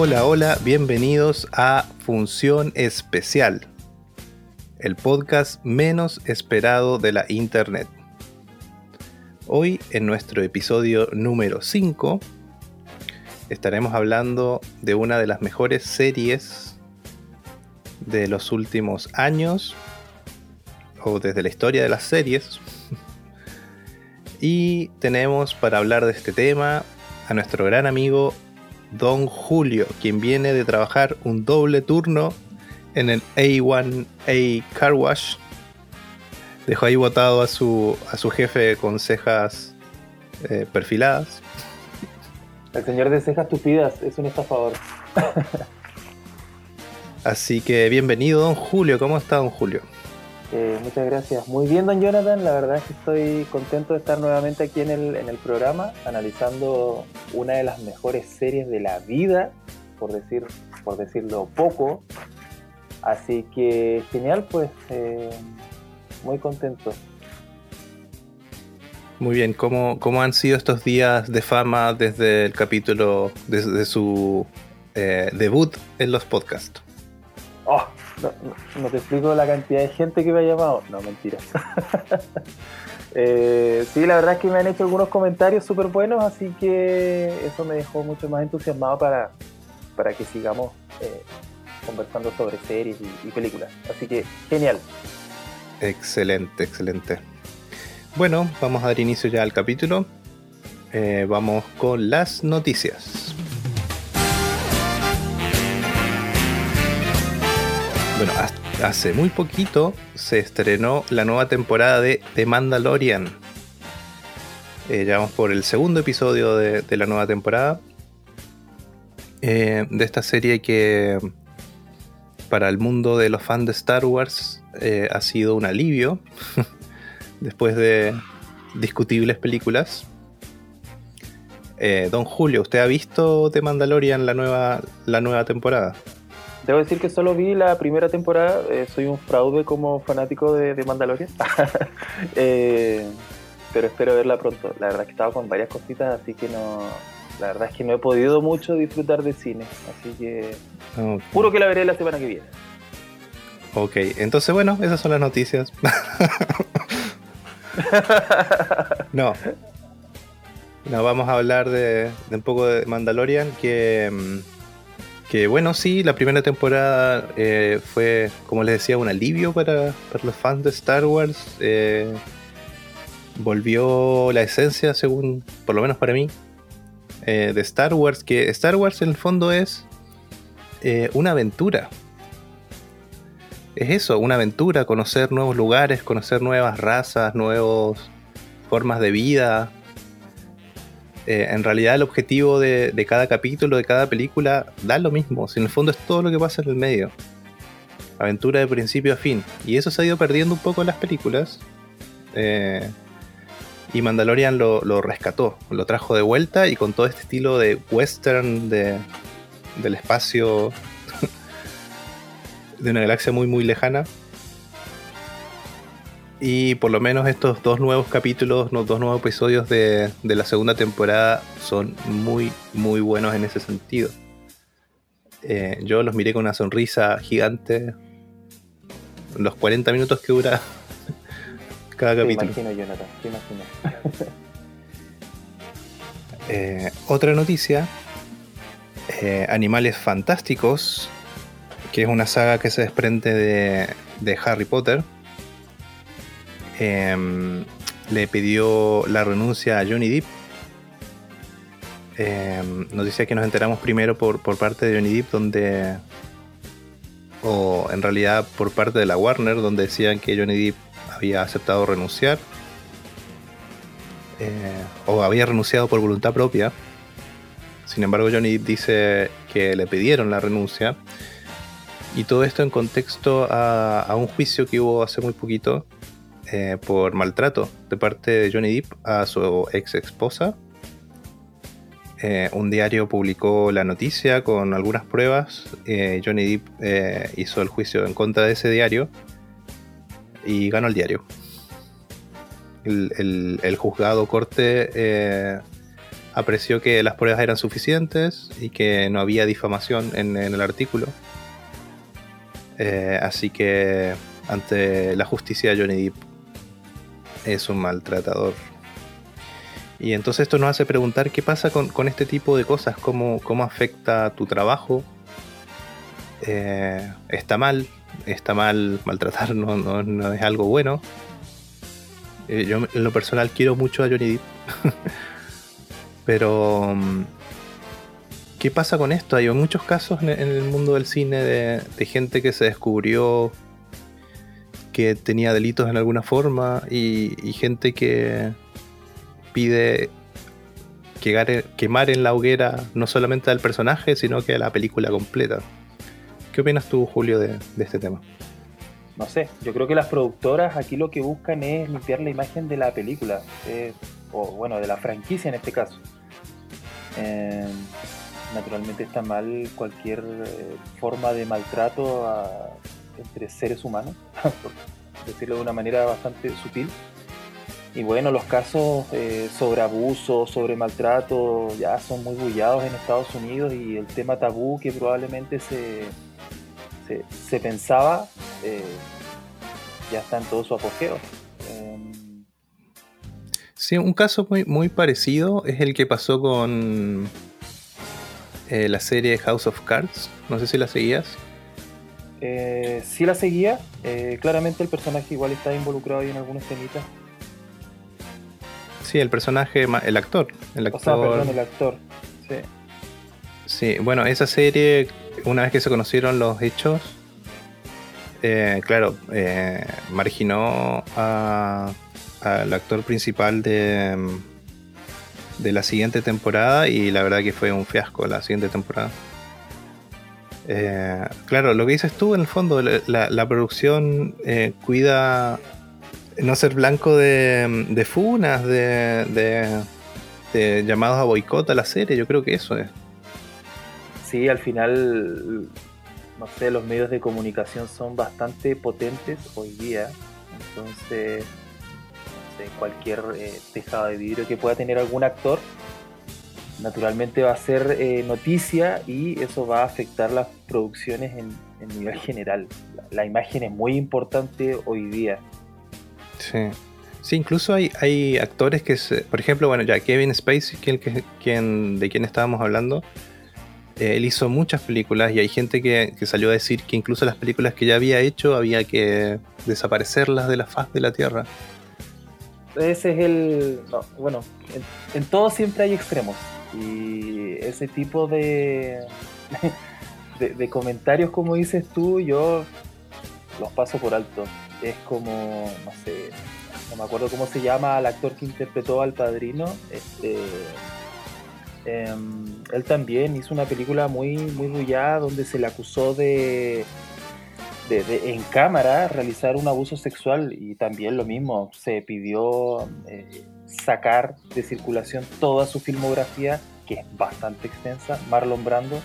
Hola, hola, bienvenidos a Función Especial, el podcast menos esperado de la Internet. Hoy, en nuestro episodio número 5, estaremos hablando de una de las mejores series de los últimos años, o desde la historia de las series. Y tenemos para hablar de este tema a nuestro gran amigo Don Julio, quien viene de trabajar un doble turno en el A1A Car Wash. Dejó ahí botado a su, a su jefe con cejas eh, perfiladas. El señor de cejas tupidas es un estafador. Así que bienvenido, don Julio. ¿Cómo está, don Julio? Eh, muchas gracias. Muy bien, don Jonathan. La verdad es que estoy contento de estar nuevamente aquí en el, en el programa, analizando una de las mejores series de la vida, por, decir, por decirlo poco. Así que genial, pues eh, muy contento. Muy bien, ¿Cómo, ¿cómo han sido estos días de fama desde el capítulo, desde su eh, debut en los podcasts? Oh, no, te explico la cantidad de gente que me ha llamado. No, mentira. Eh, sí, la verdad es que me han hecho algunos comentarios súper buenos, así que eso me dejó mucho más entusiasmado para, para que sigamos eh, conversando sobre series y, películas. Así que, genial. Excelente, excelente. Bueno, vamos a dar inicio ya al capítulo. Eh, vamos con las noticias. Bueno, hace muy poquito se estrenó la nueva temporada de The Mandalorian. Eh, ya vamos por el segundo episodio de, la nueva temporada. Eh, de esta serie que para el mundo de los fans de Star Wars eh, ha sido un alivio después de discutibles películas. don Julio, ¿usted ha visto The Mandalorian la nueva, la nueva temporada? Debo decir que solo vi la primera temporada, eh, soy un fraude como fanático de, Mandalorian, eh, pero espero verla pronto. La verdad es que estaba con varias cositas, así que no, la verdad es que no he podido mucho disfrutar de cine, así que puro que la veré la semana que viene. Ok, entonces bueno, esas son las noticias. no. No, vamos a hablar de, de un poco de Mandalorian, que mm, que bueno, sí, la primera temporada eh, fue, como les decía, un alivio para, los fans de Star Wars. Eh, volvió la esencia, según, por lo menos para mí, eh, de Star Wars, que Star Wars en el fondo es una aventura. Es eso, una aventura, conocer nuevos lugares, conocer nuevas razas, nuevas formas de vida, eh, en realidad el objetivo de, cada capítulo, de cada película, da lo mismo. Si en el fondo es todo lo que pasa en el medio. Aventura de principio a fin. Y eso se ha ido perdiendo un poco en las películas. Eh, y Mandalorian lo, rescató, lo trajo de vuelta y con todo este estilo de western del espacio de una galaxia muy muy lejana y por lo menos estos dos nuevos capítulos, los dos nuevos episodios de, la segunda temporada son muy, muy buenos en ese sentido. Eh, yo los miré con una sonrisa gigante. Los 40 minutos que dura cada capítulo. imagino, Jonathan, te imagino. Eh, otra noticia: eh, Animales Fantásticos, que es una saga que se desprende de Harry Potter Em, le pidió la renuncia a Johnny Depp. Eh, noticia que nos enteramos primero por, parte de Johnny Depp, donde. O en realidad por parte de la Warner, donde decían que Johnny Depp había aceptado renunciar. Eh, o había renunciado por voluntad propia. Sin embargo, Johnny dice que le pidieron la renuncia. Y todo esto en contexto a, a un juicio que hubo hace muy poquito eh, por maltrato de parte de Johnny Depp a su ex esposa. Eh, un diario publicó la noticia con algunas pruebas. Eh, Johnny Depp hizo el juicio en contra de ese diario y ganó el diario. El, juzgado corte apreció que las pruebas eran suficientes y que no había difamación en, el artículo. Así que ante la justicia Johnny Depp es un maltratador. Y entonces esto nos hace preguntar qué pasa con, este tipo de cosas, cómo, cómo afecta tu trabajo. Eh, está mal, está mal maltratar, no, no, es algo bueno. Eh, yo en lo personal quiero mucho a Johnny Depp. Pero, mm, ¿qué pasa con esto? Hay muchos casos en el mundo del cine de, gente que se descubrió que tenía delitos en alguna forma y, gente que pide quemar en la hoguera no solamente al personaje, sino que a la película completa. ¿Qué opinas tú, Julio, de, este tema? No sé, yo creo que las productoras aquí lo que buscan es limpiar la imagen de la película, eh, o bueno, de la franquicia en este caso. Eh, naturalmente está mal cualquier eh, forma de maltrato entre seres humanos, por decirlo de una manera bastante sutil. Y bueno, los casos eh, sobre abuso, sobre maltrato, ya son muy bullados en Estados Unidos y el tema tabú que probablemente se, se, pensaba ya está en todo su apogeo. Sí, un caso muy, muy parecido es el que pasó con eh, la serie House of Cards. No sé si la seguías. Eh, sí la seguía. Eh, claramente el personaje igual está involucrado ahí en algunos temitas. Sí, el personaje, el actor. El actor. O sea, perdón, el actor. Sí. Sí, bueno, esa serie, una vez que se conocieron los hechos, claro, marginó a al actor principal de, de la siguiente temporada y la verdad que fue un fiasco la siguiente temporada. Eh, claro, lo que dices tú en el fondo, la, producción eh, cuida no ser blanco de, funas, de, llamados a boicot a la serie, yo creo que eso es. Sí, al final, no sé, los medios de comunicación son bastante potentes hoy día, entonces cualquier eh, tejado de vidrio que pueda tener algún actor, naturalmente va a ser eh, noticia y eso va a afectar las producciones en, nivel general. La, imagen es muy importante hoy día. Sí. Sí, incluso hay, hay actores que, se, por ejemplo, bueno, ya Kevin Spacey, quien, quien, de quien estábamos hablando, eh, él hizo muchas películas y hay gente que, que, salió a decir que incluso las películas que ya había hecho había que desaparecerlas de la faz de la Tierra ese es el. bueno, en, todo siempre hay extremos. Y ese tipo de, de, comentarios, como dices tú, yo los paso por alto. Es como, no sé, no me acuerdo cómo se llama al actor que interpretó al padrino. Este, em, él también hizo una película muy, muy donde se le acusó de de, en cámara realizar un abuso sexual y también lo mismo, se pidió eh, sacar de circulación toda su filmografía, que es bastante extensa, Marlon Brando,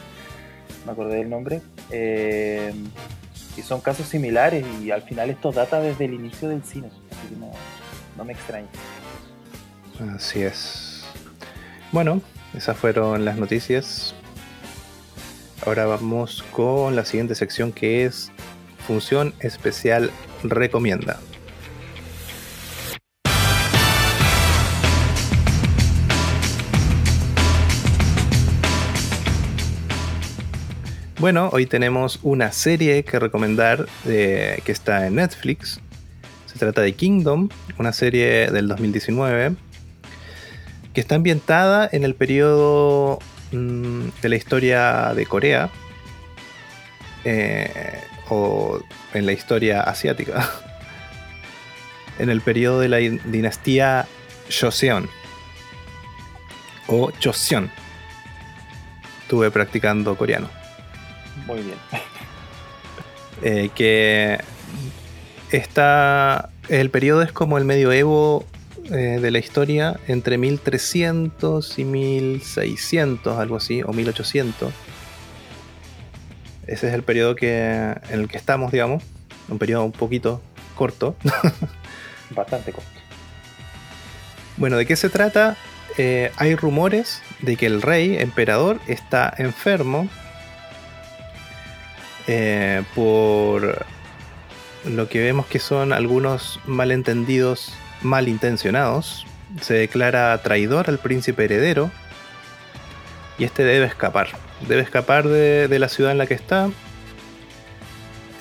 me acordé del nombre, eh, y son casos similares y al final esto data desde el inicio del cine, así que no, no me extraña. Así es. Bueno, esas fueron las noticias. Ahora vamos con la siguiente sección que es Función especial recomienda. Bueno, hoy tenemos una serie que recomendar que está en Netflix. Se trata de Kingdom, una serie del 2019 que está ambientada en el periodo mm, de la historia de Corea. Eh, o en la historia asiática, en el periodo de la dinastía Joseon o Joseon. Estuve practicando coreano. Muy bien. Eh, que está. El periodo es como el medioevo eh, de la historia entre 1300 y 1600, algo así, o 1800 ese es el periodo que, en el que estamos, digamos. Un periodo un poquito corto. Bastante corto. Bueno, ¿de qué se trata? eh, hay rumores de que el rey, emperador, está enfermo eh, por lo que vemos que son algunos malentendidos malintencionados. Se declara traidor al príncipe heredero y este debe escapar. Debe escapar de, la ciudad en la que está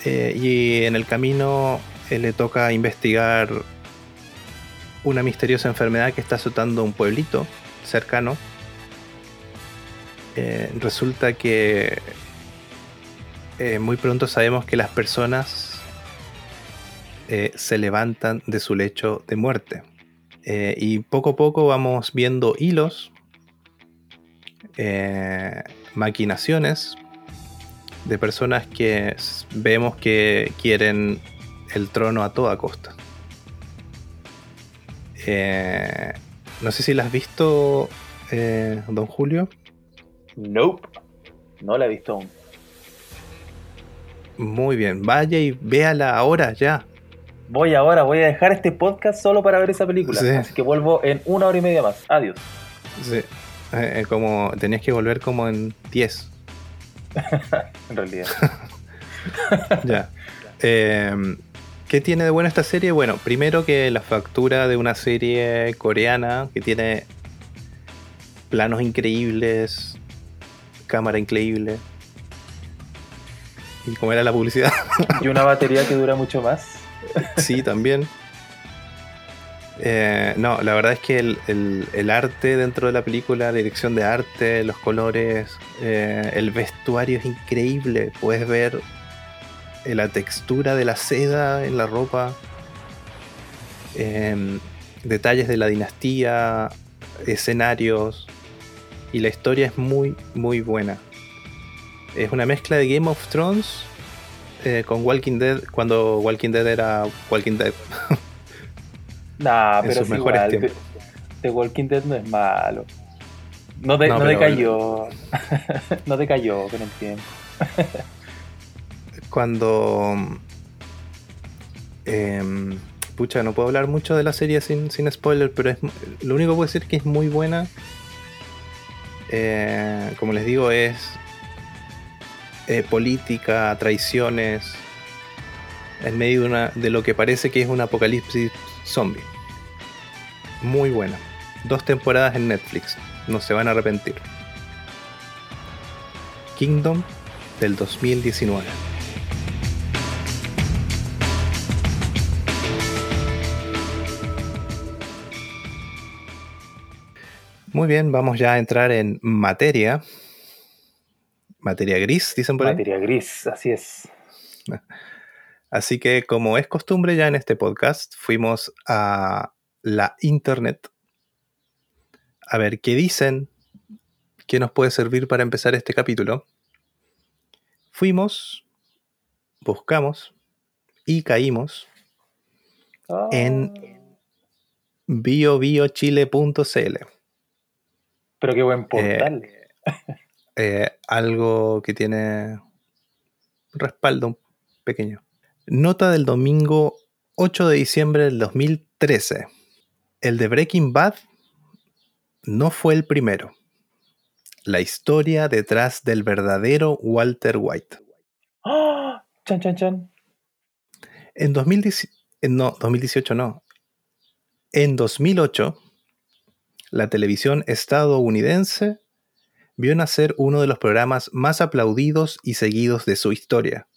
eh, y en el camino le toca investigar una misteriosa enfermedad que está azotando un pueblito cercano. Eh, resulta que eh, muy pronto sabemos que las personas eh, se levantan de su lecho de muerte. y poco a poco vamos viendo hilos, maquinaciones de personas que vemos que quieren el trono a toda costa. Eh, no sé si la has visto, eh, don Julio. Nope, no la he visto aún. Muy bien, vaya y véala ahora ya. Voy ahora, voy a dejar este podcast solo para ver esa película. Así que vuelvo en una hora y media más. Adiós. Sí, eh, como tenías que volver como en 10. en realidad. ya. Eh, ¿Qué tiene de bueno esta serie? Bueno, primero que la factura de una serie coreana que tiene planos increíbles, cámara increíble. Y como era la publicidad. Y una batería que dura mucho más. Sí, también. Eh, no, la verdad es que el, arte dentro de la película, la dirección de arte, los colores, eh, el vestuario es increíble. Puedes ver eh, la textura de la seda en la ropa, em, detalles de la dinastía, escenarios, y la historia es muy, muy buena. Es una mezcla de Game of Thrones eh, con Walking Dead, cuando Walking Dead era Walking Dead. nah, pero es igual, The, Walking Dead no es malo. No te, no, no te cayó. no te cayó con el tiempo cuando... Em, pucha, no puedo hablar mucho de la serie sin, sin spoiler, pero es, lo único que puedo decir es que es muy buena. Eh, como les digo, es eh, política, traiciones, en medio de, una, de lo que parece que es un apocalipsis zombie. Muy buena. Dos temporadas en Netflix. No se van a arrepentir. Kingdom del 2019. Muy bien, vamos ya a entrar en materia. Materia gris, dicen por ahí. Materia gris, así es. Así que, como es costumbre ya en este podcast, fuimos a la internet a ver qué dicen, qué nos puede servir para empezar este capítulo. Fuimos, buscamos y caímos en ah. biobiochile.cl. Pero qué buen eh, portal. Eh, algo que tiene respaldo pequeño. Nota del domingo 8 de diciembre del 2013. El de Breaking Bad no fue el primero. La historia detrás del verdadero Walter White. ¡Ah! Chan, chan, chan. En 2018, no, 2018 no. En 2008, la televisión estadounidense vio nacer uno de los programas más aplaudidos y seguidos de su historia.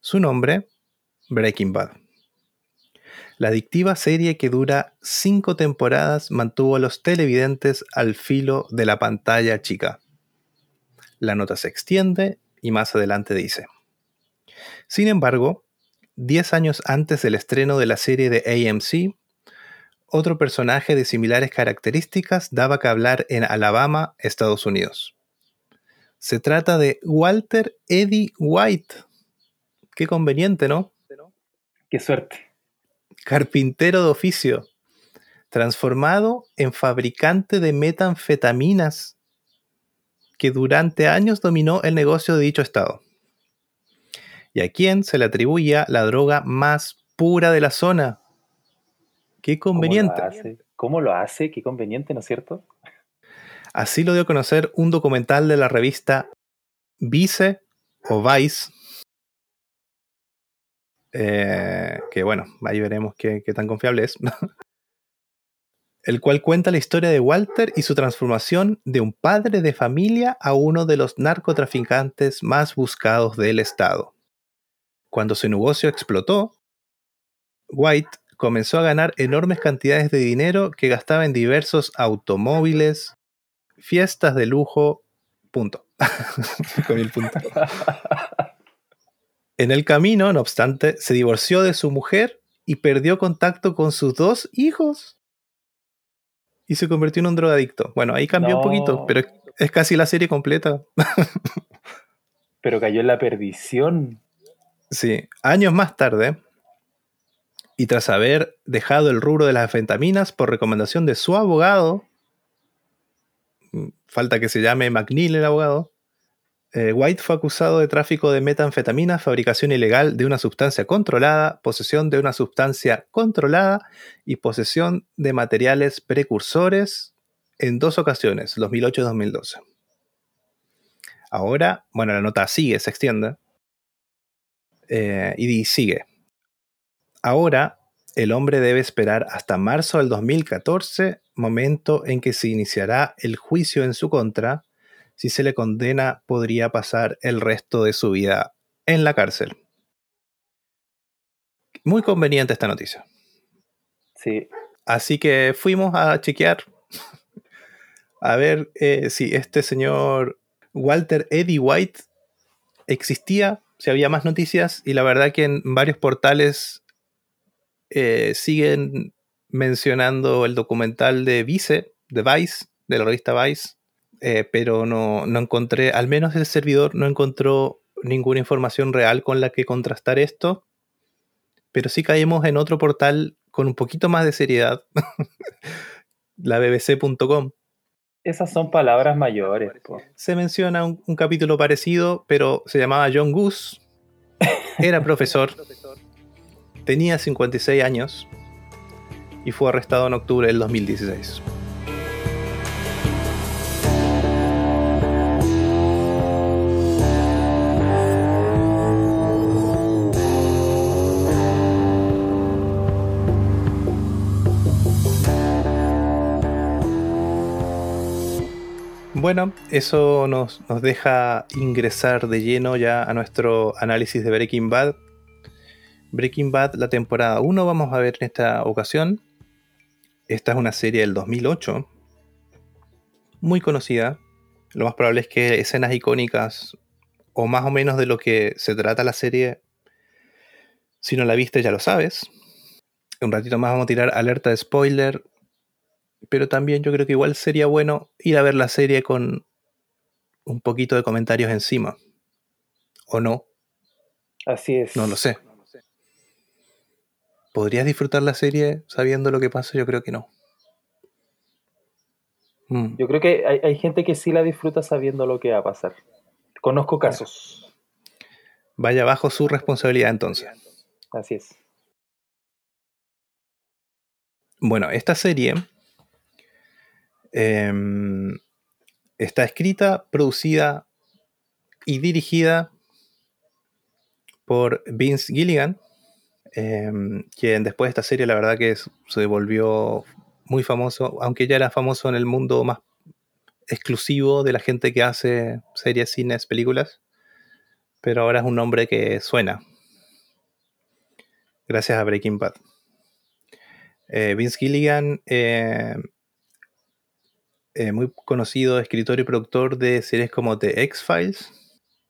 Su nombre, Breaking Bad. La adictiva serie que dura cinco temporadas mantuvo a los televidentes al filo de la pantalla chica. La nota se extiende y más adelante dice. Sin embargo, diez años antes del estreno de la serie de AMC, otro personaje de similares características daba que hablar en Alabama, Estados Unidos. Se trata de Walter Eddie White. Qué conveniente, ¿no? Qué suerte. Carpintero de oficio, transformado en fabricante de metanfetaminas, que durante años dominó el negocio de dicho estado. Y a quien se le atribuía la droga más pura de la zona, Qué conveniente. ¿Cómo lo, hace? ¿Cómo lo hace? Qué conveniente, ¿no es cierto? Así lo dio a conocer un documental de la revista Vice o Vice. Eh, que bueno, ahí veremos qué, qué tan confiable es. el cual cuenta la historia de Walter y su transformación de un padre de familia a uno de los narcotraficantes más buscados del estado. Cuando su negocio explotó, White comenzó a ganar enormes cantidades de dinero que gastaba en diversos automóviles, fiestas de lujo, punto. Con el punto. En el camino, no obstante, se divorció de su mujer y perdió contacto con sus dos hijos. Y se convirtió en un drogadicto. Bueno, ahí cambió un poquito, pero es casi la serie completa. pero cayó en la perdición. Sí, años más tarde, y tras haber dejado el rubro de las anfetaminas por recomendación de su abogado, mm, falta que se llame McNeil el abogado, eh, White fue acusado de tráfico de metanfetamina, fabricación ilegal de una sustancia controlada, posesión de una sustancia controlada y posesión de materiales precursores en dos ocasiones, 2008 y 2012. Ahora, bueno, la nota sigue, se extiende. Eh, y sigue. Ahora, el hombre debe esperar hasta marzo del 2014, momento en que se iniciará el juicio en su contra, si se le condena, podría pasar el resto de su vida en la cárcel. Muy conveniente esta noticia. Sí. Así que fuimos a chequear a ver eh, si este señor Walter Eddie White existía, si había más noticias, y la verdad que en varios portales eh, siguen mencionando el documental de Vice, de Vice, de la revista Vice, eh, pero no, encontré, al menos el servidor no encontró ninguna información real con la que contrastar esto, pero sí caímos en otro portal con un poquito más de seriedad, la bbc.com. Esas son palabras mayores. Se menciona un, un, capítulo parecido, pero se llamaba John Goose, era profesor, tenía 56 años y fue arrestado en octubre del 2016. Bueno, eso nos, deja ingresar de lleno ya a nuestro análisis de Breaking Bad. Breaking Bad, la temporada 1 vamos a ver en esta ocasión. Esta es una serie del 2008, muy conocida. Lo más probable es que escenas icónicas, o más o menos de lo que se trata la serie, si no la viste ya lo sabes. Un ratito más vamos a tirar alerta de spoiler pero también yo creo que igual sería bueno ir a ver la serie con un poquito de comentarios encima. ¿O no? Así es. No lo sé. ¿Podrías disfrutar la serie sabiendo lo que pasa? Yo creo que no. Mm. Yo creo que hay, gente que sí la disfruta sabiendo lo que va a pasar. Conozco casos. Vaya bajo su responsabilidad entonces. Así es. Bueno, esta serie Em, está escrita, producida y dirigida por Vince Gilligan, em, quien después de esta serie la verdad que se volvió muy famoso, aunque ya era famoso en el mundo más exclusivo de la gente que hace series, cines, películas, pero ahora es un nombre que suena gracias a Breaking Bad. Eh, Vince Gilligan eh, eh, muy conocido escritor y productor de series como The X-Files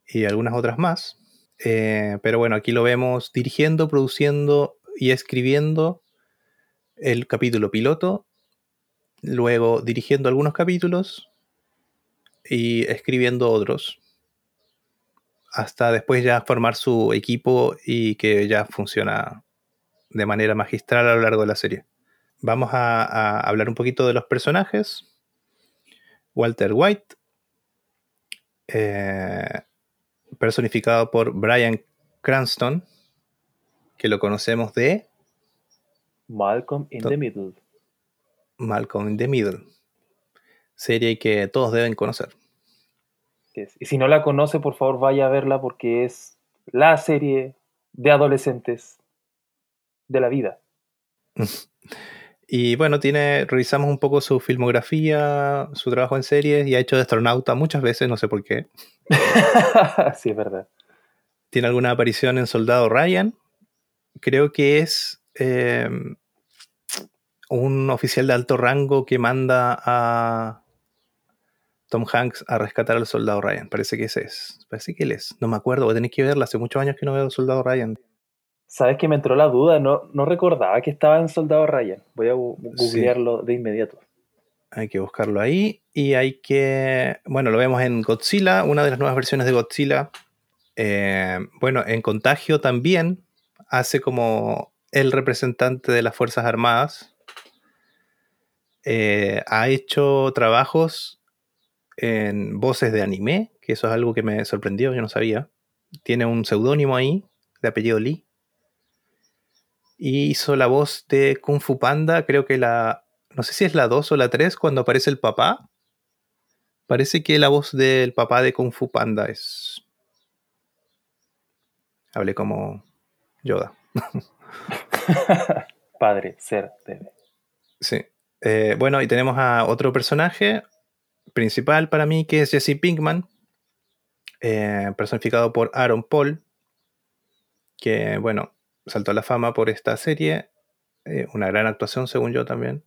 y algunas otras más. Eh, pero bueno, aquí lo vemos dirigiendo, produciendo y escribiendo el capítulo piloto, luego dirigiendo algunos capítulos y escribiendo otros, hasta después ya formar su equipo y que ya funciona de manera magistral a lo largo de la serie. Vamos a hablar un poquito de los personajes, Walter White, eh, personificado por Brian Cranston, que lo conocemos de Malcolm in the Middle. Malcolm in the Middle. Serie que todos deben conocer. Y si no la conoce, por favor vaya a verla porque es la serie de adolescentes de la vida. Y bueno, tiene, revisamos un poco su filmografía, su trabajo en series y ha hecho de astronauta muchas veces, no sé por qué. sí, es verdad. Tiene alguna aparición en Soldado Ryan. Creo que es em, un oficial de alto rango que manda a Tom Hanks a rescatar al soldado Ryan. Parece que ese es. Parece que él es. No me acuerdo, voy a tener que verla. Hace muchos años que no veo al soldado Ryan. Sabes que me entró la duda, no, no recordaba que estaba en Soldado Ryan. Voy a googlearlo de inmediato. Hay que buscarlo ahí. Y hay que. Bueno, lo vemos en Godzilla, una de las nuevas versiones de Godzilla. Eh, bueno, en Contagio también hace como el representante de las Fuerzas Armadas. Eh, ha hecho trabajos en voces de anime, que eso es algo que me sorprendió, yo no sabía. Tiene un seudónimo ahí, de apellido Lee y hizo la voz de Kung Fu Panda, creo que la, no sé si es la 2 o la 3 cuando aparece el papá. Parece que la voz del papá de Kung Fu Panda es... Hablé como Yoda. Padre, ser, debe. Sí. Eh, bueno, y tenemos a otro personaje principal para mí que es Jesse Pinkman, eh, personificado por Aaron Paul, que bueno, saltó a la fama por esta serie. Eh, una gran actuación, según yo también.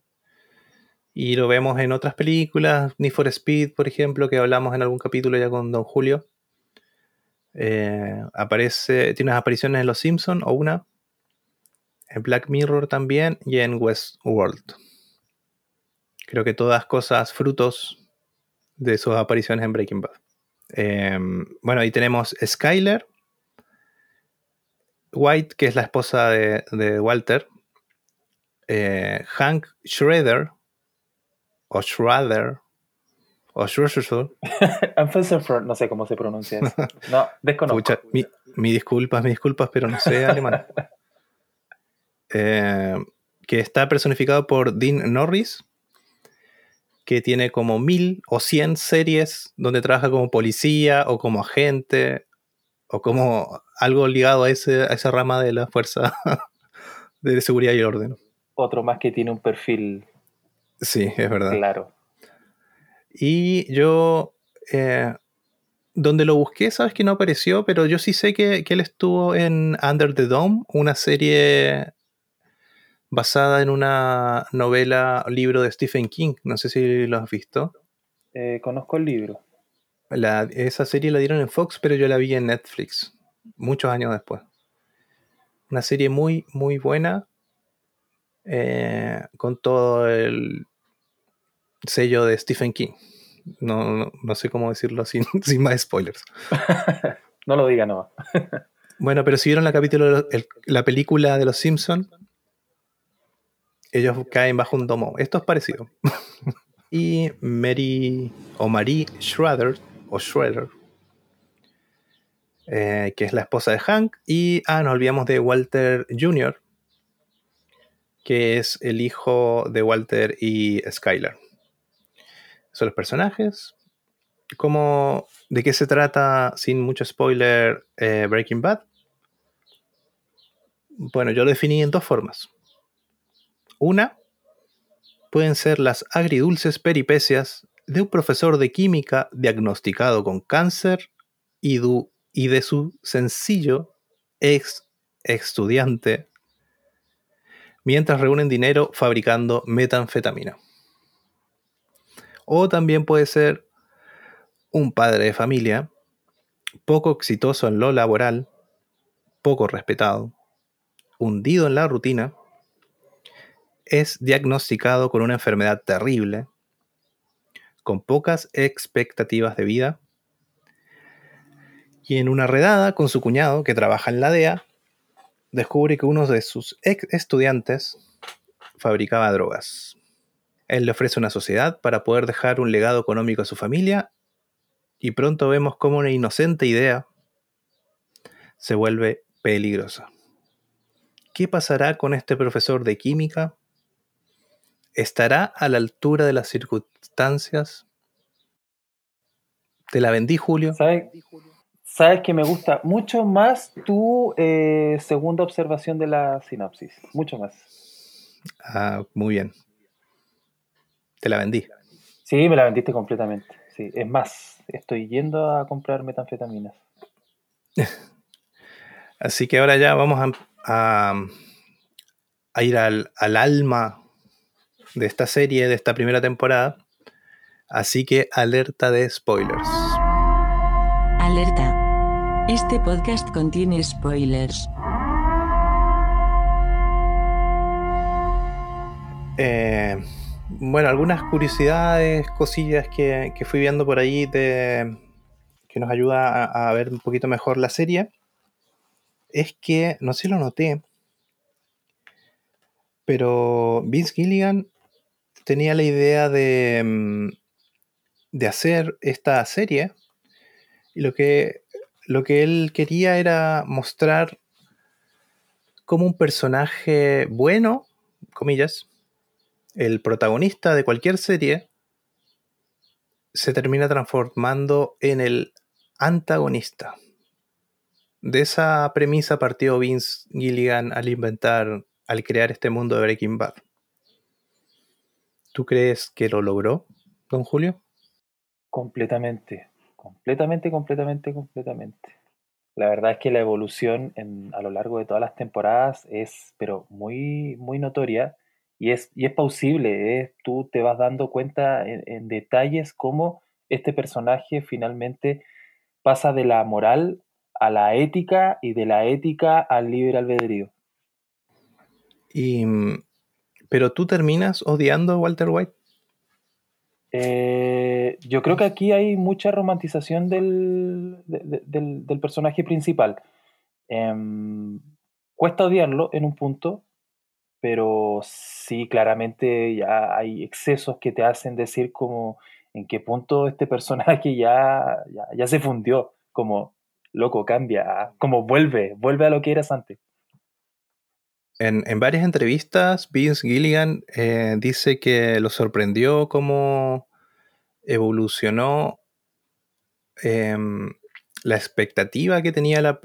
Y lo vemos en otras películas, Need for Speed, por ejemplo, que hablamos en algún capítulo ya con Don Julio. Eh, aparece, tiene unas apariciones en Los Simpsons, o una. En Black Mirror también y en Westworld. Creo que todas cosas frutos de sus apariciones en Breaking Bad. Eh, bueno, ahí tenemos Skyler, White, que es la esposa de, Walter, eh, Hank Schroeder, o Schrader, o Schroeder. no sé cómo se pronuncia eso. No, desconozco. mi, disculpas, mis disculpas, pero no sé alemán. Eh, que está personificado por Dean Norris, que tiene como mil o cien series donde trabaja como policía o como agente o como algo ligado a, ese, a esa rama de la fuerza de seguridad y orden. Otro más que tiene un perfil. Sí, es verdad. Claro. Y yo, eh, donde lo busqué, sabes que no apareció, pero yo sí sé que, él estuvo en Under the Dome, una serie basada en una novela, libro de Stephen King. No sé si lo has visto. Eh, conozco el libro. Esa serie la dieron en Fox, pero yo la vi en Netflix muchos años después. Una serie muy, muy buena, eh, con todo el sello de Stephen King. No, sé cómo decirlo sin, sin más spoilers. no lo diga, no. bueno, pero si vieron la, capítulo, la película de Los Simpsons, ellos caen bajo un domo. Esto es parecido. y Mary o Marie Schroeder, o Schroeder, eh, que es la esposa de Hank, y ah, nos olvidamos de Walter Jr., que es el hijo de Walter y Skylar. Son los personajes. ¿Cómo, ¿De qué se trata, sin mucho spoiler, eh, Breaking Bad? Bueno, yo lo definí en dos formas. Una, pueden ser las agridulces peripecias de un profesor de química diagnosticado con cáncer y, de su sencillo ex estudiante mientras reúnen dinero fabricando metanfetamina. O también puede ser un padre de familia poco exitoso en lo laboral, poco respetado, hundido en la rutina, es diagnosticado con una enfermedad terrible, con pocas expectativas de vida y en una redada con su cuñado, que trabaja en la DEA, descubre que uno de sus ex estudiantes fabricaba drogas. Él le ofrece una sociedad para poder dejar un legado económico a su familia y pronto vemos cómo una inocente idea se vuelve peligrosa. ¿Qué pasará con este profesor de química? ¿Estará a la altura de las circunstancias? Te la vendí, Julio. ¿Sabes, sabes que me gusta mucho más tu eh, segunda observación de la sinopsis. Mucho más. Ah, muy bien. Te la vendí. Sí, me la vendiste completamente. Sí, es más, estoy yendo a comprar metanfetaminas. Así que ahora ya vamos a, a, ir al, al, alma de esta serie, de esta primera temporada. Así que alerta de spoilers. Alerta. Este podcast contiene spoilers. Eh, bueno, algunas curiosidades, cosillas que, que, fui viendo por ahí de, que nos ayuda a, a, ver un poquito mejor la serie. Es que, no sé si lo noté, pero Vince Gilligan tenía la idea de, mm, de hacer esta serie y lo que, lo que él quería era mostrar como un personaje bueno, comillas, el protagonista de cualquier serie se termina transformando en el antagonista. De esa premisa partió Vince Gilligan al inventar, al crear este mundo de Breaking Bad. ¿Tú crees que lo logró, don Julio? Completamente, completamente, completamente, completamente. La verdad es que la evolución en, a lo largo de todas las temporadas es, pero muy, muy notoria y es, y es plausible. Tú te vas dando cuenta en, en detalles cómo este personaje finalmente pasa de la moral a la ética y de la ética al libre albedrío. Y, pero tú terminas odiando a Walter White. Eh, yo creo que aquí hay mucha romantización del, de, del, del, personaje principal. Eh, cuesta odiarlo en un punto, pero sí, claramente ya hay excesos que te hacen decir como en qué punto este personaje ya, ya, ya se fundió, como loco, cambia, como vuelve, vuelve a lo que eras antes. En, varias entrevistas, Vince Gilligan eh, dice que lo sorprendió cómo evolucionó eh, la expectativa que tenía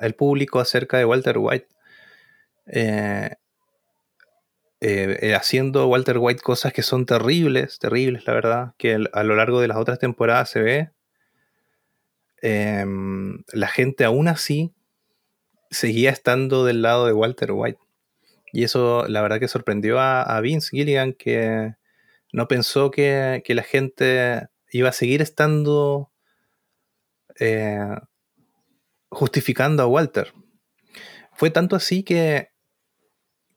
el público acerca de Walter White. Eh, haciendo Walter White cosas que son terribles, terribles, la verdad, que a lo largo de las otras temporadas se ve. la gente aún así seguía estando del lado de Walter White. Y eso la verdad que sorprendió a, a Vince Gilligan, que no pensó que, que, la gente iba a seguir estando eh, justificando a Walter. Fue tanto así que,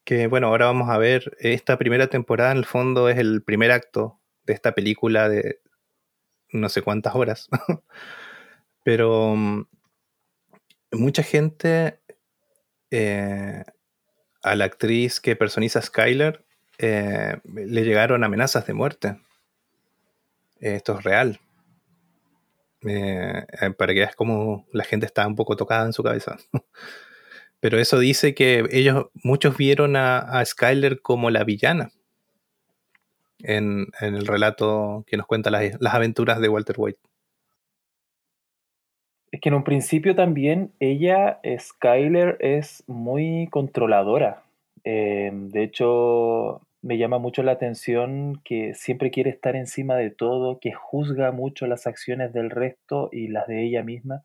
que, bueno, ahora vamos a ver, esta primera temporada en el fondo es el primer acto de esta película de no sé cuántas horas. Pero mm, mucha gente eh, a la actriz que personiza a Skyler eh, le llegaron amenazas de muerte. Eh, esto es real. Para que veas cómo la gente está un poco tocada en su cabeza. Pero eso dice que ellos, muchos vieron a, a Skyler como la villana en, el relato que nos cuenta las aventuras de Walter White. Es que en un principio también ella, Skyler, es muy controladora. Eh, de hecho, me llama mucho la atención que siempre quiere estar encima de todo, que juzga mucho las acciones del resto y las de ella misma.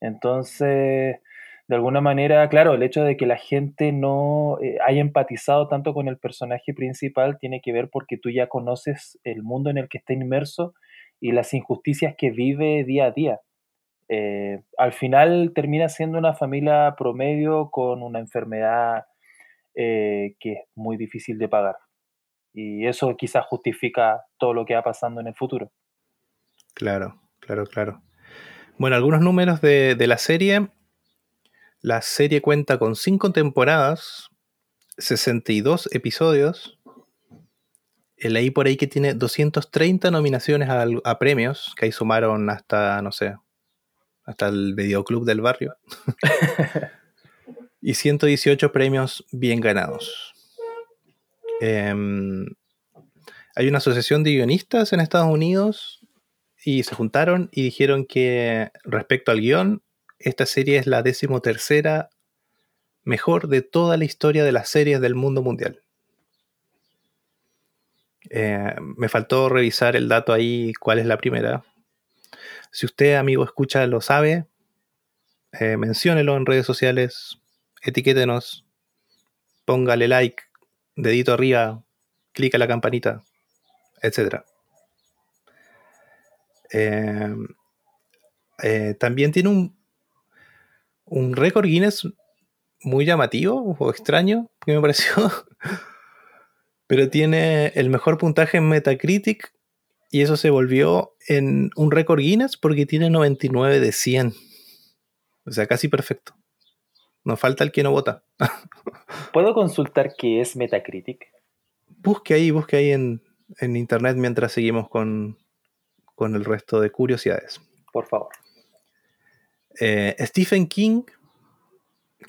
Entonces, de alguna manera, claro, el hecho de que la gente no eh, haya empatizado tanto con el personaje principal tiene que ver porque tú ya conoces el mundo en el que está inmerso y las injusticias que vive día a día. Eh, al final termina siendo una familia promedio con una enfermedad eh, que es muy difícil de pagar. Y eso quizás justifica todo lo que va pasando en el futuro. Claro, claro, claro. Bueno, algunos números de, de la serie. La serie cuenta con cinco temporadas, 62 episodios. Leí por ahí que tiene 230 nominaciones a, a premios, que ahí sumaron hasta, no sé, hasta el videoclub del barrio. y 118 premios bien ganados. Em, hay una asociación de guionistas en Estados Unidos y se juntaron y dijeron que respecto al guion, esta serie es la decimotercera mejor de toda la historia de las series del mundo mundial. Eh, me faltó revisar el dato ahí, cuál es la primera. Si usted, amigo, escucha, lo sabe, eh, menciónelo en redes sociales, etiquétenos, póngale like, dedito arriba, clica la campanita, etc. Eh, eh, también tiene un, un récord Guinness muy llamativo o extraño, que me pareció. Pero tiene el mejor puntaje en Metacritic y eso se volvió en un récord Guinness porque tiene 99 de 100. O sea, casi perfecto. Nos falta el que no vota. ¿Puedo consultar qué es Metacritic? Busque ahí, busque ahí en, en internet mientras seguimos con, con, el resto de curiosidades. Por favor. Eh, Stephen King,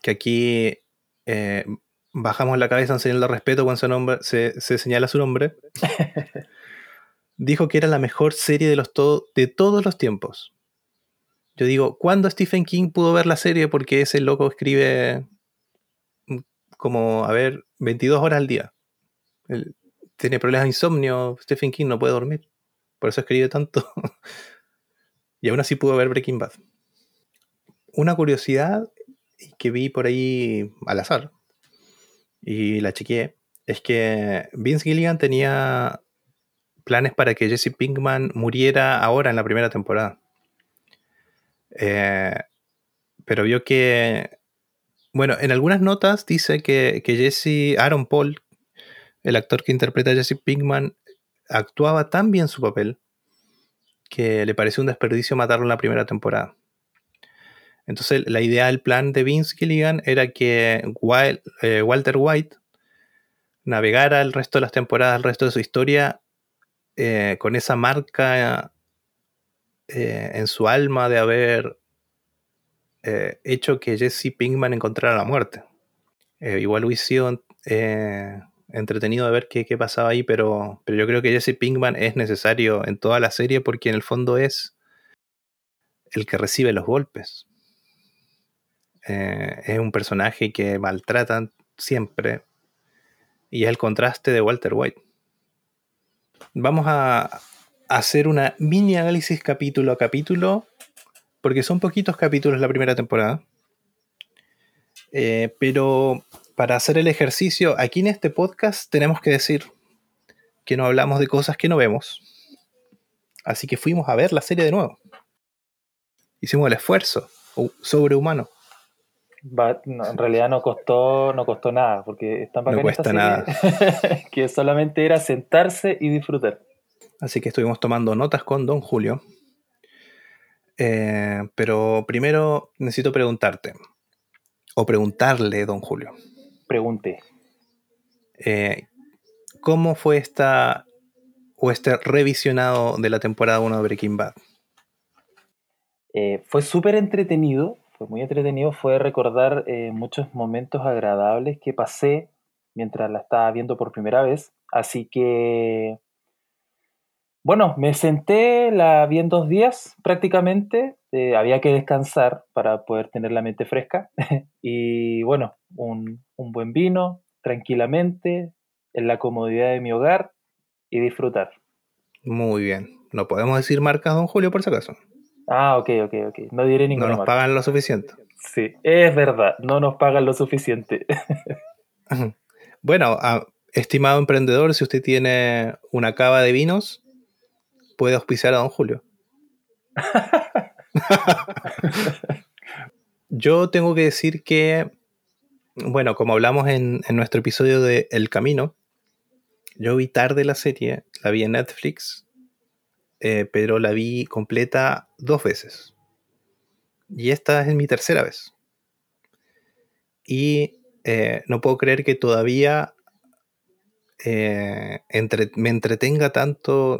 que aquí eh, bajamos la cabeza en señal de respeto cuando nombre, se, se, señala su nombre, dijo que era la mejor serie de, los de todos los tiempos. Yo digo, ¿cuándo Stephen King pudo ver la serie? Porque ese loco escribe mm, como, a ver, 22 horas al día. Tiene problemas de insomnio, Stephen King no puede dormir. Por eso escribe tanto. y aún así pudo ver Breaking Bad. Una curiosidad que vi por ahí al azar, y la chequeé, es que Vince Gilligan tenía planes para que Jesse Pinkman muriera ahora en la primera temporada. Eh, pero vio que, bueno, en algunas notas dice que, que, Jesse, Aaron Paul, el actor que interpreta a Jesse Pinkman, actuaba tan bien su papel que le pareció un desperdicio matarlo en la primera temporada. Entonces, la idea del plan de Vince Gilligan era que eh, Walter White navegara el resto de las temporadas, el resto de su historia, eh, con esa marca eh, en su alma de haber eh, hecho que Jesse Pinkman encontrara la muerte. Igual hubiese sido entretenido de ver qué, qué, pasaba ahí, pero, pero yo creo que Jesse Pinkman es necesario en toda la serie porque en el fondo es el que recibe los golpes. es un personaje que maltratan siempre y es el contraste de Walter White. Vamos a, hacer una mini análisis capítulo a capítulo, porque son poquitos capítulos la primera temporada. Eh, pero para hacer el ejercicio, aquí en este podcast tenemos que decir que no hablamos de cosas que no vemos. Así que fuimos a ver la serie de nuevo. Hicimos el esfuerzo sobrehumano. Va, no, en realidad no costó, no costó nada, porque es tan no cuesta nada. que solamente era sentarse y disfrutar. Así que estuvimos tomando notas con Don Julio. Eh, pero primero necesito preguntarte, o preguntarle, Don Julio. Pregunte. Eh, ¿Cómo fue esta o este revisionado de la temporada 1 de Breaking Bad? Eh, fue súper entretenido, muy entretenido, fue recordar eh, muchos momentos agradables que pasé mientras la estaba viendo por primera vez. Así que bueno, me senté, la vi en dos días prácticamente. Eh, había que descansar para poder tener la mente fresca. y bueno, un, un, buen vino, tranquilamente, en la comodidad de mi hogar y disfrutar. Muy bien. No podemos decir marcas, don Julio, por si acaso. Ah, ok, ok, ok. No diré ninguna. No nos marca. pagan lo suficiente. Sí, es verdad. No nos pagan lo suficiente. bueno, estimado emprendedor, si usted tiene una cava de vinos, puede auspiciar a don Julio. Yo tengo que decir que, bueno, como hablamos en, en, nuestro episodio de El Camino, yo vi tarde la serie, la vi en Netflix, eh, pero la vi completa dos veces. Y esta es mi tercera vez. Y eh, no puedo creer que todavía eh, me entretenga tanto.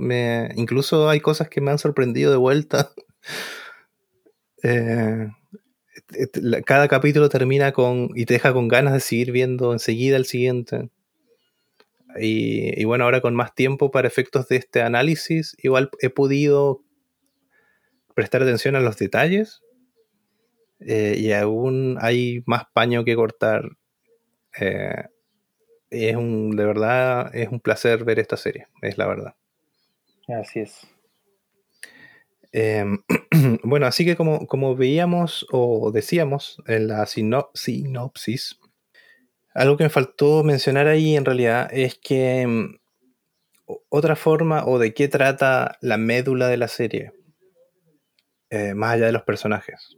Incluso hay cosas que me han sorprendido de vuelta. cada capítulo termina con y te deja con ganas de seguir viendo enseguida el siguiente. Y, bueno, ahora con más tiempo para efectos de este análisis, igual he podido prestar atención a los detalles eh, y aún hay más paño que cortar. Eh, es un, de verdad, es un placer ver esta serie, es la verdad. Así es. Em, bueno, así que como, como, veíamos o decíamos en la sinopsis, algo que me faltó mencionar ahí en realidad es que em, otra forma o de qué trata la médula de la serie, eh, más allá de los personajes.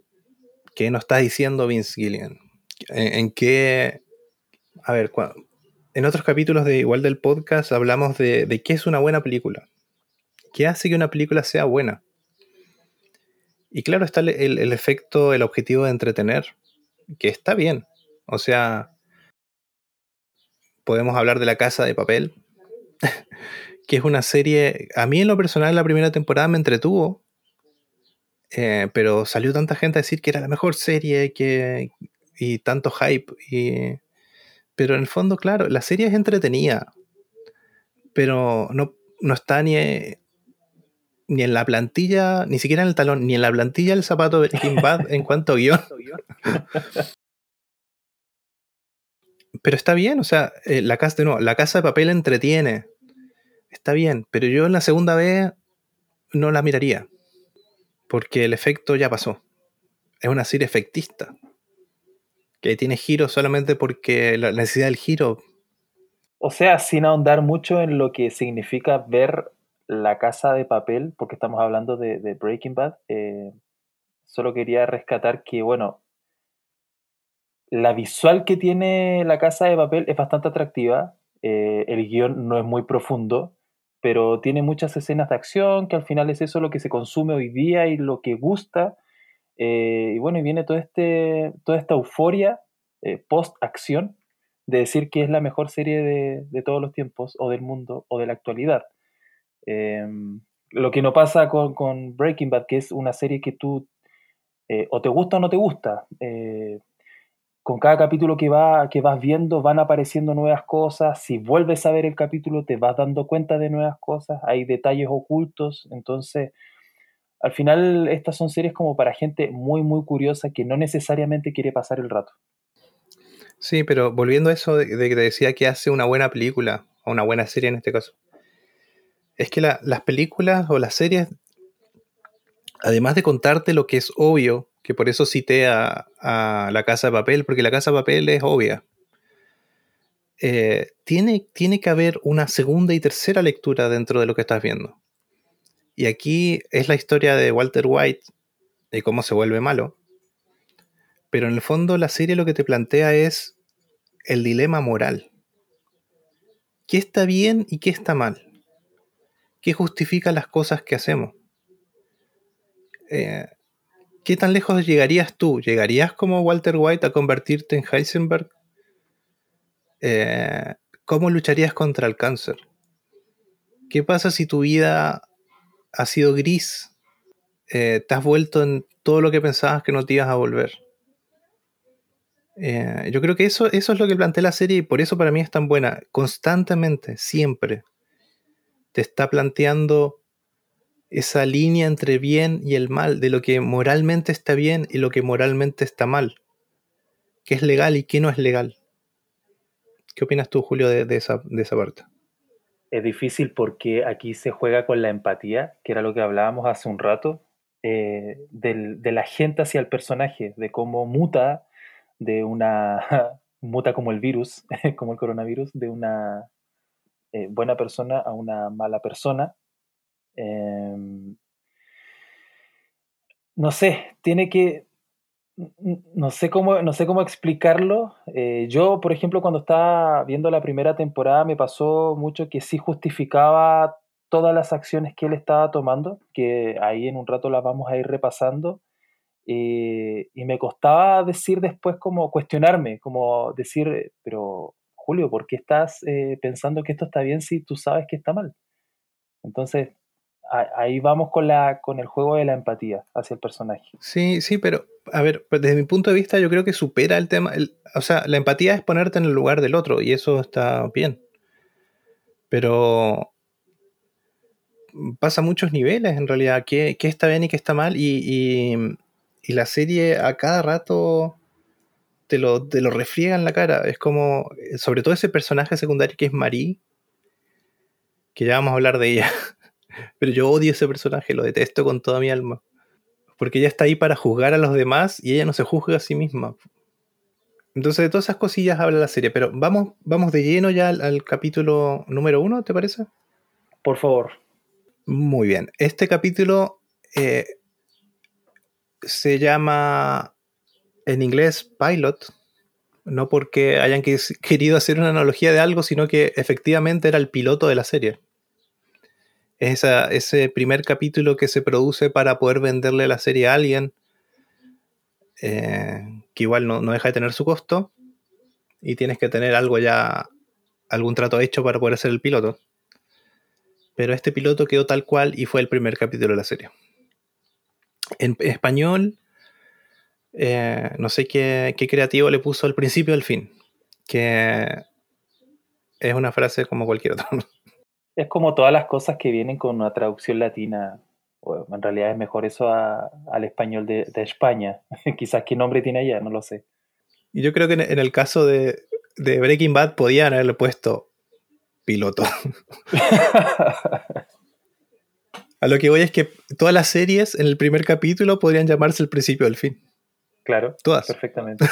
¿Qué nos está diciendo Vince Gillian? ¿En, qué... A ver, en otros capítulos de igual del podcast hablamos de, de qué es una buena película. ¿Qué hace que una película sea buena? Y claro, está el, efecto, el objetivo de entretener, que está bien. O sea, podemos hablar de La Casa de Papel, que es una serie, a mí en lo personal la primera temporada me entretuvo, eh, pero salió tanta gente a decir que era la mejor serie que, y tanto hype. Y, pero en el fondo, claro, la serie es entretenida, pero no, no está ni, ni en la plantilla, ni siquiera en el talón, ni en la plantilla del zapato de Breaking Bad en cuanto a guion. pero está bien, o sea, eh, la, casa, de la casa de papel entretiene. Está bien, pero yo en la segunda vez no la miraría. Porque el efecto ya pasó. Es una serie efectista. Que tiene giro solamente porque la necesidad del giro. O sea, sin ahondar mucho en lo que significa ver la Casa de Papel, porque estamos hablando de, Breaking Bad, eh, solo quería rescatar que, bueno, la visual que tiene la Casa de Papel es bastante atractiva, eh, el guion no es muy profundo, pero tiene muchas escenas de acción, que al final es eso lo que se consume hoy día y lo que gusta. Eh, y bueno, y viene este, toda esta euforia post-acción de decir que es la mejor serie de, de, todos los tiempos, o del mundo, o de la actualidad. Em, lo que no pasa con, Breaking Bad, que es una serie que tú eh, o te gusta o no te gusta. Con cada capítulo que, va, que vas viendo van apareciendo nuevas cosas. Si vuelves a ver el capítulo te vas dando cuenta de nuevas cosas. Hay detalles ocultos. Entonces, al final estas son series como para gente muy, muy curiosa que no necesariamente quiere pasar el rato. Sí, pero volviendo a eso de que te decía que hace una buena película, o una buena serie en este caso es que las películas o las series, además de contarte lo que es obvio, que por eso cité a, La Casa de Papel, porque La Casa de Papel es obvia, eh, tiene, tiene que haber una segunda y tercera lectura dentro de lo que estás viendo. Y aquí es la historia de Walter White, de cómo se vuelve malo. Pero en el fondo la serie lo que te plantea es el dilema moral. ¿Qué está bien y qué está mal? ¿Qué justifica las cosas que hacemos? Eh, ¿Qué tan lejos llegarías tú? ¿Llegarías como Walter White a convertirte en Heisenberg? Eh, ¿Cómo lucharías contra el cáncer? ¿Qué pasa si tu vida ha sido gris? Eh, te has vuelto en todo lo que pensabas que no te ibas a volver. yo creo que eso, eso es lo que plantea la serie y por eso para mí es tan buena. Constantemente, siempre te está planteando esa línea entre bien y el mal, de lo que moralmente está bien y lo que moralmente está mal. ¿Qué es legal y qué no es legal? ¿Qué opinas tú, Julio, de, esa, parte? Es difícil porque aquí se juega con la empatía, que era lo que hablábamos hace un rato, eh, de la gente hacia el personaje, de cómo muta de una, muta como el virus, como el coronavirus, de una eh, buena persona a una mala persona. Em, no sé, tiene que, no sé cómo, no sé cómo explicarlo. Eh, yo, por ejemplo, cuando estaba viendo la primera temporada, me pasó mucho que sí justificaba todas las acciones que él estaba tomando, que ahí en un rato las vamos a ir repasando. Eh, y me costaba decir después como cuestionarme, como decir, pero Julio, ¿por qué estás eh, pensando que esto está bien si tú sabes que está mal? Entonces, ahí vamos con, la, con el juego de la empatía hacia el personaje. Sí, sí, pero a ver, pues, desde mi punto de vista, yo creo que supera el tema. o sea, la empatía es ponerte en el lugar del otro y eso está bien. Pero pasa muchos niveles en realidad. ¿Qué, está bien y qué está mal? Y, y, la serie a cada rato te lo, te lo refriega en la cara. Es como, sobre todo ese personaje secundario que es Marie, que ya vamos a hablar de ella. Pero yo odio ese personaje, lo detesto con toda mi alma. Porque ella está ahí para juzgar a los demás y ella no se juzga a sí misma. Entonces de todas esas cosillas habla la serie. Pero vamos, vamos de lleno ya al, capítulo número uno, ¿te parece? Por favor. Muy bien. Este capítulo eh, se llama en inglés Pilot. No porque hayan querido hacer una analogía de algo, sino que efectivamente era el piloto de la serie es ese primer capítulo que se produce para poder venderle la serie a alguien, eh, que igual no, deja de tener su costo, y tienes que tener algo ya, algún trato hecho para poder hacer el piloto. Pero este piloto quedó tal cual y fue el primer capítulo de la serie. En español, eh, no sé qué, qué creativo le puso al principio al fin, que es una frase como cualquier otra. Es como todas las cosas que vienen con una traducción latina. en realidad es mejor eso al español de, España. Quizás qué nombre tiene allá, no lo sé. Y yo creo que en, el caso de, Breaking Bad podían haberle puesto piloto. A lo que voy es que todas las series en el primer capítulo podrían llamarse el principio del fin. Claro. Todas. Perfectamente.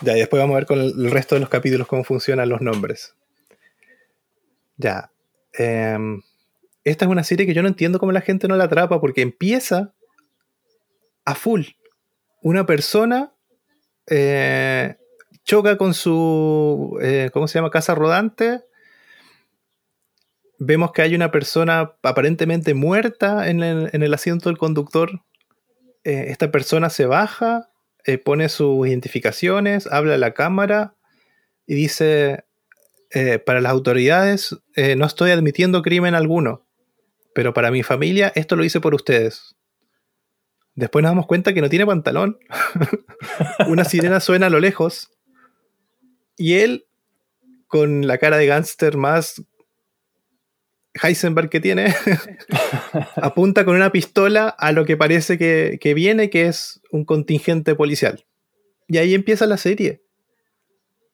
ya, y después vamos a ver con el resto de los capítulos cómo funcionan los nombres. Ya. Em, esta es una serie que yo no entiendo cómo la gente no la atrapa porque empieza a full. Una persona eh, choca con su, eh, ¿cómo se llama? Casa rodante. Vemos que hay una persona aparentemente muerta en el, asiento del conductor. Eh, esta persona se baja, pone sus identificaciones, habla a la cámara y dice, eh, para las autoridades eh, no estoy admitiendo crimen alguno, pero para mi familia esto lo hice por ustedes. Después nos damos cuenta que no tiene pantalón. Una sirena suena a lo lejos. Y él, con la cara de gángster más Heisenberg que tiene, apunta con una pistola a lo que parece que, que viene, que es un contingente policial. Y ahí empieza la serie.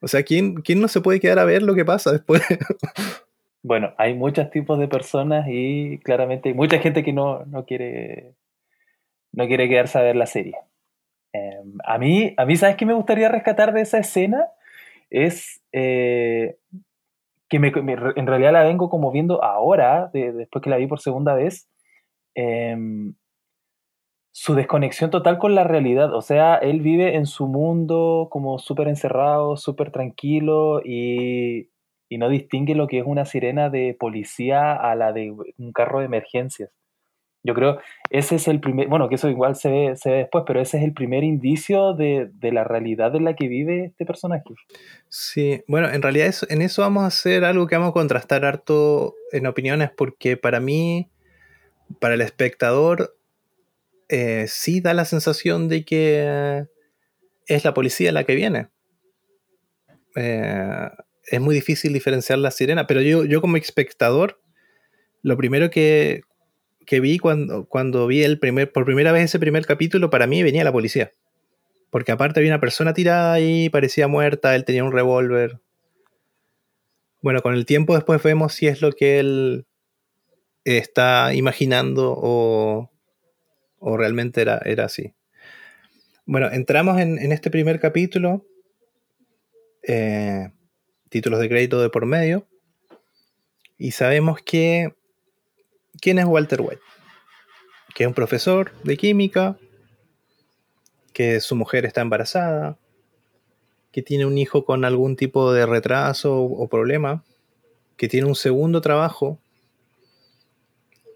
O sea, ¿quién, ¿quién no se puede quedar a ver lo que pasa después? bueno, hay muchos tipos de personas y claramente hay mucha gente que no, quiere no quiere quedarse a ver la serie. Em, a, mí, a mí, ¿sabes qué me gustaría rescatar de esa escena? Es eh, que en realidad la vengo como viendo ahora, después que la vi por segunda vez. Em, su desconexión total con la realidad. O sea, él vive en su mundo como súper encerrado, súper tranquilo y, no distingue lo que es una sirena de policía a la de un carro de emergencias. Yo creo, ese es el primer, bueno, que eso igual se ve, se ve después, pero ese es el primer indicio de, la realidad en la que vive este personaje. Sí, bueno, en realidad en eso vamos a hacer algo que vamos a contrastar harto en opiniones, porque para mí, para el espectador, eh, sí da la sensación de que es la policía la que viene. Eh, es muy difícil diferenciar la sirena, pero yo, yo como espectador, lo primero que, vi cuando, cuando vi el primer, por primera vez ese primer capítulo, para mí venía la policía. Porque aparte había una persona tirada ahí, parecía muerta, él tenía un revólver. Bueno, con el tiempo después vemos si es lo que él está imaginando o, o realmente era, era así. Bueno, entramos en, este primer capítulo, eh, títulos de crédito de por medio, y sabemos que, ¿quién es Walter White? Que es un profesor de química, que su mujer está embarazada, que tiene un hijo con algún tipo de retraso o problema, que tiene un segundo trabajo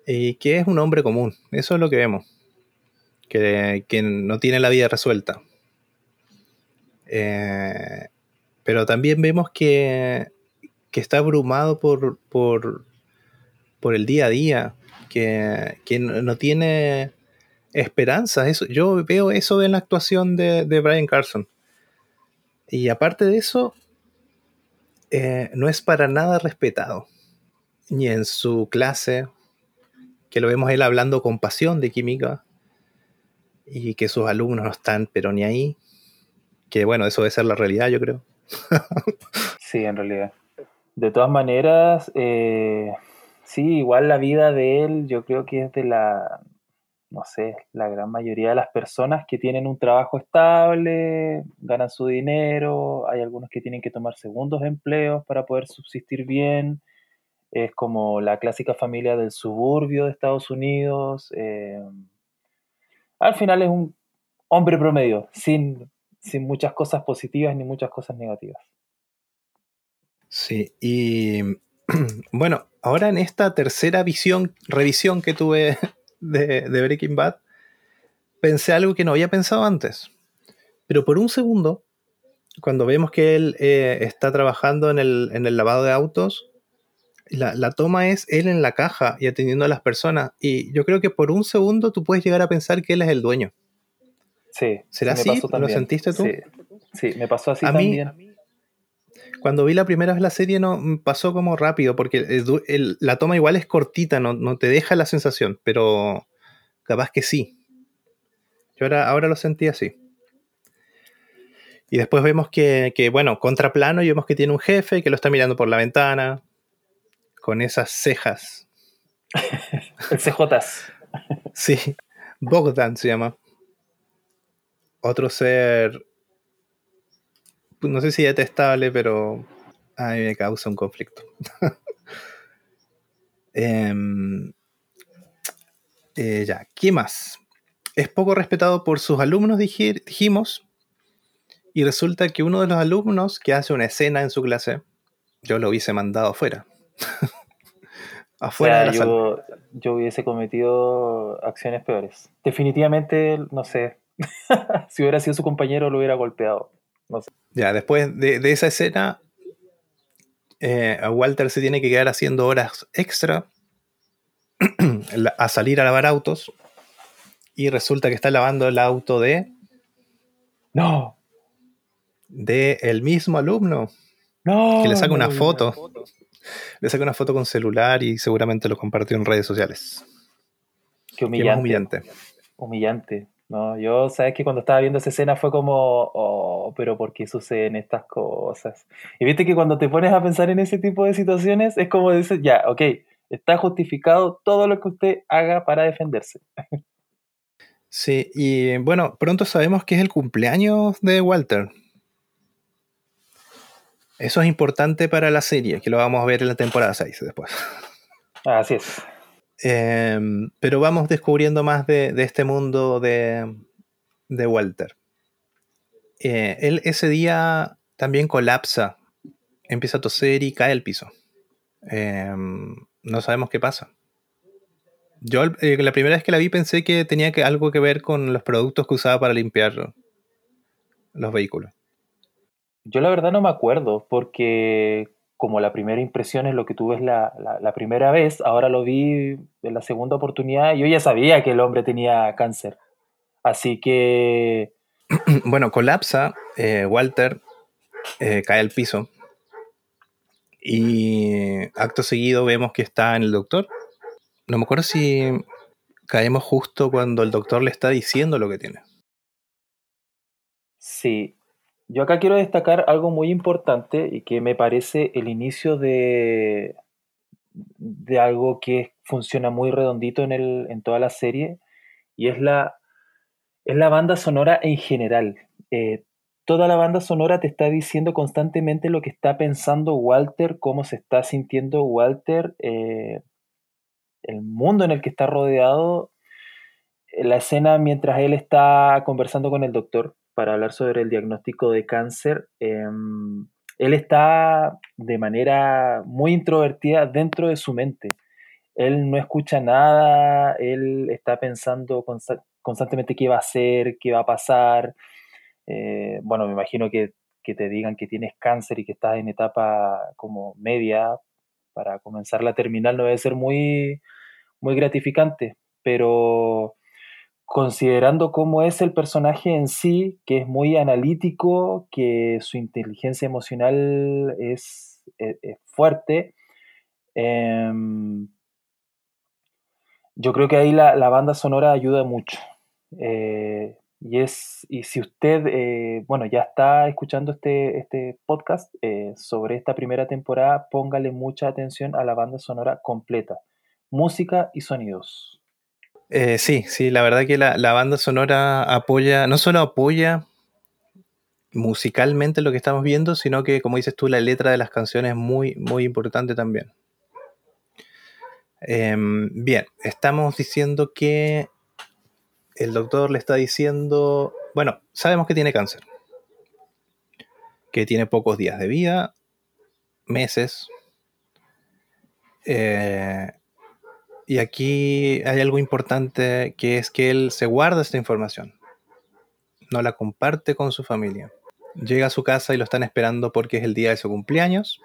y que es un hombre común. Eso es lo que vemos que, no tiene la vida resuelta. Eh, pero también vemos que, está abrumado por, por, el día a día, que, no tiene esperanza. Eso, yo veo eso en la actuación de, de Brian Carson. Y aparte de eso, eh, no es para nada respetado. Ni en su clase, que lo vemos él hablando con pasión de química, y que sus alumnos no están, pero ni ahí. Que bueno, eso debe ser la realidad, yo creo. sí, en realidad. De todas maneras, eh, sí, igual la vida de él, yo creo que es de la, no sé, la gran mayoría de las personas que tienen un trabajo estable, ganan su dinero, hay algunos que tienen que tomar segundos empleos para poder subsistir bien, es como la clásica familia del suburbio de Estados Unidos. Eh, al final es un hombre promedio, sin, sin muchas cosas positivas ni muchas cosas negativas. Sí, y bueno, ahora en esta tercera visión, revisión que tuve de, Breaking Bad, pensé algo que no había pensado antes. Pero por un segundo, cuando vemos que él eh, está trabajando en el, en el, lavado de autos, la, la, toma es él en la caja y atendiendo a las personas. Y yo creo que por un segundo tú puedes llegar a pensar que él es el dueño. Sí. ¿Será así? ¿Lo sentiste tú? Sí, me pasó así también. cuando vi la primera vez la serie no pasó como rápido, porque la toma igual es cortita, no, no, te deja la sensación, pero capaz que sí. Yo ahora, ahora lo sentí así. Y después vemos que, que, bueno, contraplano y vemos que tiene un jefe que lo está mirando por la ventana, con esas cejas. CJs. sí, Bogdan se llama. Otro ser, no sé si detestable, pero a mí me causa un conflicto. Em, eh, ya, ¿qué más? Es poco respetado por sus alumnos, dijimos, y resulta que uno de los alumnos que hace una escena en su clase, yo lo hubiese mandado afuera. afuera de la yo, yo hubiese cometido acciones peores. Definitivamente, no sé, si hubiera sido su compañero lo hubiera golpeado. No sé. Ya, después de, esa escena, eh, Walter se tiene que quedar haciendo horas extra a salir a lavar autos y resulta que está lavando el auto de... No. De el mismo alumno. No. Que le saca una foto. Le saca una foto con celular y seguramente lo compartió en redes sociales. Qué humillante. humillante. Humillante. No, yo, sabes que cuando estaba viendo esa escena fue como, oh, pero ¿por qué suceden estas cosas? Y viste que cuando te pones a pensar en ese tipo de situaciones, es como dices, ya, ok, está justificado todo lo que usted haga para defenderse. Sí, y bueno, pronto sabemos que es el cumpleaños de Walter. Eso es importante para la serie, que lo vamos a ver en la temporada 6 después. Así es. Em, pero vamos descubriendo más de, este mundo de, Walter. Eh, él ese día también colapsa, empieza a toser y cae al piso. Em, no sabemos qué pasa. Yo eh, la primera vez que la vi pensé que tenía que, algo que ver con los productos que usaba para limpiar los vehículos. Yo la verdad no me acuerdo, porque como la primera impresión es lo que tú ves la, la, primera vez, ahora lo vi en la segunda oportunidad y yo ya sabía que el hombre tenía cáncer. Así que... Bueno, colapsa, eh, Walter eh, cae al piso y acto seguido vemos que está en el doctor. No me acuerdo si caemos justo cuando el doctor le está diciendo lo que tiene. Sí, yo acá quiero destacar algo muy importante y que me parece el inicio de, de algo que funciona muy redondito en, el, en toda la serie y es la, es la banda sonora en general. Eh, toda la banda sonora te está diciendo constantemente lo que está pensando Walter, cómo se está sintiendo Walter, eh, el mundo en el que está rodeado, la escena mientras él está conversando con el doctor para hablar sobre el diagnóstico de cáncer. Em, él está de manera muy introvertida dentro de su mente. Él no escucha nada, él está pensando constantemente qué va a hacer, qué va a pasar. Eh, bueno, me imagino que, que, te digan que tienes cáncer y que estás en etapa como media para comenzar la terminal no debe ser muy, muy gratificante, pero considerando cómo es el personaje en sí, que es muy analítico, que su inteligencia emocional es, e, fuerte, em, yo creo que ahí la, banda sonora ayuda mucho. Eh, y, es, y si usted, eh, bueno, ya está escuchando este, este podcast eh, sobre esta primera temporada, póngale mucha atención a la banda sonora completa, música y sonidos. Eh, sí, sí, la verdad que la, banda sonora apoya, no solo apoya musicalmente lo que estamos viendo, sino que, como dices tú, la letra de las canciones es muy, muy importante también. Em, bien, estamos diciendo que el doctor le está diciendo, bueno, sabemos que tiene cáncer, que tiene pocos días de vida, meses. Eh, y aquí hay algo importante que es que él se guarda esta información. No la comparte con su familia. Llega a su casa y lo están esperando porque es el día de su cumpleaños.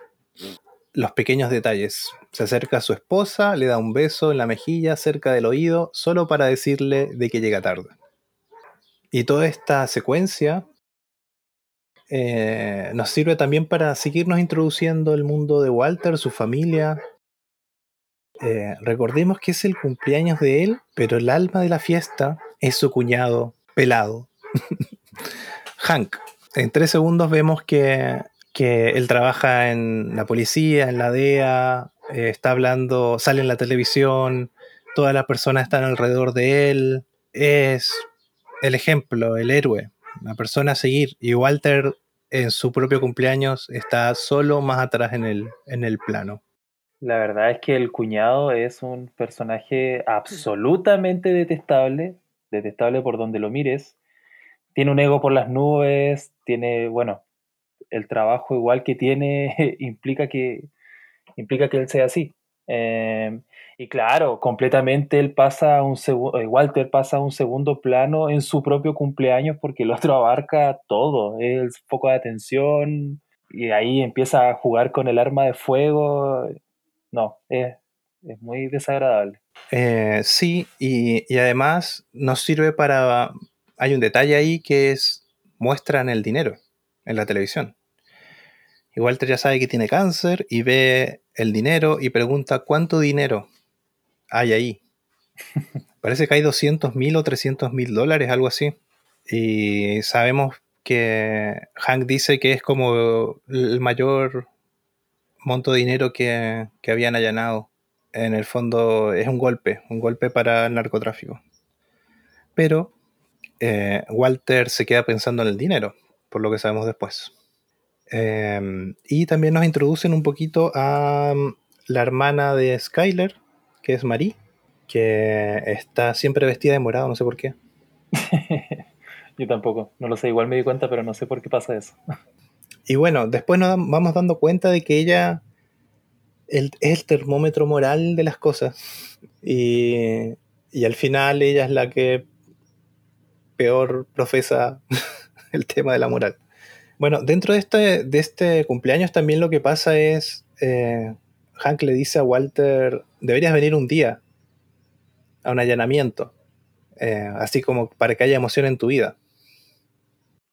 Los pequeños detalles. Se acerca a su esposa, le da un beso en la mejilla, cerca del oído, solo para decirle de que llega tarde. Y toda esta secuencia eh, nos sirve también para seguirnos introduciendo el mundo de Walter, su familia, eh, recordemos que es el cumpleaños de él, pero el alma de la fiesta es su cuñado pelado, Hank. En tres segundos vemos que, él trabaja en la policía, en la DEA, eh, está hablando, sale en la televisión, todas las personas están alrededor de él, es el ejemplo, el héroe, la persona a seguir. Y Walter en su propio cumpleaños está solo más atrás en el, en el plano. La verdad es que el cuñado es un personaje absolutamente detestable, detestable por donde lo mires. Tiene un ego por las nubes, tiene, bueno, el trabajo igual que tiene implica que, implica que él sea así. Em, y claro, completamente él pasa un segundo, eh, Walter pasa a un segundo plano en su propio cumpleaños porque el otro abarca todo, es el foco de atención y ahí empieza a jugar con el arma de fuego no, es, muy desagradable. Eh, sí, y, además nos sirve para... Hay un detalle ahí que es, muestran el dinero en la televisión. Y Walter ya sabe que tiene cáncer y ve el dinero y pregunta cuánto dinero hay ahí. Parece que hay 200 mil o 300 mil dólares, algo así. Y sabemos que Hank dice que es como el mayor monto de dinero que, habían allanado. En el fondo es un golpe, un golpe para el narcotráfico. Pero eh, Walter se queda pensando en el dinero, por lo que sabemos después. Em, y también nos introducen un poquito a mm, la hermana de Skyler, que es Marie, que está siempre vestida de morado, no sé por qué. Yo tampoco, no lo sé, igual me di cuenta, pero no sé por qué pasa eso. Y bueno, después nos vamos dando cuenta de que ella es el termómetro moral de las cosas. Y, al final ella es la que peor profesa el tema de la moral. Bueno, dentro de este, de este cumpleaños también lo que pasa es, eh, Hank le dice a Walter, deberías venir un día a un allanamiento, eh, así como para que haya emoción en tu vida.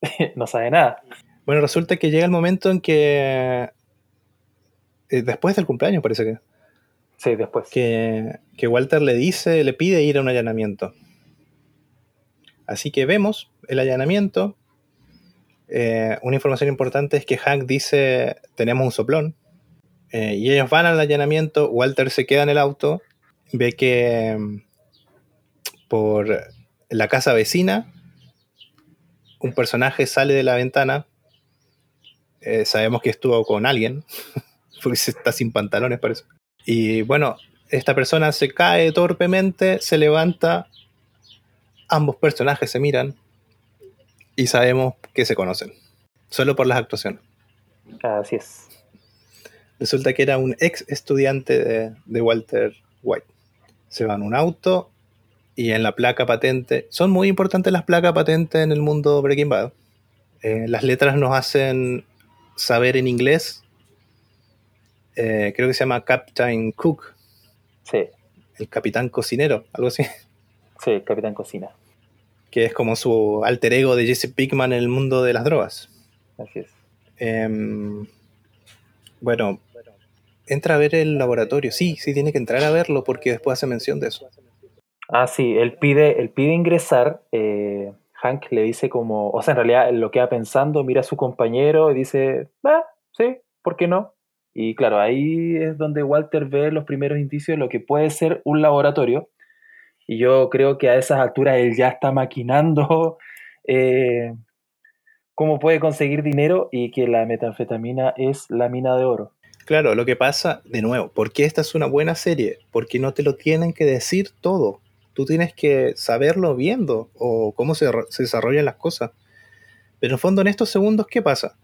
no sabe nada. Bueno, resulta que llega el momento en que. Eh, después del cumpleaños, parece que. Sí, después. Que, Walter le dice, le pide ir a un allanamiento. Así que vemos el allanamiento. Eh, una información importante es que Hank dice: Tenemos un soplón. Eh, y ellos van al allanamiento. Walter se queda en el auto. Ve que por la casa vecina un personaje sale de la ventana eh, sabemos que estuvo con alguien, porque está sin pantalones, parece. Y bueno, esta persona se cae torpemente, se levanta, ambos personajes se miran y sabemos que se conocen, solo por las actuaciones. Así es. Resulta que era un ex estudiante de, Walter White. Se va en un auto y en la placa patente. Son muy importantes las placas patentes en el mundo Breaking Bad. Eh, las letras nos hacen saber en inglés, eh, creo que se llama Captain Cook. Sí. El capitán cocinero, algo así. Sí, capitán cocina. que es como su alter ego de Jesse Pickman en el mundo de las drogas. Así es. Em, bueno, entra a ver el laboratorio. Sí, sí, tiene que entrar a verlo porque después hace mención de eso. Ah, sí, él pide, él pide ingresar. eh, Hank le dice como, o sea, en realidad lo queda pensando, mira a su compañero y dice, ah, sí, ¿por qué no? Y claro, ahí es donde Walter ve los primeros indicios de lo que puede ser un laboratorio. Y yo creo que a esas alturas él ya está maquinando eh, cómo puede conseguir dinero y que la metanfetamina es la mina de oro. Claro, lo que pasa, de nuevo, ¿por qué esta es una buena serie? Porque no te lo tienen que decir todo. Tú tienes que saberlo viendo o cómo se, se desarrollan las cosas. Pero en el fondo, en estos segundos, ¿qué pasa?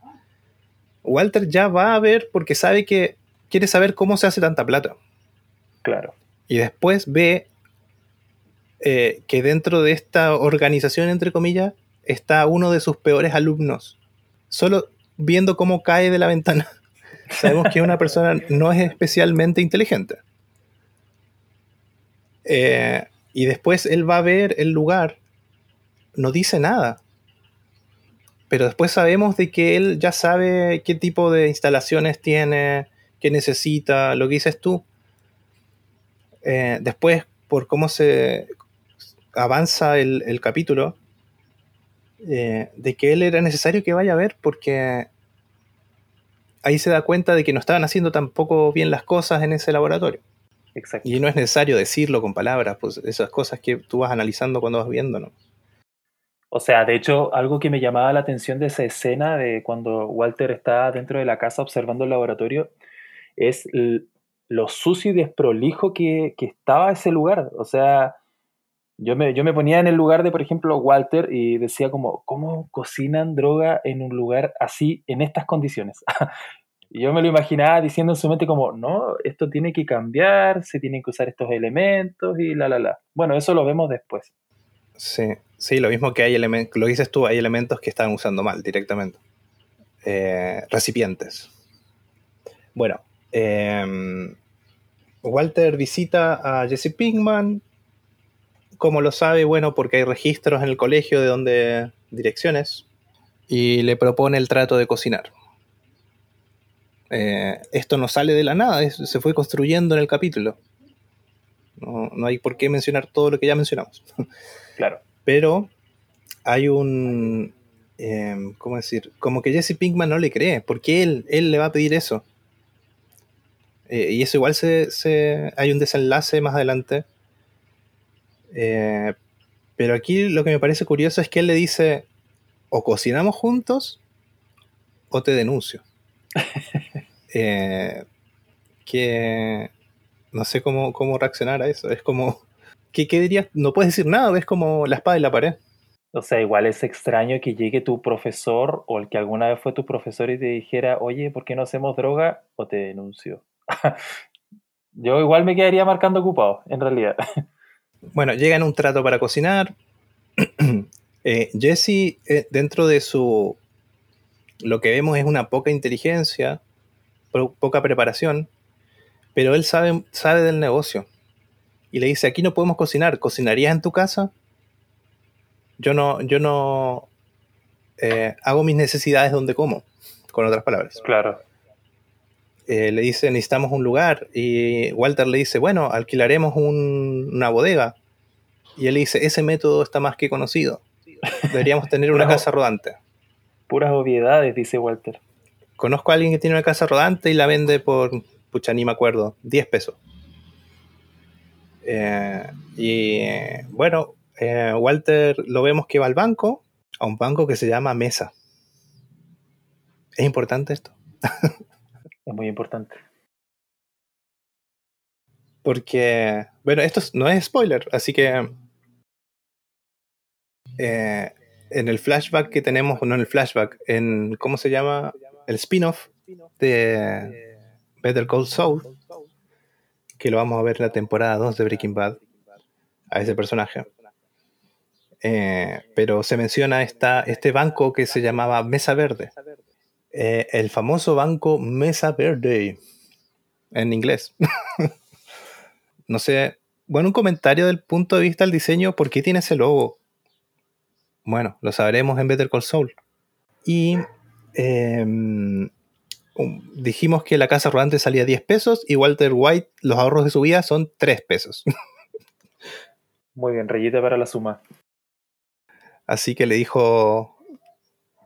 Walter ya va a ver porque sabe que quiere saber cómo se hace tanta plata. Claro. Y después ve eh, que dentro de esta organización, entre comillas, está uno de sus peores alumnos. Solo viendo cómo cae de la ventana, sabemos que una persona no es especialmente inteligente. Eh, y después él va a ver el lugar, no dice nada. Pero después sabemos de que él ya sabe qué tipo de instalaciones tiene, qué necesita, lo que dices tú. Eh, después, por cómo se avanza el, capítulo, eh, de que él era necesario que vaya a ver porque ahí se da cuenta de que no estaban haciendo tampoco bien las cosas en ese laboratorio. Exacto. Y no es necesario decirlo con palabras, pues esas cosas que tú vas analizando cuando vas viendo, ¿no? O sea, de hecho, algo que me llamaba la atención de esa escena de cuando Walter está dentro de la casa observando el laboratorio es lo sucio y desprolijo que, que estaba ese lugar. O sea, yo me, yo me ponía en el lugar de, por ejemplo, Walter y decía como, ¿cómo cocinan droga en un lugar así, en estas condiciones? Y yo me lo imaginaba diciendo en su mente como, no, esto tiene que cambiar, se tienen que usar estos elementos y la, la, la. Bueno, eso lo vemos después. Sí, sí, lo mismo que hay elementos, lo dices tú, hay elementos que están usando mal directamente. Eh, recipientes. Bueno, eh, Walter visita a Jesse Pinkman. Como lo sabe, bueno, porque hay registros en el colegio de donde direcciones. Y le propone el trato de cocinar. Eh, esto no sale de la nada, es- se fue construyendo en el capítulo. No, no hay por qué mencionar todo lo que ya mencionamos. Claro. Pero hay un. em, ¿Cómo decir? Como que Jesse Pinkman no le cree. porque él, él le va a pedir eso? Eh, y eso igual se, se- hay un desenlace más adelante. Eh, pero aquí lo que me parece curioso es que él le dice: o cocinamos juntos o te denuncio. Eh, que no sé cómo, cómo reaccionar a eso. Es como. ¿Qué, qué dirías? No puedes decir nada, ves como la espada y la pared. O sea, igual es extraño que llegue tu profesor o el que alguna vez fue tu profesor y te dijera, oye, ¿por qué no hacemos droga? O te denuncio. Yo igual me quedaría marcando ocupado, en realidad. Bueno, llegan un trato para cocinar. Eh, Jesse, eh, dentro de su. Lo que vemos es una poca inteligencia, po- poca preparación, pero él sabe, sabe del negocio. Y le dice: Aquí no podemos cocinar, ¿cocinarías en tu casa? Yo no, yo no eh, hago mis necesidades donde como, con otras palabras. Claro. Eh, le dice necesitamos un lugar y Walter le dice, bueno, alquilaremos un- una bodega. Y él le dice, ese método está más que conocido. Deberíamos tener una casa rodante. Puras obviedades, dice Walter. Conozco a alguien que tiene una casa rodante y la vende por, pucha, ni me acuerdo, 10 pesos. Eh, y bueno, eh, Walter lo vemos que va al banco, a un banco que se llama Mesa. ¿Es importante esto? Es muy importante. Porque, bueno, esto es- no es spoiler, así que eh, en el flashback que tenemos, no en el flashback, en, ¿cómo se llama? El spin-off de Better Call Saul, que lo vamos a ver en la temporada 2 de Breaking Bad, a ese personaje. Eh, pero se menciona esta, este banco que se llamaba Mesa Verde. Eh, el famoso banco Mesa Verde, en inglés. no sé, bueno, un comentario del punto de vista del diseño, ¿por qué tiene ese logo? Bueno, lo sabremos en Better Call Saul. Y em, dijimos que la casa rodante salía 10 pesos y Walter White, los ahorros de su vida son 3 pesos. Muy bien, rayita para la suma. Así que le dijo,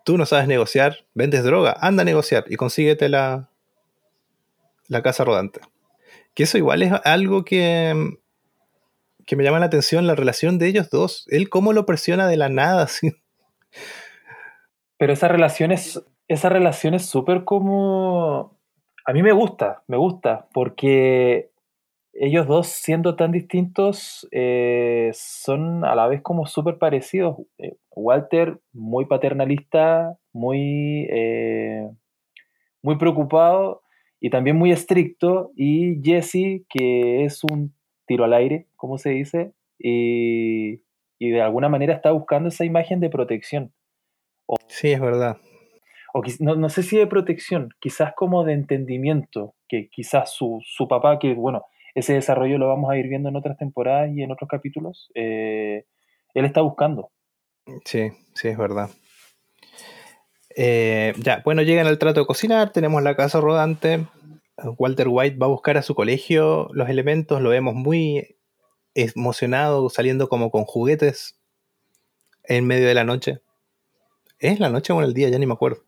tú no sabes negociar, vendes droga, anda a negociar y consíguete la, la casa rodante. Que eso igual es algo que, que me llama la atención, la relación de ellos dos. Él cómo lo presiona de la nada. Pero esa relación es, esa relación es súper como... A mí me gusta, me gusta, porque ellos dos, siendo tan distintos, eh, son a la vez como súper parecidos. Eh, Walter, muy paternalista, muy, eh, muy preocupado y también muy estricto. Y Jesse, que es un tiro al aire, como se dice, y, y, de alguna manera está buscando esa imagen de protección. sí, es verdad. O no, no, sé si de protección, quizás como de entendimiento, que quizás su, su papá, que bueno, ese desarrollo lo vamos a ir viendo en otras temporadas y en otros capítulos, eh, él está buscando. Sí, sí, es verdad. Eh, ya, bueno, llegan al trato de cocinar, tenemos la casa rodante. Walter White va a buscar a su colegio los elementos, lo vemos muy emocionado, saliendo como con juguetes en medio de la noche. ¿Es la noche o en el día? Ya ni me acuerdo.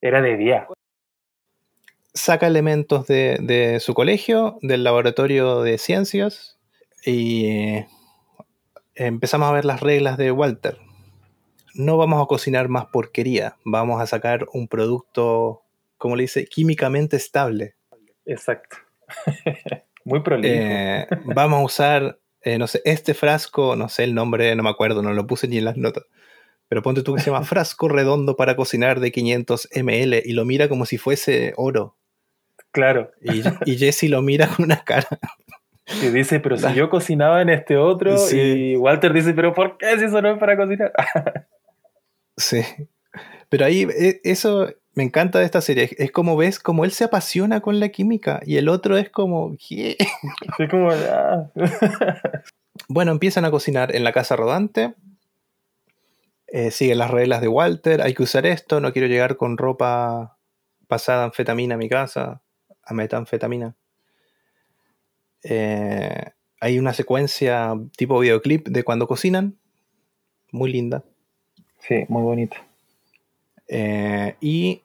Era de día saca elementos de, su colegio, del laboratorio de ciencias, y empezamos a ver las reglas de Walter. No vamos a cocinar más porquería, vamos a sacar un producto, como le dice, químicamente estable. Exacto. Muy prolijo. Eh, vamos a usar, eh, no sé, este frasco, no sé el nombre, no me acuerdo, no lo puse ni en las notas. Pero ponte tú que se llama frasco redondo para cocinar de 500 ml y lo mira como si fuese oro. Claro. Y, Jesse lo mira con una cara. Y dice, pero si yo cocinaba en este otro, y Walter dice, pero ¿por qué si eso no es para cocinar? sí. Pero ahí, e, eso me encanta de esta serie. Es como ves, como él se apasiona con la química y el otro es como, ¿qué? como, ah". bueno, empiezan a cocinar en la casa rodante. Eh, siguen las reglas de Walter. Hay que usar esto. No quiero llegar con ropa pasada anfetamina a mi casa a metanfetamina. Eh, hay una secuencia tipo videoclip de cuando cocinan, muy linda. Sí, muy bonita. Eh, y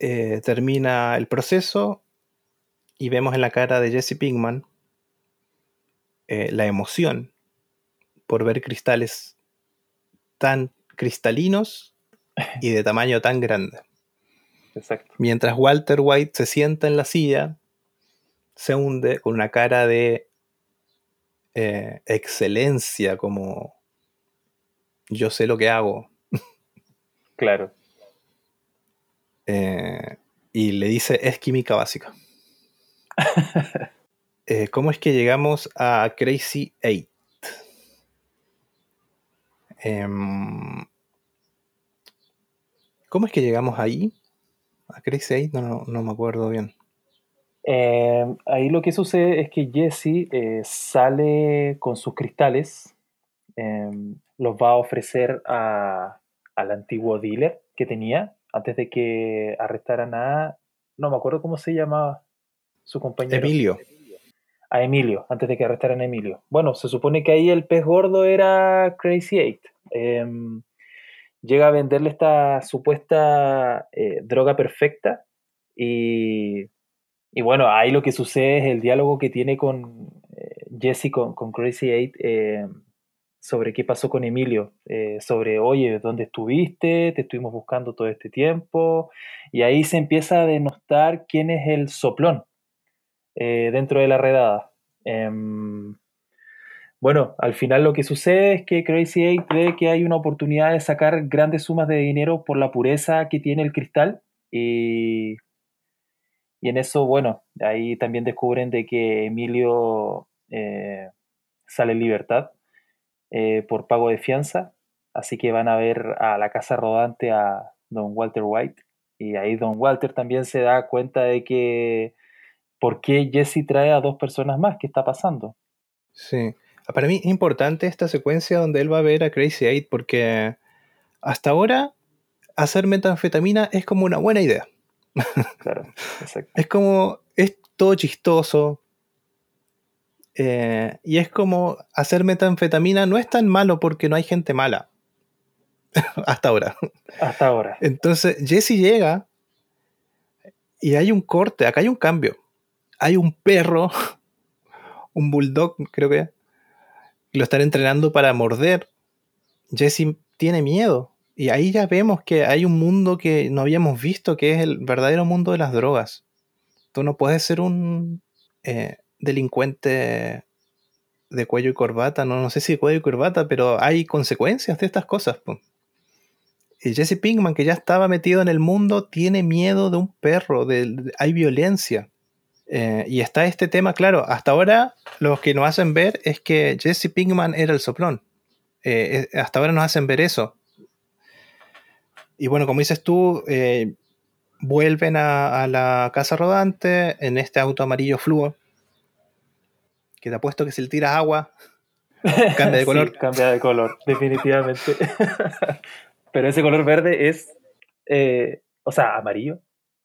eh, termina el proceso y vemos en la cara de Jesse Pinkman la emoción por ver cristales tan cristalinos y de tamaño tan grande. Mientras Walter White se sienta en la silla, se hunde con una cara de eh, excelencia, como yo sé lo que hago. Claro. Eh, y le dice, es química básica. Eh, ¿Cómo es que llegamos a Crazy Eight? Em, ¿Cómo es que llegamos ahí? ¿A Crazy Eight? No, no, me acuerdo bien. Eh, ahí lo que sucede es que Jesse eh, sale con sus cristales, em, los va a ofrecer a, al antiguo dealer que tenía antes de que arrestaran a. No me acuerdo cómo se llamaba su compañero. Emilio. A Emilio, antes de que arrestaran a Emilio. Bueno, se supone que ahí el pez gordo era Crazy Eight. Em, llega a venderle esta supuesta eh, droga perfecta y, bueno, ahí lo que sucede es el diálogo que tiene con eh, Jesse, con, Crazy Eight, eh, sobre qué pasó con Emilio, sobre, oye, ¿dónde estuviste? Te estuvimos buscando todo este tiempo. Y ahí se empieza a denostar quién es el soplón dentro de la redada. Em, bueno, al final lo que sucede es que Crazy Eight ve que hay una oportunidad de sacar grandes sumas de dinero por la pureza que tiene el cristal y, en eso, bueno, ahí también descubren de que Emilio eh, sale en libertad eh, por pago de fianza, así que van a ver a la casa rodante a Don Walter White. Y ahí Don Walter también se da cuenta de que por qué Jesse trae a dos personas más, ¿qué está pasando? Sí, Para mí es importante esta secuencia donde él va a ver a Crazy Eight porque hasta ahora hacer metanfetamina es como una buena idea. Claro, exacto. Es como, es todo chistoso. eh, y es como hacer metanfetamina no es tan malo porque no hay gente mala. hasta ahora. Hasta ahora. Entonces Jesse llega y hay un corte, acá hay un cambio. Hay un perro, un bulldog creo que, lo están entrenando para morder. Jesse tiene miedo. Y ahí ya vemos que hay un mundo que no habíamos visto, que es el verdadero mundo de las drogas. Tú no puedes ser un eh, delincuente de cuello y corbata, no, no sé si cuello y corbata, pero hay consecuencias de estas cosas. Y Jesse Pinkman, que ya estaba metido en el mundo, tiene miedo de un perro, de- hay violencia. Eh, y está este tema, claro, hasta ahora lo que nos hacen ver es que Jesse Pinkman era el soplón. Eh, eh, hasta ahora nos hacen ver eso. Y bueno, como dices tú, eh, vuelven a, a la casa rodante en este auto amarillo fluo. Que te apuesto que si le tiras agua, Cambia de Sí, color. cambia de color, definitivamente. Pero ese color verde es, o sea, amarillo.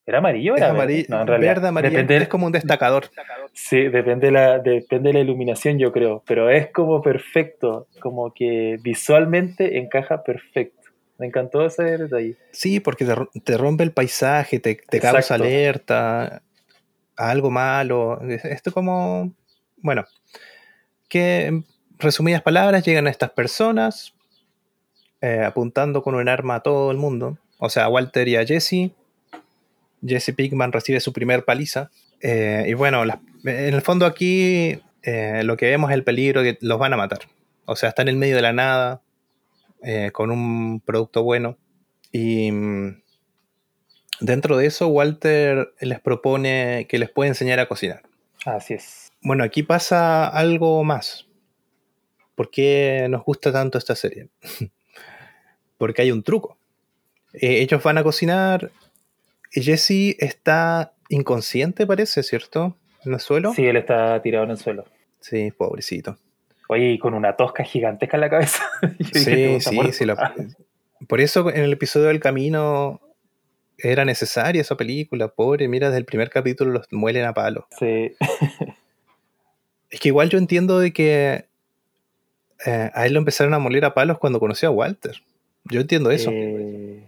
¿Era amarillo? es Era verde? amarillo, No, en realidad, verde, amarillo. Depende, Es como un destacador. Sí, depende de, la, depende de la iluminación, yo creo. Pero es como perfecto, como que visualmente encaja perfecto. Me encantó ese detalle. Sí, porque te, ro- te rompe el paisaje, te, te causa alerta a algo malo. Es- Esto como, bueno, que en resumidas palabras llegan estas personas eh, apuntando con un arma a todo el mundo. O sea, a Walter y a Jesse. Jesse Pinkman recibe su primer paliza. Eh, y bueno, en el fondo aquí eh, lo que vemos es el peligro que los van a matar. O sea, está en el medio de la nada, eh, con un producto bueno. Y mm, dentro de eso, Walter les propone que les puede enseñar a cocinar. Así es. Bueno, aquí pasa algo más. ¿Por qué nos gusta tanto esta serie? Porque hay un truco. Eh, ellos van a cocinar Jesse está inconsciente, parece, ¿cierto? En el suelo. Sí, él está tirado en el suelo. Sí, pobrecito. Oye, y con una tosca gigantesca en la cabeza. Sí, "Este está sí, muerto". sí. la- Por eso en el episodio del camino era necesaria esa película. Pobre, mira, desde el primer capítulo los muelen a palo. Sí. Es que igual yo entiendo de que eh, a él lo empezaron a moler a palos cuando conoció a Walter. Yo entiendo eso. Eh,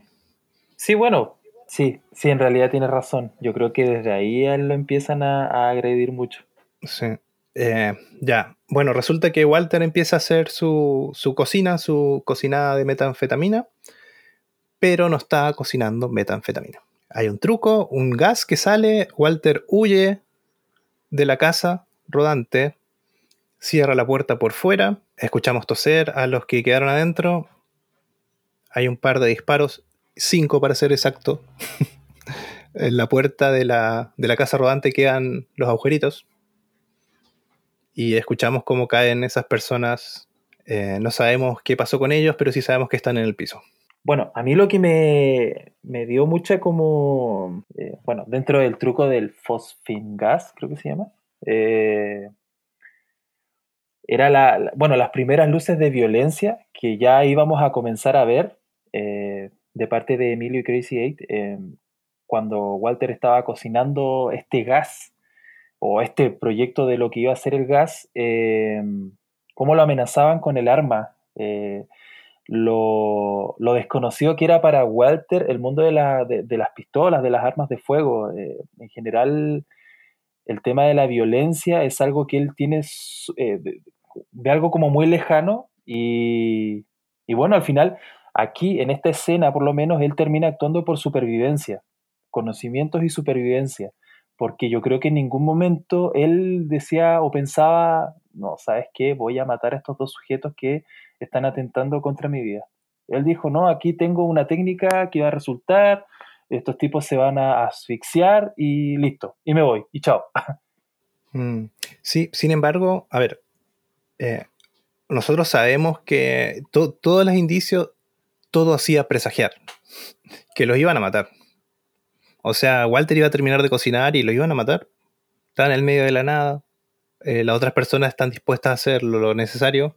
sí, bueno, sí, sí, en realidad tienes razón. Yo creo que desde ahí lo empiezan a, a agredir mucho. Sí. Eh, ya. Bueno, resulta que Walter empieza a hacer su, su cocina, su cocinada de metanfetamina, pero no está cocinando metanfetamina. Hay un truco, un gas que sale, Walter huye de la casa rodante, cierra la puerta por fuera, escuchamos toser a los que quedaron adentro, hay un par de disparos, cinco para ser exacto. en la puerta de la, de la casa rodante quedan los agujeritos y escuchamos cómo caen esas personas. Eh, no sabemos qué pasó con ellos, pero sí sabemos que están en el piso. Bueno, a mí lo que me, me dio mucha como, eh, bueno, dentro del truco del fosfingas, creo que se llama, eh, era la, la- bueno, las primeras luces de violencia que ya íbamos a comenzar a ver eh, de parte de Emilio y Crazy Eight eh, cuando Walter estaba cocinando este gas o este proyecto de lo que iba a ser el gas, eh, cómo lo amenazaban con el arma. eh, lo, lo desconocido que era para Walter el mundo de, la- de- las pistolas, de las armas de fuego. eh, en general, el tema de la violencia es algo que él tiene, eh, de, de algo como muy lejano y, y bueno, al final, aquí en esta escena por lo menos, él termina actuando por supervivencia, conocimientos y supervivencia, porque yo creo que en ningún momento él decía o pensaba, no, ¿sabes qué? Voy a matar a estos dos sujetos que están atentando contra mi vida. Él dijo, no, aquí tengo una técnica que va a resultar, estos tipos se van a asfixiar y listo, y me voy, y chao. Mm, Sí, sin embargo, a ver, eh, nosotros sabemos que to- todos los indicios, todo hacía presagiar que los iban a matar. O sea, Walter iba a terminar de cocinar y lo iban a matar. Estaba en el medio de la nada. eh, las otras personas están dispuestas a hacer lo necesario.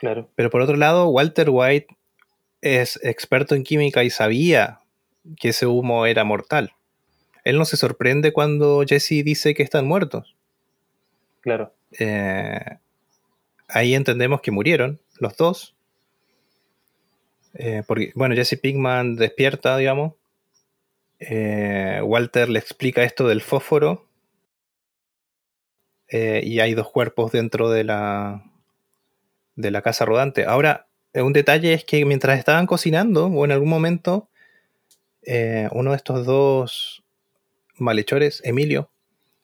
Claro. Pero por otro lado, Walter White es experto en química y sabía que ese humo era mortal. Él no se sorprende cuando Jesse dice que están muertos. Claro. Eh, ahí entendemos que murieron los dos. Eh, porque, bueno, Jesse Pinkman despierta, digamos. Eh, Walter le explica esto del fósforo. y hay dos cuerpos dentro de la, de la casa rodante. Ahora, un detalle es que mientras estaban cocinando, o en algún momento, uno de estos dos malhechores, Emilio,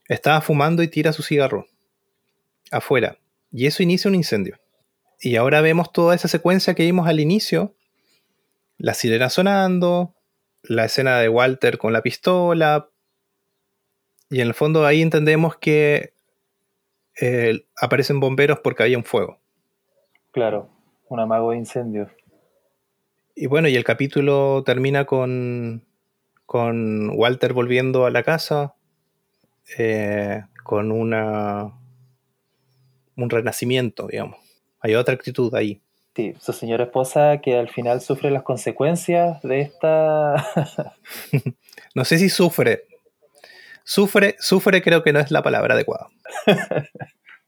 estaba fumando y tira su cigarro afuera. Y eso inicia un incendio. Y ahora vemos toda esa secuencia que vimos al inicio. La sirena sonando, la escena de Walter con la pistola. Y en el fondo ahí entendemos que eh, aparecen bomberos porque había un fuego. Claro, un amago de incendios. Y bueno, y el capítulo termina con, con Walter volviendo a la casa, eh, con una un renacimiento, digamos. Hay otra actitud ahí. Sí, su señora esposa que al final sufre las consecuencias de esta... no sé si sufre. Sufre, sufre creo que no es la palabra adecuada.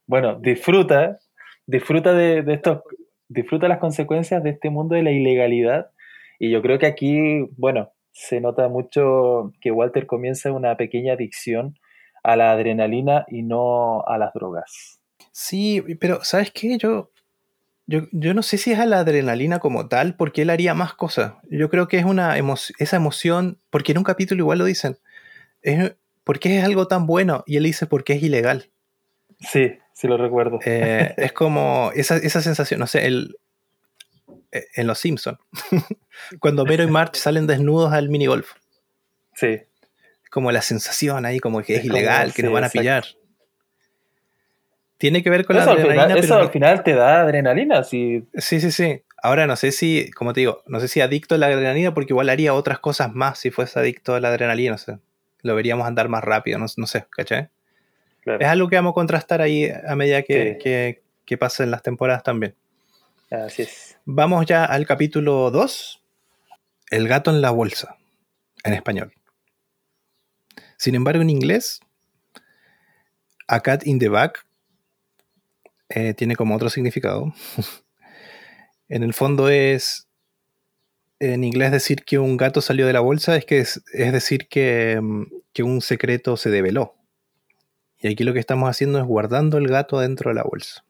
bueno, disfruta, disfruta de, de estos, disfruta las consecuencias de este mundo de la ilegalidad. Y yo creo que aquí, bueno, se nota mucho que Walter comienza una pequeña adicción a la adrenalina y no a las drogas. Sí, pero ¿sabes qué? Yo, yo, yo, no sé si es a la adrenalina como tal, porque él haría más cosas. Yo creo que es una esa emoción, porque en un capítulo igual lo dicen, es porque es algo tan bueno, y él dice porque es ilegal. Sí, sí lo recuerdo. Eh, es como esa, esa sensación, no sé, el, eh, en Los Simpsons, cuando Vero y March salen desnudos al minigolf. Sí. Como la sensación ahí, como que es, ilegal, que nos van a pillar. Tiene que ver con la adrenalina. eso al final te da adrenalina. Sí, sí, sí. sí. Ahora no sé si, como te digo, no sé si adicto a la adrenalina, porque igual haría otras cosas más si fuese adicto a la adrenalina. No sé. Lo veríamos andar más rápido, no, sé, ¿cachai? Es algo que vamos a contrastar ahí a medida que, que, que pasen las temporadas también. Así es. Vamos ya al capítulo 2. El gato en la bolsa. En español. Sin embargo, en inglés, A Cat in the Bag eh, tiene como otro significado. en el fondo es, en inglés decir que un gato salió de la bolsa es, que es, decir que, mm, que, un secreto se develó. Y aquí lo que estamos haciendo es guardando el gato dentro de la bolsa.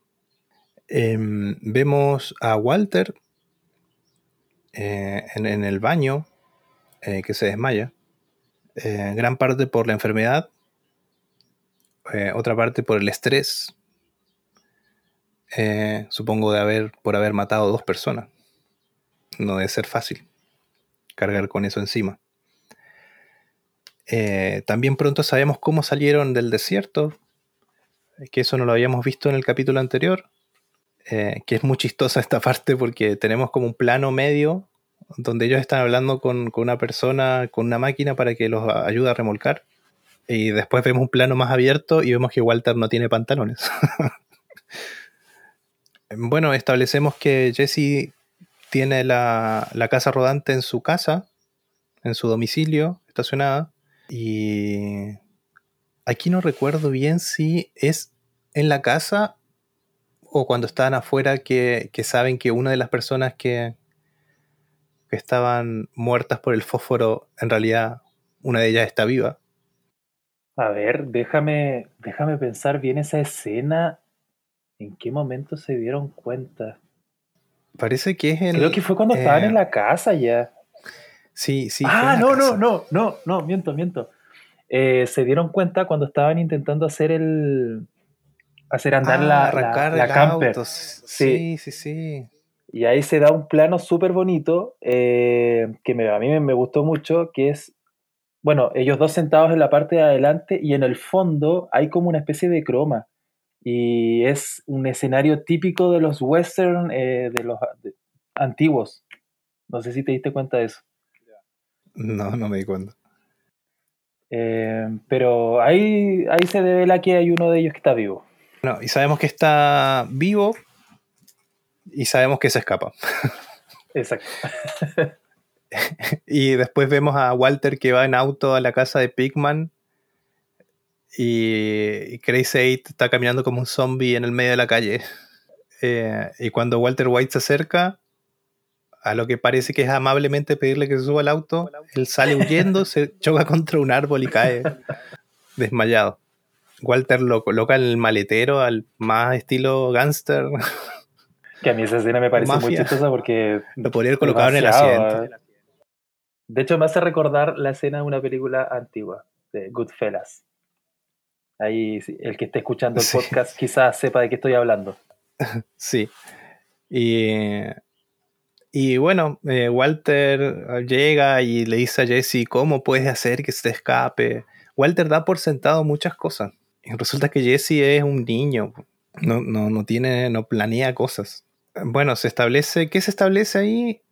Em, vemos a Walter eh, en, el baño eh, que se desmaya. gran parte por la enfermedad, otra parte por el estrés eh, supongo de haber, por haber matado dos personas. No debe ser fácil cargar con eso encima. Eh, también pronto sabemos cómo salieron del desierto, que eso no lo habíamos visto en el capítulo anterior, eh, que es muy chistosa esta parte porque tenemos como un plano medio donde ellos están hablando con, con, una persona, con una máquina para que los ayude a remolcar. Y después vemos un plano más abierto y vemos que Walter no tiene pantalones. bueno, establecemos que Jesse tiene la, casa rodante en su casa, en su domicilio, estacionada. Y aquí no recuerdo bien si es en la casa o cuando estaban afuera que, saben que una de las personas que, que estaban muertas por el fósforo, en realidad una de ellas está viva. A ver, déjame, déjame pensar bien esa escena. ¿En qué momento se dieron cuenta? Parece que es en. Creo que fue cuando estaban en eh, la casa ya. Sí, sí. Ah, no, no, no, no, no, miento, miento. Eh, se dieron cuenta cuando estaban intentando hacer el. hacer andar la, la, camper. Sí. sí, sí, Y ahí se da un plano súper bonito eh, que me, a mí me gustó mucho, que es. Bueno, ellos dos sentados en la parte de adelante y en el fondo hay como una especie de croma y es un escenario típico de los western eh, de los antiguos. No sé si te diste cuenta de eso. No, no me di cuenta. Eh, pero ahí, ahí se devela que hay uno de ellos que está vivo. No, y sabemos que está vivo y sabemos que se escapa. Exacto. y después vemos a Walter que va en auto a la casa de Pigman y Crazy Eight está caminando como un zombie en el medio de la calle. Eh, y cuando Walter White se acerca, a lo que parece que es amablemente pedirle que se suba al auto, él sale huyendo, se choca contra un árbol y cae desmayado. Walter lo coloca en el maletero al más estilo gangster. Que a mí esa escena me parece muy chistosa porque... Lo podría haber colocado en el asiento. ¿eh? De hecho, me hace recordar la escena de una película antigua, de Goodfellas. Ahí el que esté escuchando el podcast quizás sepa de qué estoy hablando. Sí. Y, y bueno, eh, Walter llega y le dice a Jesse, ¿cómo puedes hacer que se escape? Walter da por sentado muchas cosas. Y resulta que Jesse es un niño. No, no, no tiene, no planea cosas. Bueno, se establece, ¿qué se establece ahí?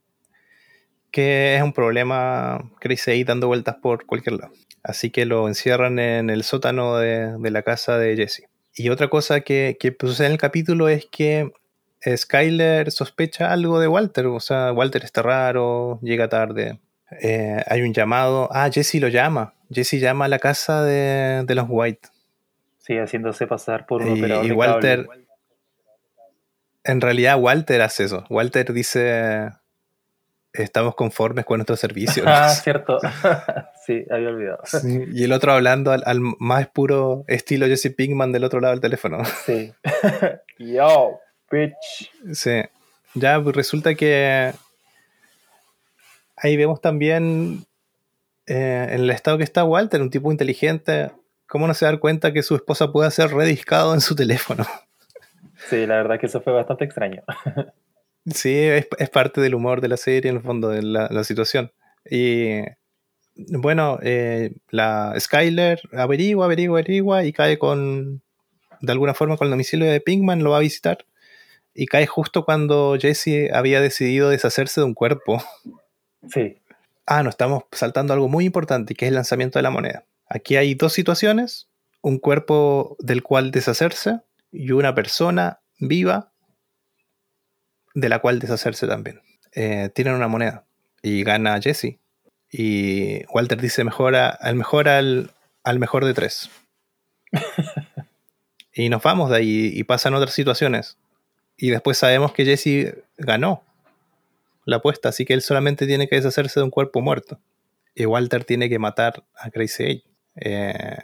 Que es un problema Crazy ahí dando vueltas por cualquier lado. Así que lo encierran en el sótano de, la casa de Jesse. Y otra cosa que, que sucede en el capítulo es que Skyler sospecha algo de Walter. O sea, Walter está raro, llega tarde. Eh, hay un llamado. Ah, Jesse lo llama. Jesse llama a la casa de, los White. Sí, haciéndose pasar por un y, operador. Y Walter. En realidad, Walter hace eso. Walter dice: Estamos conformes con nuestro servicio. ah, cierto. sí, había olvidado. y el otro hablando al, más puro estilo Jesse Pinkman del otro lado del teléfono. Sí. Yo, bitch. Sí. Ya pues, resulta que ahí vemos también eh, en el estado que está Walter, un tipo inteligente, ¿cómo no se da cuenta que su esposa puede ser rediscado en su teléfono? Sí, la verdad que eso fue bastante extraño. Sí, es, parte del humor de la serie, en el fondo, de la, situación. Y bueno, eh, la Skyler averigua, averigua, averigua y cae con, de alguna forma, con el domicilio de Pinkman, lo va a visitar. Y cae justo cuando Jesse había decidido deshacerse de un cuerpo. Sí. Ah, no, estamos saltando algo muy importante, que es el lanzamiento de la moneda. Aquí hay dos situaciones, un cuerpo del cual deshacerse y una persona viva de la cual deshacerse también. Eh, tienen una moneda y gana Jesse. Y Walter dice mejora, al mejor al, al mejor de tres. y nos vamos de ahí y pasan otras situaciones. Y después sabemos que Jesse ganó la apuesta, así que él solamente tiene que deshacerse de un cuerpo muerto. Y Walter tiene que matar a Crazy Eight. Eh,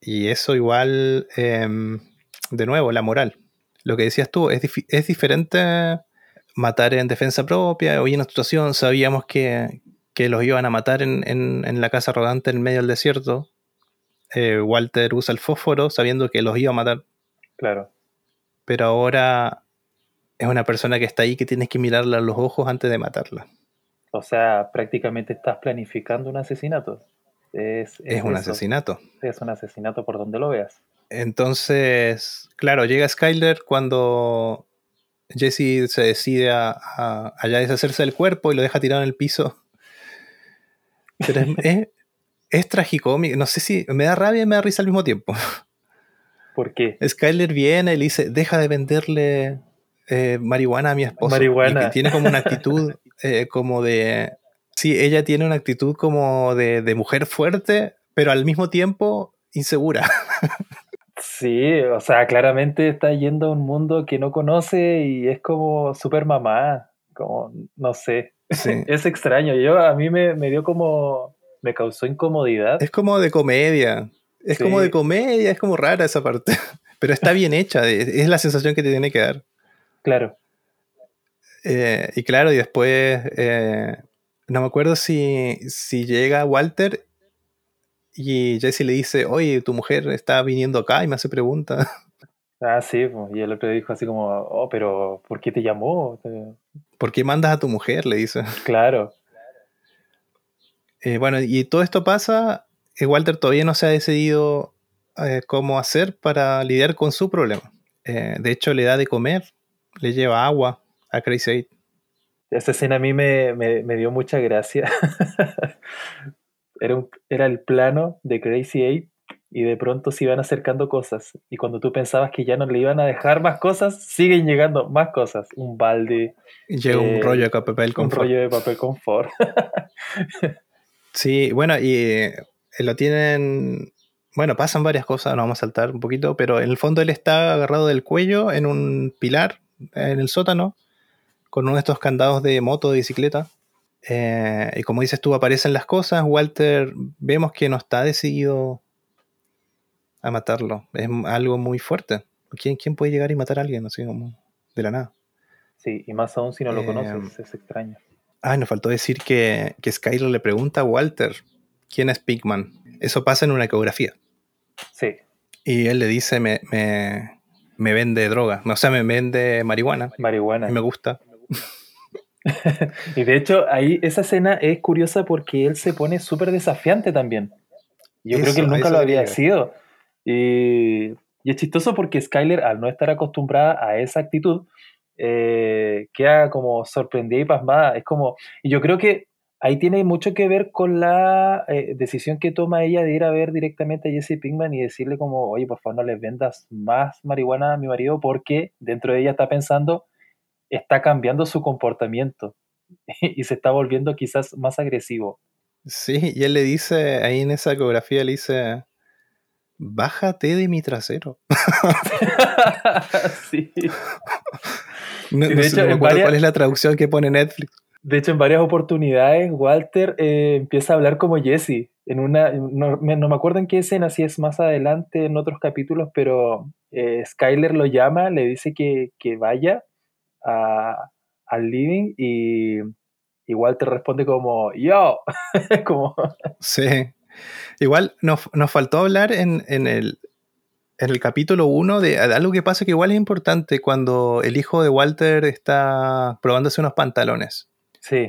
y eso igual, em, de nuevo, la moral. Lo que decías tú, es, es diferente matar en defensa propia. Hoy en una situación sabíamos que, los iban a matar en, la casa rodante en medio del desierto. Eh, Walter usa el fósforo sabiendo que los iba a matar. Claro. Pero ahora es una persona que está ahí que tienes que mirarla a los ojos antes de matarla. O sea, prácticamente estás planificando un asesinato. Es, un asesinato. Es un asesinato por donde lo veas. Entonces, claro, llega Skyler cuando Jesse se decide a, deshacerse del cuerpo y lo deja tirado en el piso. Pero es, es, tragicómico. No sé si me da rabia y me da risa al mismo tiempo. ¿Por qué? Skyler viene y le dice, deja de venderle eh, marihuana a mi esposo. Marihuana. Y tiene como una actitud eh, como de... Sí, ella tiene una actitud como de, de mujer fuerte, pero al mismo tiempo insegura. Sí, o sea, claramente está yendo a un mundo que no conoce y es como super mamá, como, no sé, es extraño. Yo, a mí me, dio como, me causó incomodidad. Es como de comedia, es como de comedia, es como rara esa parte, pero está bien hecha, es la sensación que te tiene que dar. Claro. Eh, y claro, y después, eh, no me acuerdo si, si llega Walter y Jesse le dice, oye, tu mujer está viniendo acá y me hace preguntas. Ah, sí, y el otro dijo así como, oh, pero ¿por qué te llamó? ¿Por qué mandas a tu mujer? Le dice. Claro. Eh, bueno, y todo esto pasa, eh, Walter todavía no se ha decidido eh, cómo hacer para lidiar con su problema. de hecho, le da de comer, le lleva agua a Crazy Eight. Esta escena a mí me, me dio mucha gracia, era, era el plano de Crazy Eight y de pronto se iban acercando cosas. Y cuando tú pensabas que ya no le iban a dejar más cosas, siguen llegando más cosas. Un balde. Llega un eh, rollo de papel Un rollo de papel confort. Sí, bueno, y eh, lo tienen. Bueno, pasan varias cosas, nos vamos a saltar un poquito, pero en el fondo él está agarrado del cuello en un pilar en el sótano, con uno de estos candados de moto, de bicicleta. Eh, y como dices tú, aparecen las cosas. Walter, vemos que no está decidido a matarlo. Es algo muy fuerte. ¿Quién, quién puede llegar y matar a alguien así como de la nada? Sí, y más aún si no lo Eh, conoces, es extraño. Ah, nos faltó decir que, que Skyler le pregunta a Walter quién es Pigman. Eso pasa en una ecografía. Sí, Y él le dice, me, me, me vende droga. O sea, me vende marihuana. marihuana. Y me gusta. Y de hecho, ahí esa escena es curiosa porque él se pone súper desafiante también. Yo creo que él nunca lo había sido. Y, y es chistoso porque Skyler, al no estar acostumbrada a esa actitud, eh, queda como sorprendida y pasmada. Es como, y yo creo que ahí tiene mucho que ver con la eh, decisión que toma ella de ir a ver directamente a Jesse Pinkman y decirle como, oye, por favor no les vendas más marihuana a mi marido porque dentro de ella está pensando, está cambiando su comportamiento y se está volviendo quizás más agresivo. Sí, y él le dice, ahí en esa ecografía le dice, bájate de mi trasero. sí. No, Sí, de hecho, no varias- cuál es la traducción que pone Netflix. De hecho, en varias oportunidades, Walter eh, empieza a hablar como Jesse. En una, no, me- no me acuerdo en qué escena, si es más adelante en otros capítulos, pero eh, Skyler lo llama, le dice que, que vaya a- al living y, y Walter responde como, yo, como, Sí. Igual nos, nos faltó hablar en, en el, en el capítulo 1 de, de algo que pasa que igual es importante cuando el hijo de Walter está probándose unos pantalones. sí,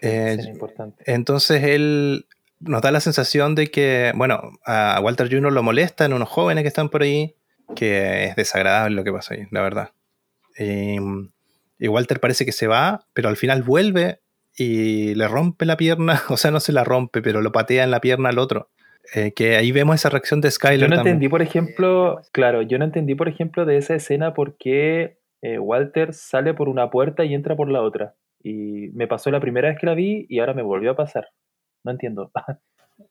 sí, Eh, es importante. Entonces él nos da la sensación de que, bueno, a Walter Jr. lo molestan unos jóvenes que están por ahí, que es desagradable lo que pasa ahí, la verdad. Y, y Walter parece que se va, pero al final vuelve y le rompe la pierna, o sea, no se la rompe, pero lo patea en la pierna al otro. Eh, que ahí vemos esa reacción de Skyler Yo no también. entendí, por ejemplo, claro, yo no entendí, por ejemplo, de esa escena por qué eh, Walter sale por una puerta y entra por la otra. Y me pasó la primera vez que la vi y ahora me volvió a pasar. No entiendo.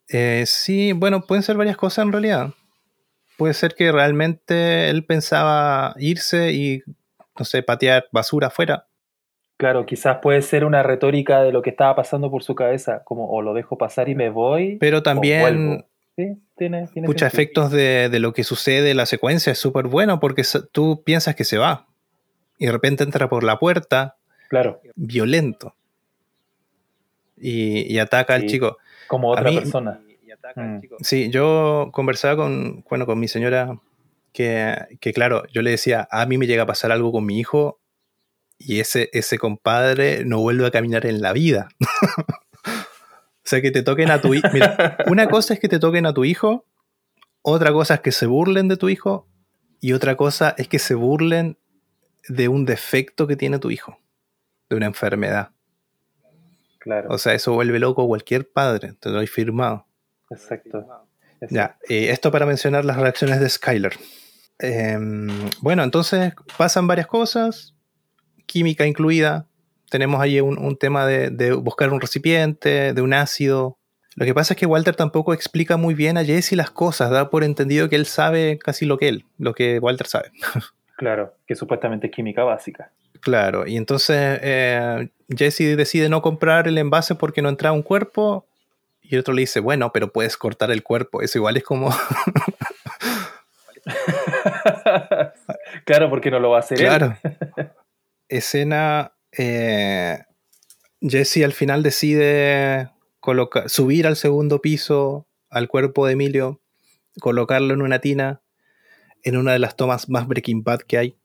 Eh, sí, bueno, pueden ser varias cosas en realidad. Puede ser que realmente él pensaba irse y, no sé, patear basura afuera. Claro, quizás puede ser una retórica de lo que estaba pasando por su cabeza, como o lo dejo pasar y me voy. Pero también. Sí, tiene, tiene Escucha sentido. efectos de, de lo que sucede en la secuencia es súper bueno porque tú piensas que se va y de repente entra por la puerta Claro, violento y, y ataca al chico. como A otra mí- persona. Mm. Sí, yo conversaba con, bueno, con mi señora que, que, claro, yo le decía, a mí me llega a pasar algo con mi hijo y ese, ese compadre no vuelve a caminar en la vida. o sea, que te toquen a tu hijo. Mira, una cosa es que te toquen a tu hijo, otra cosa es que se burlen de tu hijo y otra cosa es que se burlen de un defecto que tiene tu hijo, de una enfermedad. Claro, O sea, eso vuelve loco a cualquier padre, te lo doy firmado. exacto. Ya, esto para mencionar las reacciones de Skyler. Em, bueno, entonces pasan varias cosas, química incluida. Tenemos ahí un, un tema de, de buscar un recipiente, de un ácido. Lo que pasa es que Walter tampoco explica muy bien a Jesse las cosas, da por entendido que él sabe casi lo que él, lo que Walter sabe. Claro, que supuestamente es química básica. Claro, y entonces eh, Jesse decide no comprar el envase porque no entra un cuerpo. Y el otro le dice, bueno, pero puedes cortar el cuerpo. Eso igual es como, claro, porque no lo va a hacer él. Claro. Escena. eh, Jesse al final decide subir al segundo piso al cuerpo de Emilio, colocarlo en una tina, en una de las tomas más Breaking Bad que hay.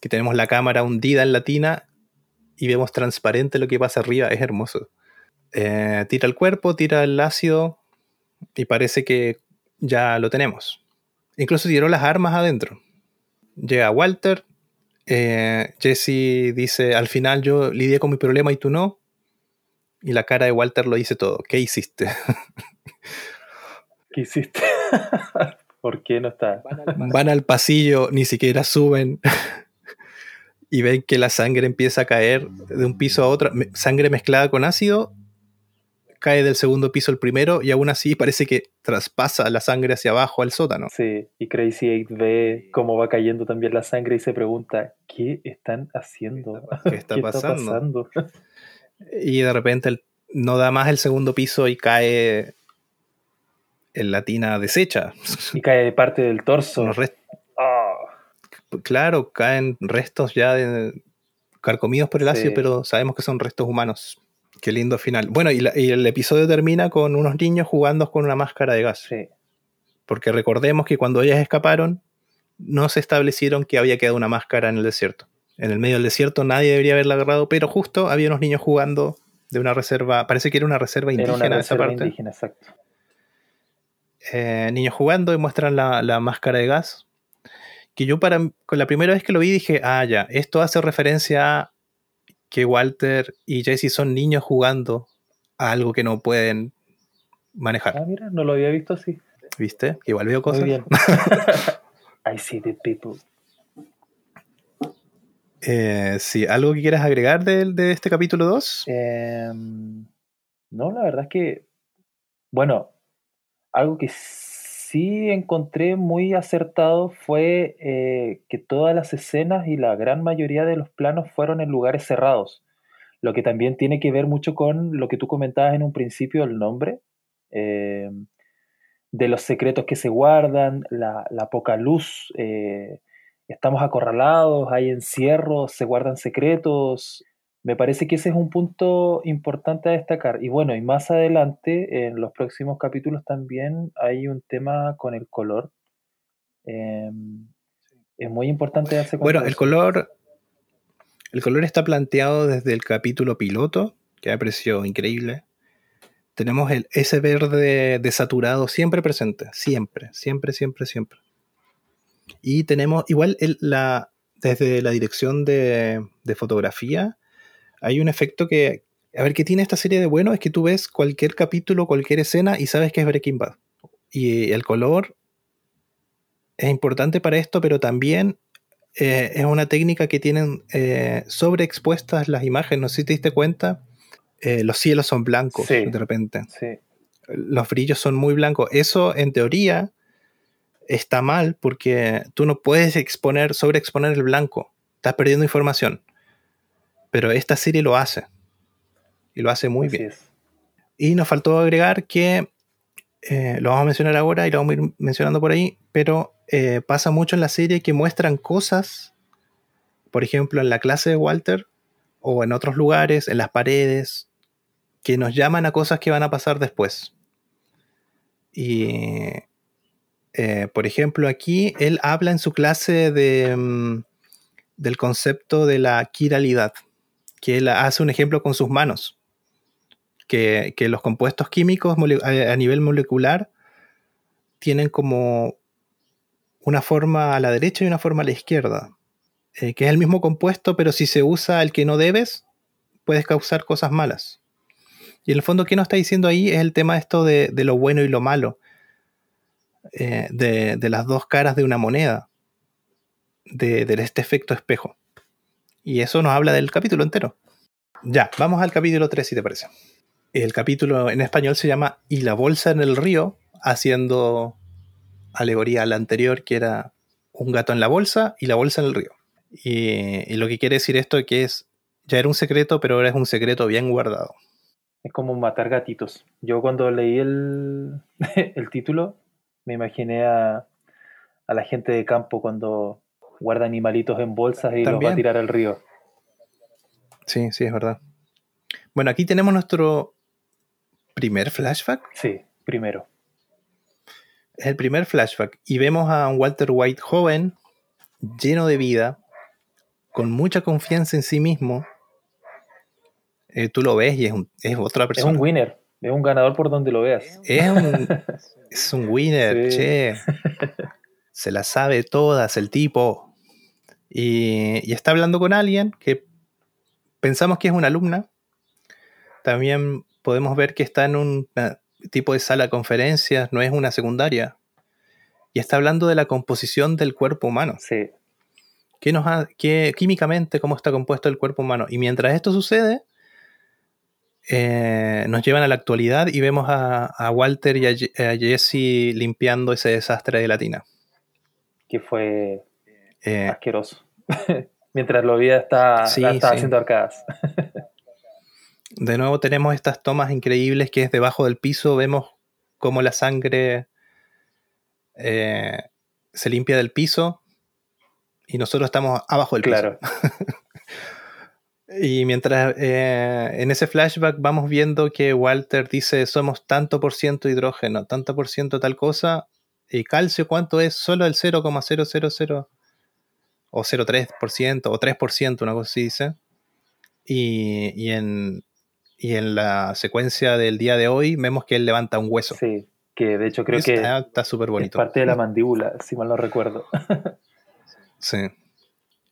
Que tenemos la cámara hundida en la tina y vemos transparente lo que pasa arriba. Es hermoso. Eh, tira el cuerpo, tira el ácido y parece que ya lo tenemos. Incluso tiró las armas adentro. Llega Walter, eh, Jesse dice, al final yo lidié con mi problema y tú no. Y la cara de Walter lo dice todo. ¿Qué hiciste? ¿Qué hiciste? ¿Por qué no está? Van al pasillo, ni siquiera suben. y ven que la sangre empieza a caer de un piso a otro. Sangre mezclada con ácido cae del segundo piso al primero y aún así parece que traspasa la sangre hacia abajo al sótano. Sí, y Crazy Eight ve cómo va cayendo también la sangre y se pregunta, ¿qué están haciendo? ¿Qué está ¿Qué pasando? Y de repente el- no da más el segundo piso y cae en la tina deshecha. Y cae parte del torso. Ah, claro, caen restos ya de, carcomidos por el ácido, Sí. pero sabemos que son restos humanos. Qué lindo final. Bueno, y, la- y el episodio termina con unos niños jugando con una máscara de gas. sí, Porque recordemos que cuando ellas escaparon, no se establecieron que había quedado una máscara en el desierto. En el medio del desierto nadie debería haberla agarrado, pero justo había unos niños jugando de una reserva, parece que era una reserva era indígena una esa reserva parte. indígena, exacto. Eh, niños jugando y muestran la, la máscara de gas. Que yo para con la primera vez que lo vi dije, ah, ya, esto hace referencia a que Walter y Jesse son niños jugando a algo que no pueden manejar. Ah, mira, no lo había visto así. ¿Viste? Que igual veo cosas. Muy bien. I see the people. Eh, sí, ¿algo que quieras agregar de, de este capítulo 2? Em, no, la verdad es que, bueno, algo que sí encontré muy acertado fue eh, que todas las escenas y la gran mayoría de los planos fueron en lugares cerrados, lo que también tiene que ver mucho con lo que tú comentabas en un principio, el nombre, em, de los secretos que se guardan, la, la poca luz. eh, estamos acorralados, hay encierros, se guardan secretos. Me parece que ese es un punto importante a destacar. Y bueno, y más adelante, en los próximos capítulos también hay un tema con el color. Eh, es muy importante darse cuenta. Bueno, el color. El color está planteado desde el capítulo piloto, que me pareció increíble. Tenemos el, ese verde desaturado siempre presente, siempre, siempre, siempre, siempre. Y tenemos igual el- la, desde la dirección de, de fotografía, hay un efecto que, a ver, ¿qué tiene esta serie de bueno? Es que tú ves cualquier capítulo, cualquier escena y sabes que es Breaking Bad. Y el color es importante para esto, pero también eh, es una técnica que tienen eh, sobreexpuestas las imágenes. No sé si te diste cuenta, eh, los cielos son blancos Sí. de repente. Sí, Los brillos son muy blancos. Eso, en teoría, está mal porque tú no puedes exponer, sobreexponer el blanco. Estás perdiendo información. Pero esta serie lo hace. Y lo hace muy así bien. es. Y nos faltó agregar que, eh, lo vamos a mencionar ahora y lo vamos a ir mencionando por ahí, pero eh, pasa mucho en la serie que muestran cosas, por ejemplo, en la clase de Walter o en otros lugares, en las paredes, que nos llaman a cosas que van a pasar después. Y, eh, por ejemplo, aquí él habla en su clase de, mm, del concepto de la quiralidad, que él hace un ejemplo con sus manos que, que los compuestos químicos a, nivel molecular tienen como una forma a la derecha y una forma a la izquierda, eh, que es el mismo compuesto, pero si se usa el que no debes, puedes causar cosas malas. Y en el fondo, ¿qué nos está diciendo ahí? Es el tema esto de, de lo bueno y lo malo, eh, de, de las dos caras de una moneda, de este efecto espejo. Y eso nos habla del capítulo entero. Ya, vamos al capítulo 3, si te parece. El capítulo en español se llama Y la bolsa en el río, haciendo alegoría al anterior, que era un gato en la bolsa y la bolsa en el río. Y, y lo que quiere decir esto es que es, ya era un secreto, pero ahora es un secreto bien guardado. Es como matar gatitos. Yo cuando leí el, el título me imaginé a, a la gente de campo cuando guarda animalitos en bolsas y los va a tirar al río. Sí, sí, es verdad. Bueno, aquí tenemos nuestro primer flashback. Sí, primero. Es el primer flashback. Y vemos a un Walter White joven, lleno de vida, con mucha confianza en sí mismo. Eh, tú lo ves y es, un- es otra Es persona. un winner, es un ganador por donde lo veas. Es un, es un winner, Sí. che. Se la sabe todas el tipo. Y, y está hablando con alguien que pensamos que es una alumna. También podemos ver que está en una tipo de sala de conferencias, no es una secundaria. Y está hablando de la composición del cuerpo humano. Sí. ¿Qué nos ha- qué- químicamente cómo está compuesto el cuerpo humano? Y mientras esto sucede, eh, nos llevan a la actualidad y vemos a, a Walter y a, a Jesse limpiando ese desastre de la tina. Que fue Eh, asqueroso. Mientras lo vida está, Sí, estaba sí. haciendo arcadas. de nuevo tenemos estas tomas increíbles que es debajo del piso, vemos cómo la sangre eh, se limpia del piso y nosotros estamos abajo del piso. Claro. Y mientras eh, en ese flashback vamos viendo que Walter dice somos tanto por ciento hidrógeno, tanto por ciento tal cosa, y calcio cuánto es, solo el 0,000 o 0,3% o 3%, una cosa así dice. Y, y en, y en la secuencia del día de hoy vemos que él levanta un hueso. Sí. Que de hecho creo que está súper es bonito. parte de la mandíbula, si mal no recuerdo. Sí.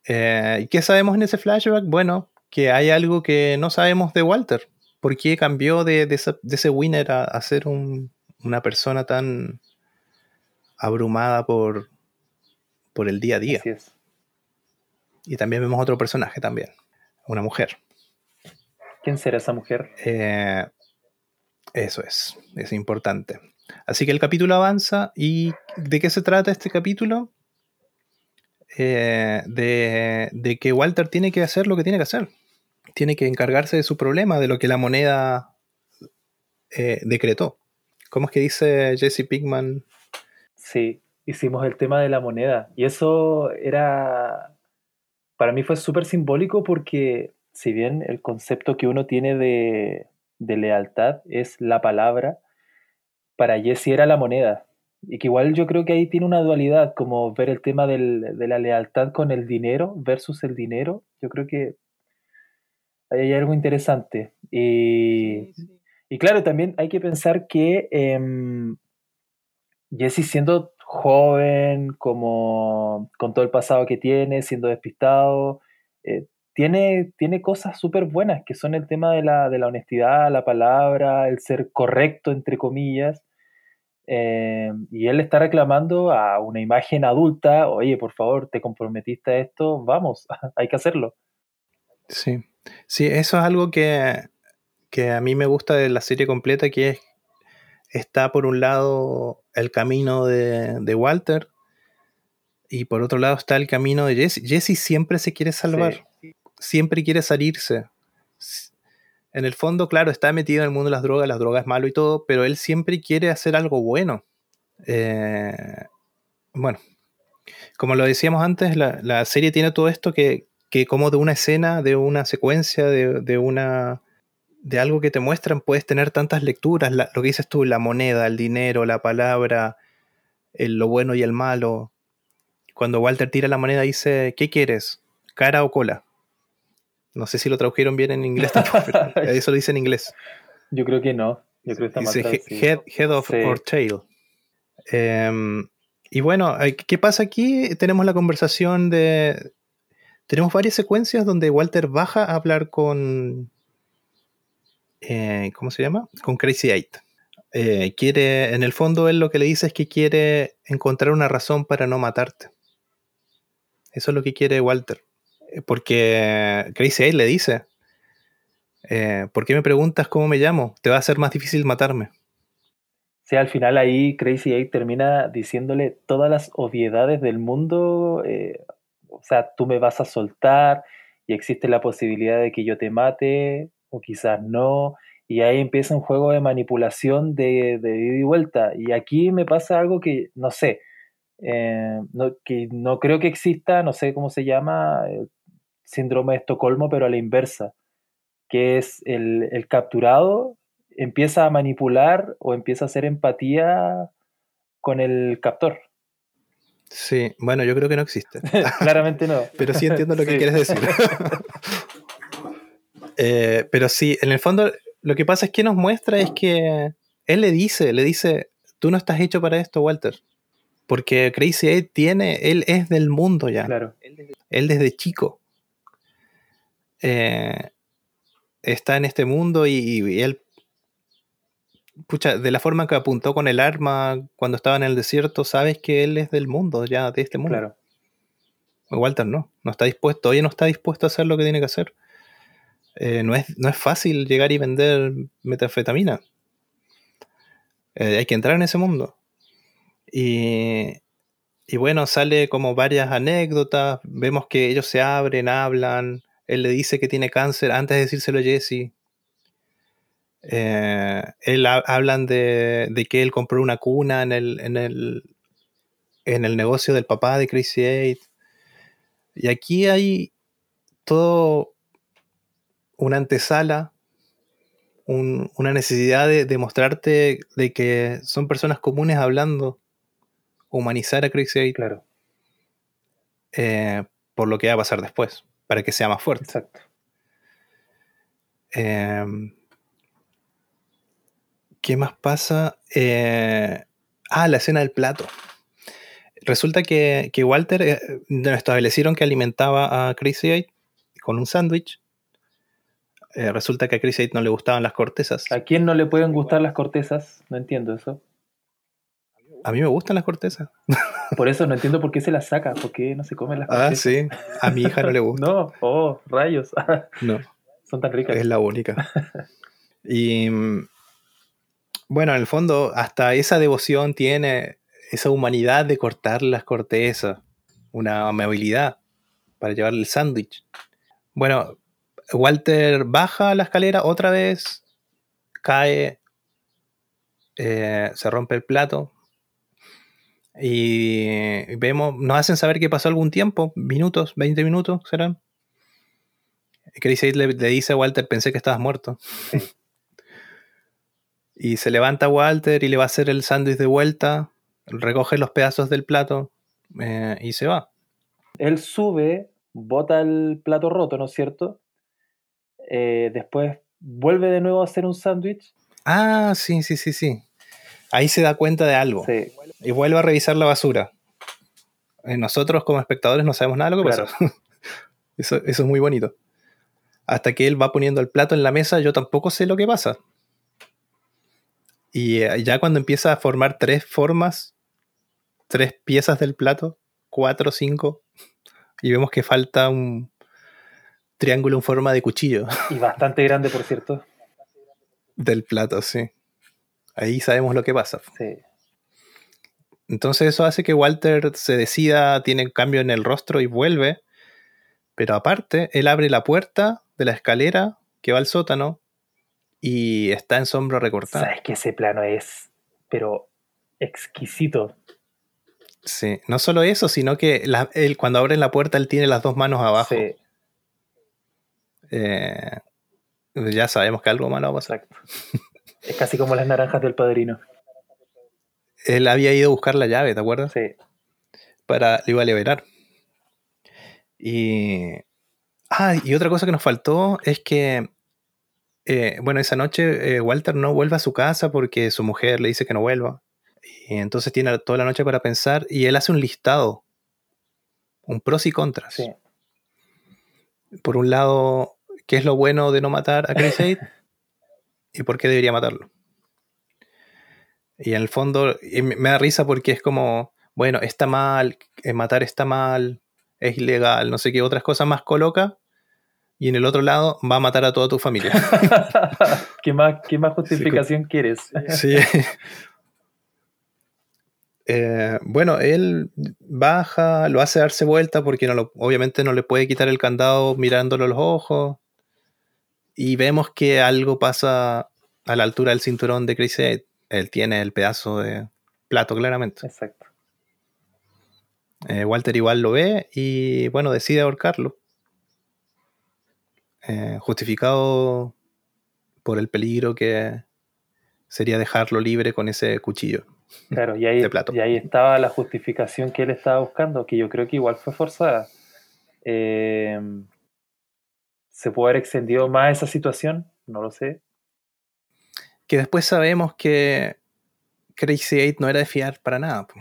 Eh, ¿Y qué sabemos en ese flashback? Bueno, que hay algo que no sabemos de Walter. ¿Por qué cambió de, de esa- de ese winner a, a ser un- una persona tan abrumada por, por el día a día? Así es. Y también vemos otro personaje también, una mujer. ¿Quién será esa mujer? Eh, eso es, es importante. Así que el capítulo avanza y ¿de qué se trata este capítulo? Eh, de, de que Walter tiene que hacer lo que tiene que hacer. Tiene que encargarse de su problema, de lo que la moneda eh, decretó. ¿Cómo es que dice Jesse Pigman? Sí, hicimos el tema de la moneda. Y eso era, para mí fue súper simbólico porque si bien el concepto que uno tiene de, de lealtad es la palabra, para Jesse era la moneda. Y que igual yo creo que ahí tiene una dualidad, como ver el tema del- de la lealtad con el dinero versus el dinero. Yo creo que hay algo interesante. Y, y claro, también hay que pensar que em, Jesse siendo joven, como con todo el pasado que tiene, siendo despistado, eh, tiene, tiene cosas súper buenas, que son el tema de la, de la honestidad, la palabra, el ser correcto, entre comillas. Eh, y él está reclamando a una imagen adulta, oye, por favor, te comprometiste a esto, vamos, hay que hacerlo. Sí, sí, eso es algo que, que a mí me gusta de la serie completa, que es, está por un lado el camino de, de Walter y por otro lado está el camino de Jesse. Jesse siempre se quiere salvar, siempre quiere salirse. En el fondo, claro, está metido en el mundo de las drogas, las drogas es malo y todo, pero él siempre quiere hacer algo bueno. Eh, bueno, como lo decíamos antes, la, la serie tiene todo esto que, que como de una escena, de una secuencia, de, de una de algo que te muestran, puedes tener tantas lecturas, la- lo que dices tú, la moneda, el dinero, la palabra, el- lo bueno y el malo. Cuando Walter tira la moneda dice, ¿qué quieres? ¿Cara o cola? No sé si lo tradujeron bien en inglés tampoco, pero eso lo dice en inglés. Yo creo que no, yo creo que está mal Dice head, head of Sí. or tail. Em, y bueno, eh, ¿qué pasa aquí? Tenemos la conversación de... Tenemos varias secuencias donde Walter baja a hablar con... eh, ¿Cómo se llama? Con Crazy Eight. Eh, quiere, en el fondo él lo que le dice es que quiere encontrar una razón para no matarte. Eso es lo que quiere Walter. Eh, Porque Crazy Eight le dice, ¿por qué me preguntas cómo me llamo? Te va a ser más difícil matarme. Sí, al final ahí Crazy Eight termina diciéndole todas las obviedades del mundo. o sea, tú me vas a soltar y existe la posibilidad de que yo te mate o quizás no. Y ahí empieza un juego de manipulación de, de ida y vuelta. Y aquí me pasa algo que no sé, eh, no, que no creo que exista, no sé cómo se llama, el síndrome de Estocolmo, pero a la inversa, que es el, el capturado empieza a manipular o empieza a hacer empatía con el captor. Sí, bueno, yo creo que no existe. Claramente no. Pero sí entiendo lo que Sí. quieres decir. Eh, pero sí, en el fondo lo que pasa es que nos muestra es que él le dice, le dice, tú no estás hecho para esto, Walter. Porque Crazy Eight tiene, él es del mundo ya. Claro. Él desde chico eh, está en este mundo y, y él pucha, de la forma que apuntó con el arma cuando estaba en el desierto, sabes que él es del mundo, ya de este mundo. Claro. Walter no, no está dispuesto, todavía no está dispuesto a hacer lo que tiene que hacer. Eh, no, es, no es fácil llegar y vender metanfetamina. Eh, hay que entrar en ese mundo. Y, y bueno, sale como varias anécdotas. Vemos que ellos se abren, hablan. Él le dice que tiene cáncer antes de decírselo a Jesse. Eh, él ha- hablan de, de que él compró una cuna en el, en el, en el negocio del papá de Crazy Eight. Y aquí hay todo una antesala, un- una necesidad de, de mostrarte de que son personas comunes hablando, humanizar a Crazy Eight Claro, eh, por lo que va a pasar después, para que sea más fuerte. exacto. Eh, ¿Qué más pasa? Eh, ah, la escena del plato. Resulta que, que Walter eh, nos establecieron que alimentaba a Crazy Eight con un sándwich. Eh, resulta que a Crazy Eight no le gustaban las cortezas. ¿A quién no le pueden gustar las cortezas? No entiendo eso. A mí me gustan las cortezas. Por eso no entiendo por qué se las saca, por qué no se comen las Ah, cortezas. sí. A mi hija no le gusta. No, oh, rayos. No. Son tan ricas. Es la única. Y mm, bueno, en el fondo, hasta esa devoción tiene esa humanidad de cortar las cortezas, una amabilidad para llevarle el sándwich. Bueno, Walter baja la escalera otra vez, cae, eh, se rompe el plato. Y vemos, nos hacen saber que pasó algún tiempo, minutos, 20 minutos serán. Chris Aid le, le dice a Walter, pensé que estabas muerto. y se levanta Walter y le va a hacer el sándwich de vuelta, recoge los pedazos del plato eh, y se va. Él sube, bota el plato roto, ¿no es cierto? Eh, después vuelve de nuevo a hacer un sándwich. Ah, sí, sí, sí, sí. Ahí se da cuenta de algo Sí, y vuelve a revisar la basura. Eh, Nosotros como espectadores no sabemos nada de lo que Claro. pasa. eso, eso es muy bonito. Hasta que él va poniendo el plato en la mesa, yo tampoco sé lo que pasa. Y eh, ya cuando empieza a formar tres formas, tres piezas del plato, cuatro, cinco, y vemos que falta un triángulo en forma de cuchillo y bastante grande, por cierto. del plato, sí. Ahí sabemos lo que pasa. Sí, Entonces eso hace que Walter se decida, tiene cambio en el rostro y vuelve. Pero aparte, él abre la puerta de la escalera que va al sótano y está en sombra recortada. sabes que ese plano es, pero exquisito. Sí, no solo eso, sino que la- él, cuando abre la puerta él tiene las dos manos abajo. Sí, Eh, ya sabemos que algo malo va a pasar. exacto. Es casi como las naranjas del padrino. Él había ido a buscar la llave, ¿te acuerdas? Sí, para lo iba a liberar. Y. Ah, y otra cosa que nos faltó es que. eh, bueno, esa noche eh, Walter no vuelve a su casa porque su mujer le dice que no vuelva. Y entonces tiene toda la noche para pensar y él hace un listado. Un pros y contras. sí. Por un lado, ¿qué es lo bueno de no matar a Chris Aid? ¿Y por qué debería matarlo? Y en el fondo me da risa porque es como, bueno, está mal, eh, matar está mal, es ilegal, no sé qué otras cosas más coloca. Y en el otro lado va a matar a toda tu familia. ¿Qué, más, ¿Qué más justificación quieres? Sí. Eh, bueno, él baja, lo hace darse vuelta porque no lo- obviamente no le puede quitar el candado mirándolo a los ojos. Y vemos que algo pasa a la altura del cinturón de Chris. Él tiene el pedazo de plato, claramente. Exacto. Eh, Walter igual lo ve y bueno, decide ahorcarlo. Eh, justificado por el peligro que sería dejarlo libre con ese cuchillo. Claro, y ahí, de plato. y ahí estaba la justificación que él estaba buscando, que yo creo que igual fue forzada. Eh, ¿Se puede haber extendido más esa situación? No lo sé. Que después sabemos que Crazy Eight no era de fiar para nada. po.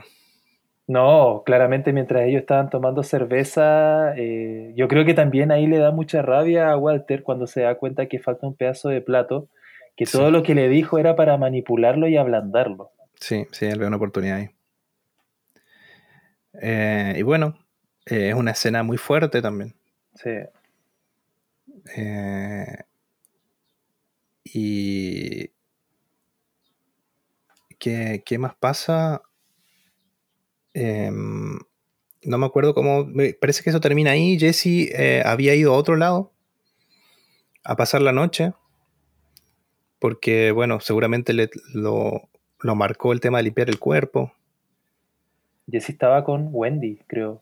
No, claramente mientras ellos estaban tomando cerveza, eh, yo creo que también ahí le da mucha rabia a Walter cuando se da cuenta que falta un pedazo de plato, que todo lo que le dijo era para manipularlo y ablandarlo. Sí, sí, él ve una oportunidad ahí. Eh, y bueno, eh, es una escena muy fuerte también. Sí. Eh, y. ¿qué, ¿Qué más pasa? Em, no me acuerdo cómo. parece que eso termina ahí. Jesse eh, había ido a otro lado a pasar la noche. Porque, bueno, seguramente le- lo, lo marcó el tema de limpiar el cuerpo. Jesse estaba con Wendy, creo.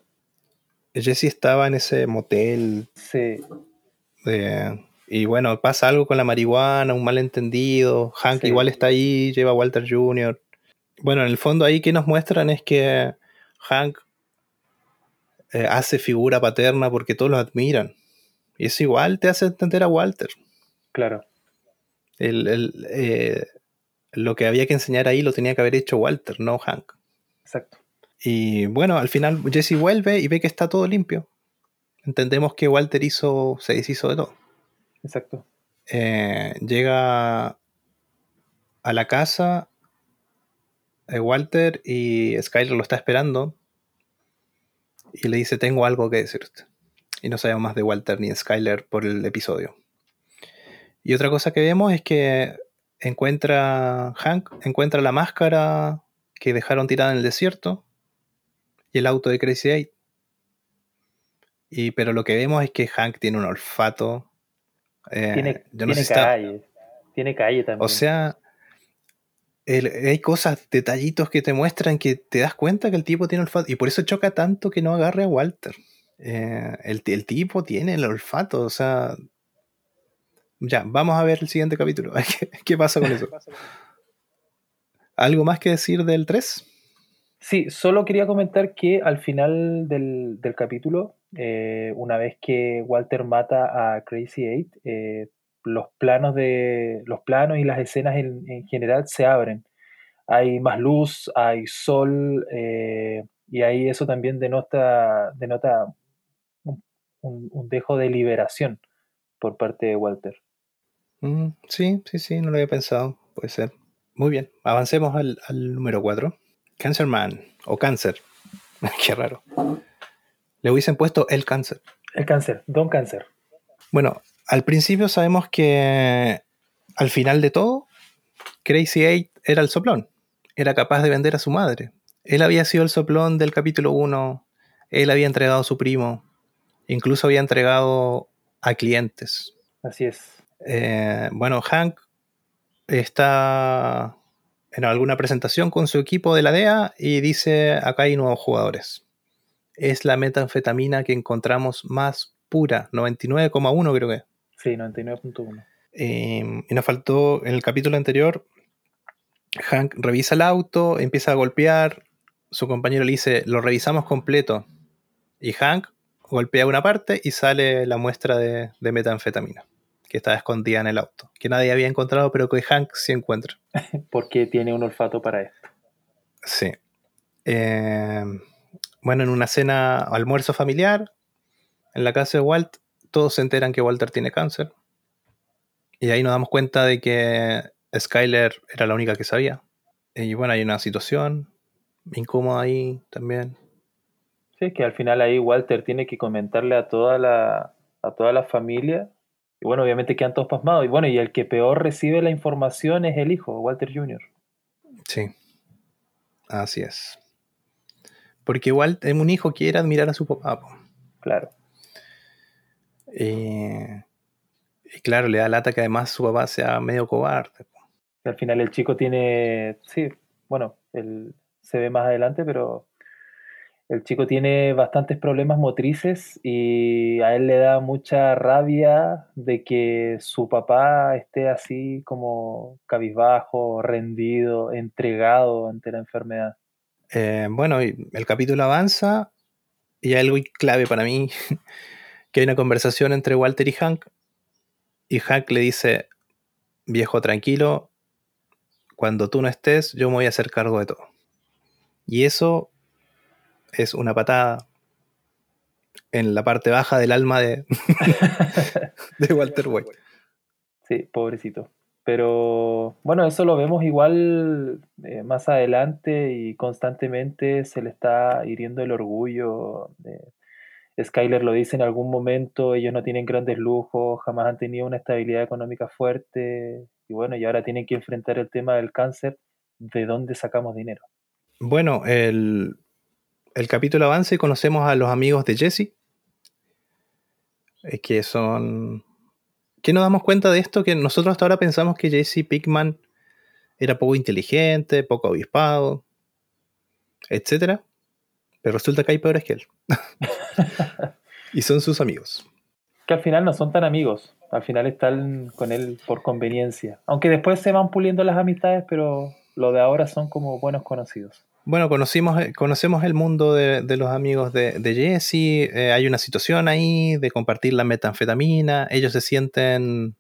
Jesse estaba en ese motel Sí, y bueno, pasa algo con la marihuana, un malentendido. Hank Sí. igual está ahí, lleva a Walter Jr. Bueno, en el fondo ahí que nos muestran es que Hank eh, hace figura paterna porque todos lo admiran. Y eso igual te hace entender a Walter. claro. El- el, eh, lo que había que enseñar ahí lo tenía que haber hecho Walter, no Hank. Exacto. Y bueno, al final Jesse vuelve y ve que está todo limpio. Entendemos que Walter hizo, se deshizo de todo. Exacto. Eh, llega a la casa de Walter y Skyler lo está esperando y le dice tengo algo que decirte. Y no sabemos más de Walter ni de Skyler por el episodio. Y otra cosa que vemos es que encuentra Hank, encuentra la máscara que dejaron tirada en el desierto y el auto de Crazy Eight. Y, pero lo que vemos es que Hank tiene un olfato. eh, Tiene, yo no tiene sé si está- calle. Tiene calle también. o sea, el- hay cosas, detallitos que te muestran que te das cuenta que el tipo tiene olfato. Y por eso choca tanto que no agarre a Walter. Eh, el, el tipo tiene el olfato, o sea. Ya, vamos a ver el siguiente capítulo. ¿Qué, qué pasa con eso? ¿Algo más que decir del 3? Sí, solo quería comentar que al final del, del capítulo, eh, una vez que Walter mata a Crazy Eight, eh, los planos de los planos y las escenas en, en general se abren. Hay más luz, hay sol, eh, y ahí eso también denota, denota un, un- dejo de liberación por parte de Walter. Mm, sí, sí, sí, no lo había pensado. Puede ser. Muy bien, avancemos al, al número 4. Cancer Man, o Cáncer. Qué raro. Le hubiesen puesto el cáncer. El cáncer, Don Cáncer. Bueno, al principio sabemos que al final de todo, Crazy Eight era el soplón. Era capaz de vender a su madre. Él había sido el soplón del capítulo 1. Él había entregado a su primo. Incluso había entregado a clientes. Así es. Eh, bueno, Hank está en alguna presentación con su equipo de la DEA y dice, acá hay nuevos jugadores. Es la metanfetamina que encontramos más pura, 99,1 creo que. Sí, 99.1. Eh, y nos faltó en el capítulo anterior, Hank revisa el auto, empieza a golpear, su compañero le dice, lo revisamos completo. Y Hank golpea una parte y sale la muestra de, de metanfetamina, que estaba escondida en el auto, que nadie había encontrado, pero que Hank sí encuentra. Porque tiene un olfato para esto. Sí. Eh, bueno, en una cena almuerzo familiar, en la casa de Walt, todos se enteran que Walter tiene cáncer. Y ahí nos damos cuenta de que Skyler era la única que sabía. Y bueno, hay una situación incómoda ahí también. Sí, que al final ahí Walter tiene que comentarle a toda la, a toda la familia. Y bueno, obviamente quedan todos pasmados. Y bueno, y el que peor recibe la información es el hijo, Walter Jr. Sí. Así es. Porque igual un hijo quiere admirar a su papá. po. Claro. Eh, y claro, le da lata que además su papá sea medio cobarde. po. Al final el chico tiene, sí, bueno, él se ve más adelante, pero el chico tiene bastantes problemas motrices y a él le da mucha rabia de que su papá esté así como cabizbajo, rendido, entregado ante la enfermedad. Eh, bueno, el capítulo avanza y hay algo clave para mí, que hay una conversación entre Walter y Hank y Hank le dice, viejo tranquilo, cuando tú no estés yo me voy a hacer cargo de todo. Y eso es una patada en la parte baja del alma de Walter White. Sí, pobrecito. Pero bueno, eso lo vemos igual eh, más adelante y constantemente se le está hiriendo el orgullo. Skyler lo dice en algún momento, ellos no tienen grandes lujos, jamás han tenido una estabilidad económica fuerte y bueno, y ahora tienen que enfrentar el tema del cáncer, ¿de dónde sacamos dinero? Bueno, el, el capítulo avance conocemos a los amigos de Jesse, eh, que son ¿Qué nos damos cuenta de esto? Que nosotros hasta ahora pensamos que Jesse Pickman era poco inteligente, poco avispado, etc. Pero resulta que hay peores que él. y son sus amigos. Que al final no son tan amigos. Al final están con él por conveniencia. Aunque después se van puliendo las amistades, pero lo de ahora son como buenos conocidos. Bueno, conocimos, eh, conocemos el mundo de, los amigos de, Jesse. Eh, hay una situación ahí de compartir la metanfetamina. Ellos se sienten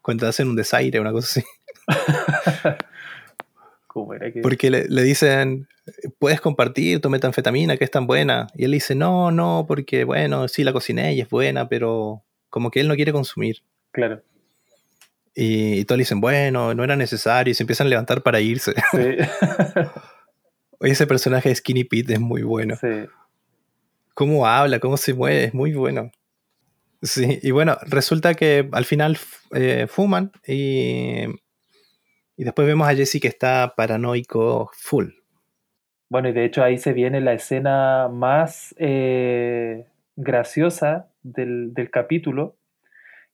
cuando hacen un desaire, una cosa así. Porque le, le, dicen, puedes compartir tu metanfetamina, que es tan buena. Y él dice, no, no, porque bueno, sí la cociné y es buena, pero como que él no quiere consumir. Claro. Y, y todos le dicen, bueno, no era necesario, y se empiezan a levantar para irse. Sí. Ese personaje de Skinny Pete es muy bueno. Sí. Cómo habla, cómo se mueve, es muy bueno. Sí, y bueno, resulta que al final eh, fuman y, y después vemos a Jesse que está paranoico full. Bueno, y de hecho ahí se viene la escena más eh, graciosa del, capítulo,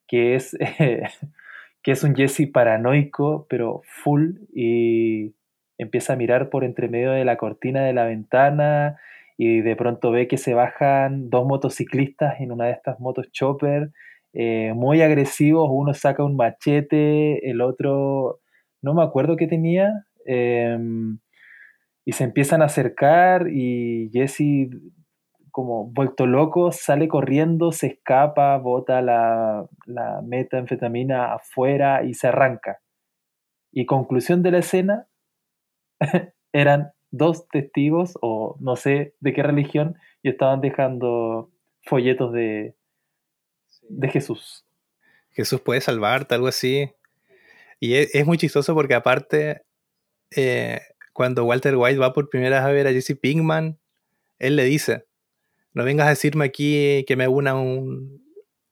que es, que es un Jesse paranoico, pero full, y empieza a mirar por entre medio de la cortina de la ventana y de pronto ve que se bajan dos motociclistas en una de estas motos chopper, eh, muy agresivos, uno saca un machete, el otro, no me acuerdo qué tenía, em, y se empiezan a acercar y Jesse, como vuelto loco, sale corriendo, se escapa, bota la, la metanfetamina afuera y se arranca. Y conclusión de la escena, eran dos testigos o no sé de qué religión y estaban dejando folletos de, de Jesús. Jesús puede salvarte, algo así. Y es, muy chistoso porque aparte, eh, cuando Walter White va por primera vez a ver a Jesse Pinkman, él le dice, no vengas a decirme aquí que me una un,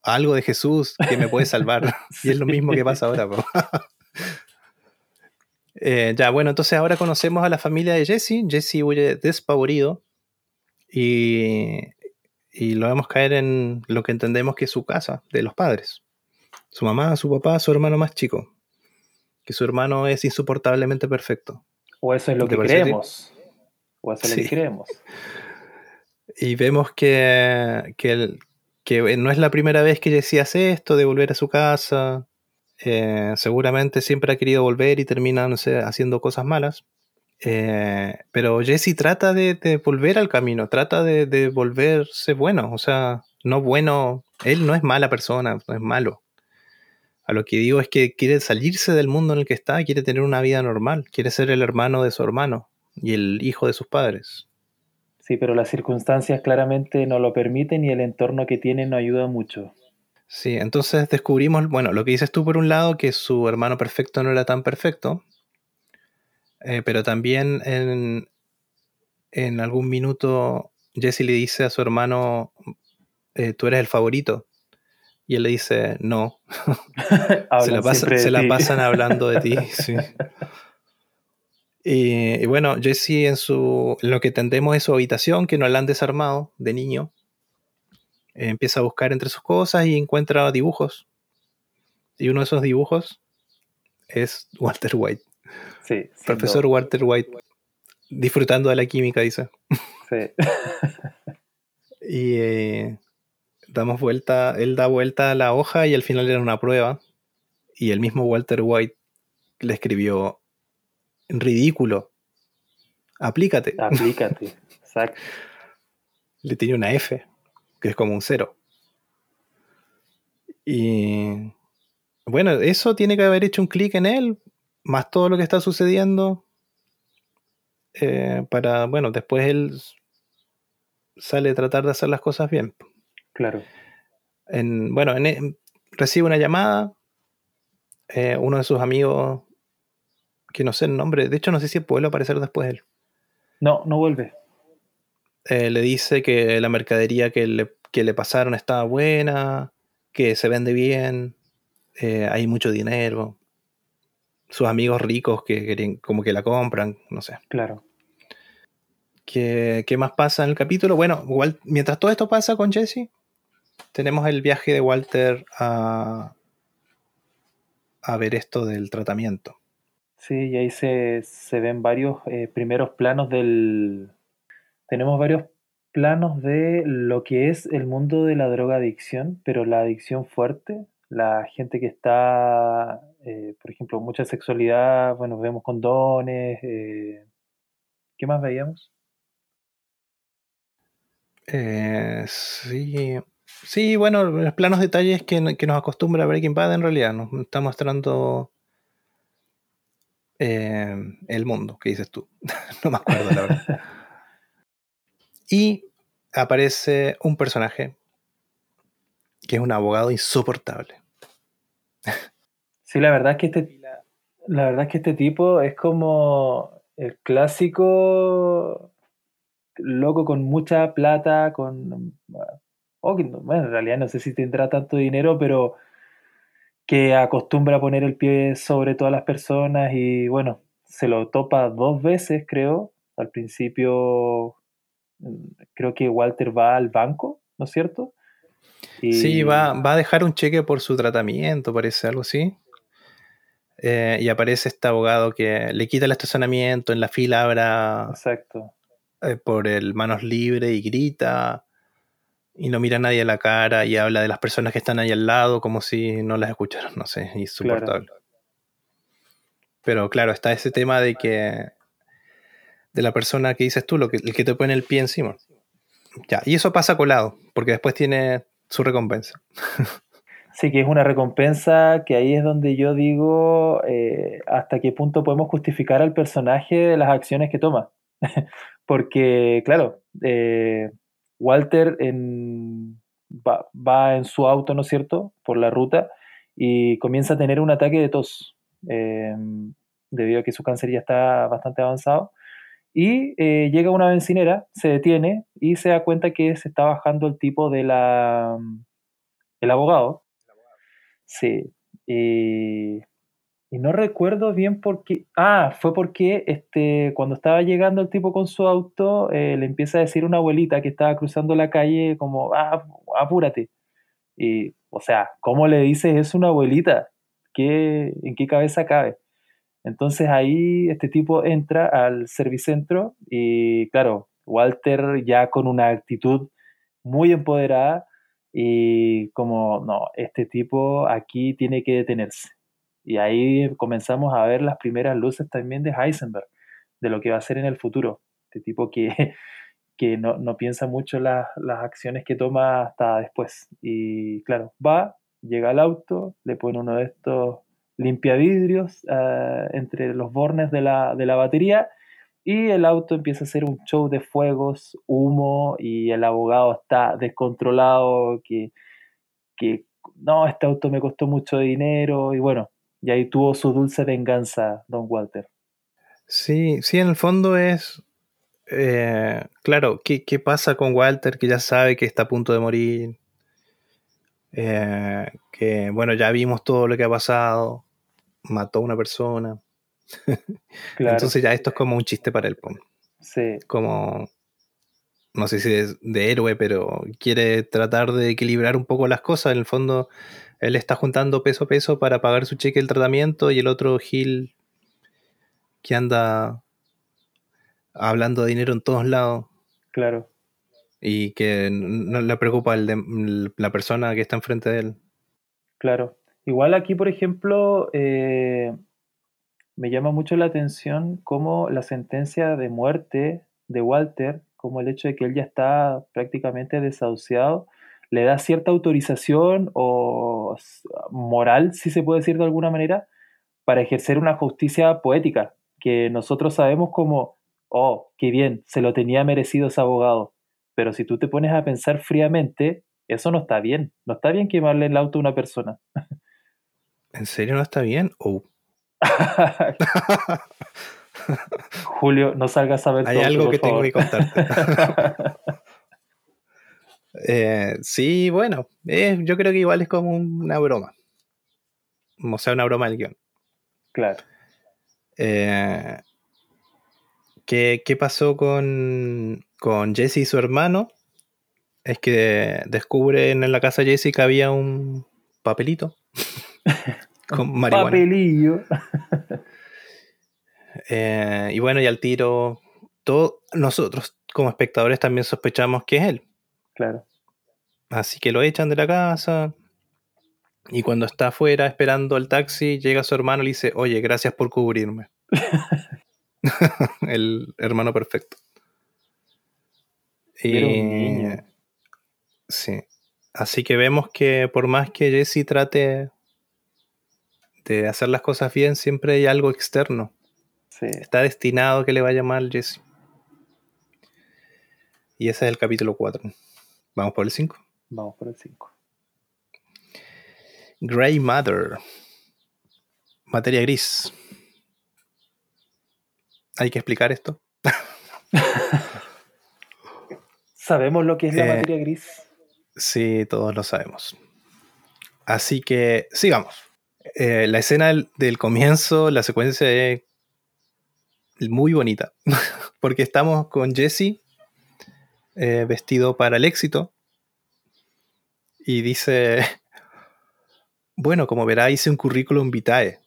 algo de Jesús que me puede salvar. Y es lo mismo que pasa ahora. Eh, ya, bueno, entonces ahora conocemos a la familia de Jesse. Jesse huye despavorido y, y lo vemos caer en lo que entendemos que es su casa, de los padres. Su mamá, su papá, su hermano más chico. Que su hermano es insoportablemente perfecto. O eso es lo que creemos. O eso es lo que creemos. Y vemos que, que, que no es la primera vez que Jesse hace esto, de volver a su casa eh, seguramente siempre ha querido volver y termina, no sé, haciendo cosas malas. Eh, pero Jesse trata de, volver al camino, trata de, volverse bueno, o sea, no bueno, él no es mala persona, no es malo. A lo que digo es que quiere salirse del mundo en el que está, quiere tener una vida normal, quiere ser el hermano de su hermano y el hijo de sus padres. Sí, pero las circunstancias claramente no lo permiten y el entorno que tiene no ayuda mucho. Sí, entonces descubrimos, bueno, lo que dices tú por un lado, que su hermano perfecto no era tan perfecto, eh, pero también en, en, algún minuto Jesse le dice a su hermano, eh, tú eres el favorito. Y él le dice, no. se, la, pasan hablando de ti. y, bueno, Jesse en, su, en lo que tendemos es su habitación, que no la han desarmado de niño empieza a buscar entre sus cosas y encuentra dibujos. Y uno de esos dibujos es Walter White. Sí. Profesor Walter White. Disfrutando de la química, dice. Sí. y eh, damos vuelta, él da vuelta a la hoja y al final era una prueba. Y el mismo Walter White le escribió ridículo. Aplícate. Aplícate, exacto. Le tiene una F que es como un cero. Y bueno, eso tiene que haber hecho un clic en él, más todo lo que está sucediendo, eh, para, bueno, después él sale a tratar de hacer las cosas bien. Claro. En, bueno, en, e, recibe una llamada eh, uno de sus amigos, que no sé el nombre, de hecho no sé si vuelve a aparecer después de él. No, no vuelve. Eh, le dice que la mercadería que le, que le pasaron estaba buena, que se vende bien, eh, hay mucho dinero. Sus amigos ricos que querían, como que la compran, no sé. Claro. ¿Qué, qué más pasa en el capítulo? Bueno, igual, mientras todo esto pasa con Jesse, tenemos el viaje de Walter a, a ver esto del tratamiento. Sí, y ahí se, se ven varios eh, primeros planos del... Tenemos varios planos de lo que es el mundo de la drogadicción, pero la adicción fuerte, la gente que está, eh, por ejemplo, mucha sexualidad, bueno, vemos condones, eh, ¿qué más veíamos? Eh, sí, sí, bueno, los planos detalles que, que nos acostumbra Breaking Bad en realidad, nos está mostrando eh, el mundo, ¿qué dices tú? no me acuerdo la verdad. y aparece un personaje que es un abogado insoportable. Sí, la verdad es que este, la verdad es que este tipo es como el clásico loco con mucha plata, con o que no- bueno, en realidad no sé si tendrá tanto dinero, pero que acostumbra a poner el pie sobre todas las personas y bueno, se lo topa dos veces, creo. Al principio creo que Walter va al banco, ¿no es cierto? Y- Sí, va, va a dejar un cheque por su tratamiento, parece algo así. Eh, y aparece este abogado que le quita el estacionamiento, en la fila abra Exacto. eh, por el manos libres y grita y no mira a nadie a la cara y habla de las personas que están ahí al lado como si no las escucharan, no sé, insoportable. Pero claro, está ese tema de que de la persona que dices tú, lo que, el que te pone el pie encima. Ya, y eso pasa colado, porque después tiene su recompensa. Sí, que es una recompensa que ahí es donde yo digo eh, hasta qué punto podemos justificar al personaje de las acciones que toma. Porque, claro, eh, Walter va en su auto, ¿no es cierto?, por la ruta y comienza a tener un ataque de tos, eh, debido a que su cáncer ya está bastante avanzado. Y eh, llega una bencinera, se detiene y se da cuenta que se está bajando el tipo de la... el abogado. Sí. Y, no recuerdo bien por qué. Ah, fue porque este, cuando estaba llegando el tipo con su auto, eh, le empieza a decir una abuelita que estaba cruzando la calle como, ah, apúrate. Y, o sea, ¿cómo le dices eso a una abuelita? ¿Qué, ¿En qué cabeza cabe? Entonces ahí este tipo entra al servicentro y claro, Walter ya con una actitud muy empoderada y como, no, este tipo aquí tiene que detenerse. Y ahí comenzamos a ver las primeras luces también de Heisenberg, de lo que va a ser en el futuro. Este tipo que, que no, no piensa mucho las, las acciones que toma hasta después. Y claro, va, llega al auto, le pone uno de estos limpiavidrios eh, entre los bornes de la, de la batería y el auto empieza a hacer un show de fuegos, humo y el abogado está descontrolado, que, que no, este auto me costó mucho dinero y bueno, y ahí tuvo su dulce venganza, Don Walter. Sí, sí, en el fondo es. eh, claro, ¿qué, qué pasa con Walter que ya sabe que está a punto de morir? Eh, que bueno, ya vimos todo lo que ha pasado. Mató a una persona. Claro, Entonces ya esto es como un chiste para él. po. sí, Como. No sé si es de héroe, pero quiere tratar de equilibrar un poco las cosas. En el fondo, él está juntando peso a peso para pagar su cheque del tratamiento y el otro Gil que anda hablando de dinero en todos lados claro. Y que no le preocupa el de- la persona que está enfrente de él. Claro. Igual aquí, por ejemplo, eh, me llama mucho la atención cómo la sentencia de muerte de Walter, como el hecho de que él ya está prácticamente desahuciado, le da cierta autorización o moral, si se puede decir de alguna manera, para ejercer una justicia poética, que nosotros sabemos como, oh, qué bien, se lo tenía merecido ese abogado. Pero si tú te pones a pensar fríamente, eso no está bien. No está bien quemarle el auto a una persona. ¿En serio no está bien? Oh. Julio, no salgas a ver Hay todo, algo que tengo que contarte. Eh, sí, bueno, eh, yo creo que igual es como una broma. O sea, una broma del guion. claro. Eh, ¿qué, qué pasó con, con Jesse y su hermano? Es que descubren en la casa de Jesse que había un papelito con marihuana. Papelillo. Eh, y bueno, y al tiro, todo, nosotros como espectadores también sospechamos que es él. Claro. Así que lo echan de la casa. Y cuando está afuera esperando el taxi, llega su hermano y le dice, oye, gracias por cubrirme. el hermano perfecto. Y era un niño. Sí. Así que vemos que por más que Jesse trate de hacer las cosas bien, siempre hay algo externo. Sí. Está destinado a que le vaya mal Jesse. Y ese es el capítulo 4. Vamos por el 5. Vamos por el 5. Grey Matter. Materia gris. ¿Hay que explicar esto? ¿Sabemos lo que es la Eh, materia gris? Sí, todos lo sabemos. Así que sigamos. Eh, la escena del, del comienzo, la secuencia es muy bonita. Porque estamos con Jesse eh, vestido para el éxito. Y dice, bueno, como verá, hice un currículum vitae.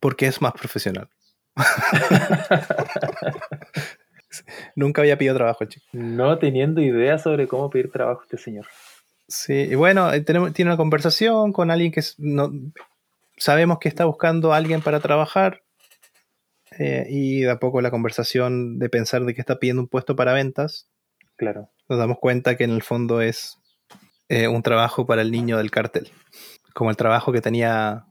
Porque es más profesional. Nunca había pedido trabajo chico. No teniendo idea sobre cómo pedir trabajo este señor. Sí, y bueno, eh, tenemos, tiene una conversación con alguien que no, sabemos que está buscando a alguien para trabajar. eh, y de a poco la conversación de pensar de que está pidiendo un puesto para ventas, Claro. nos damos cuenta que en el fondo es eh, un trabajo para el niño del cartel. Como el trabajo que tenía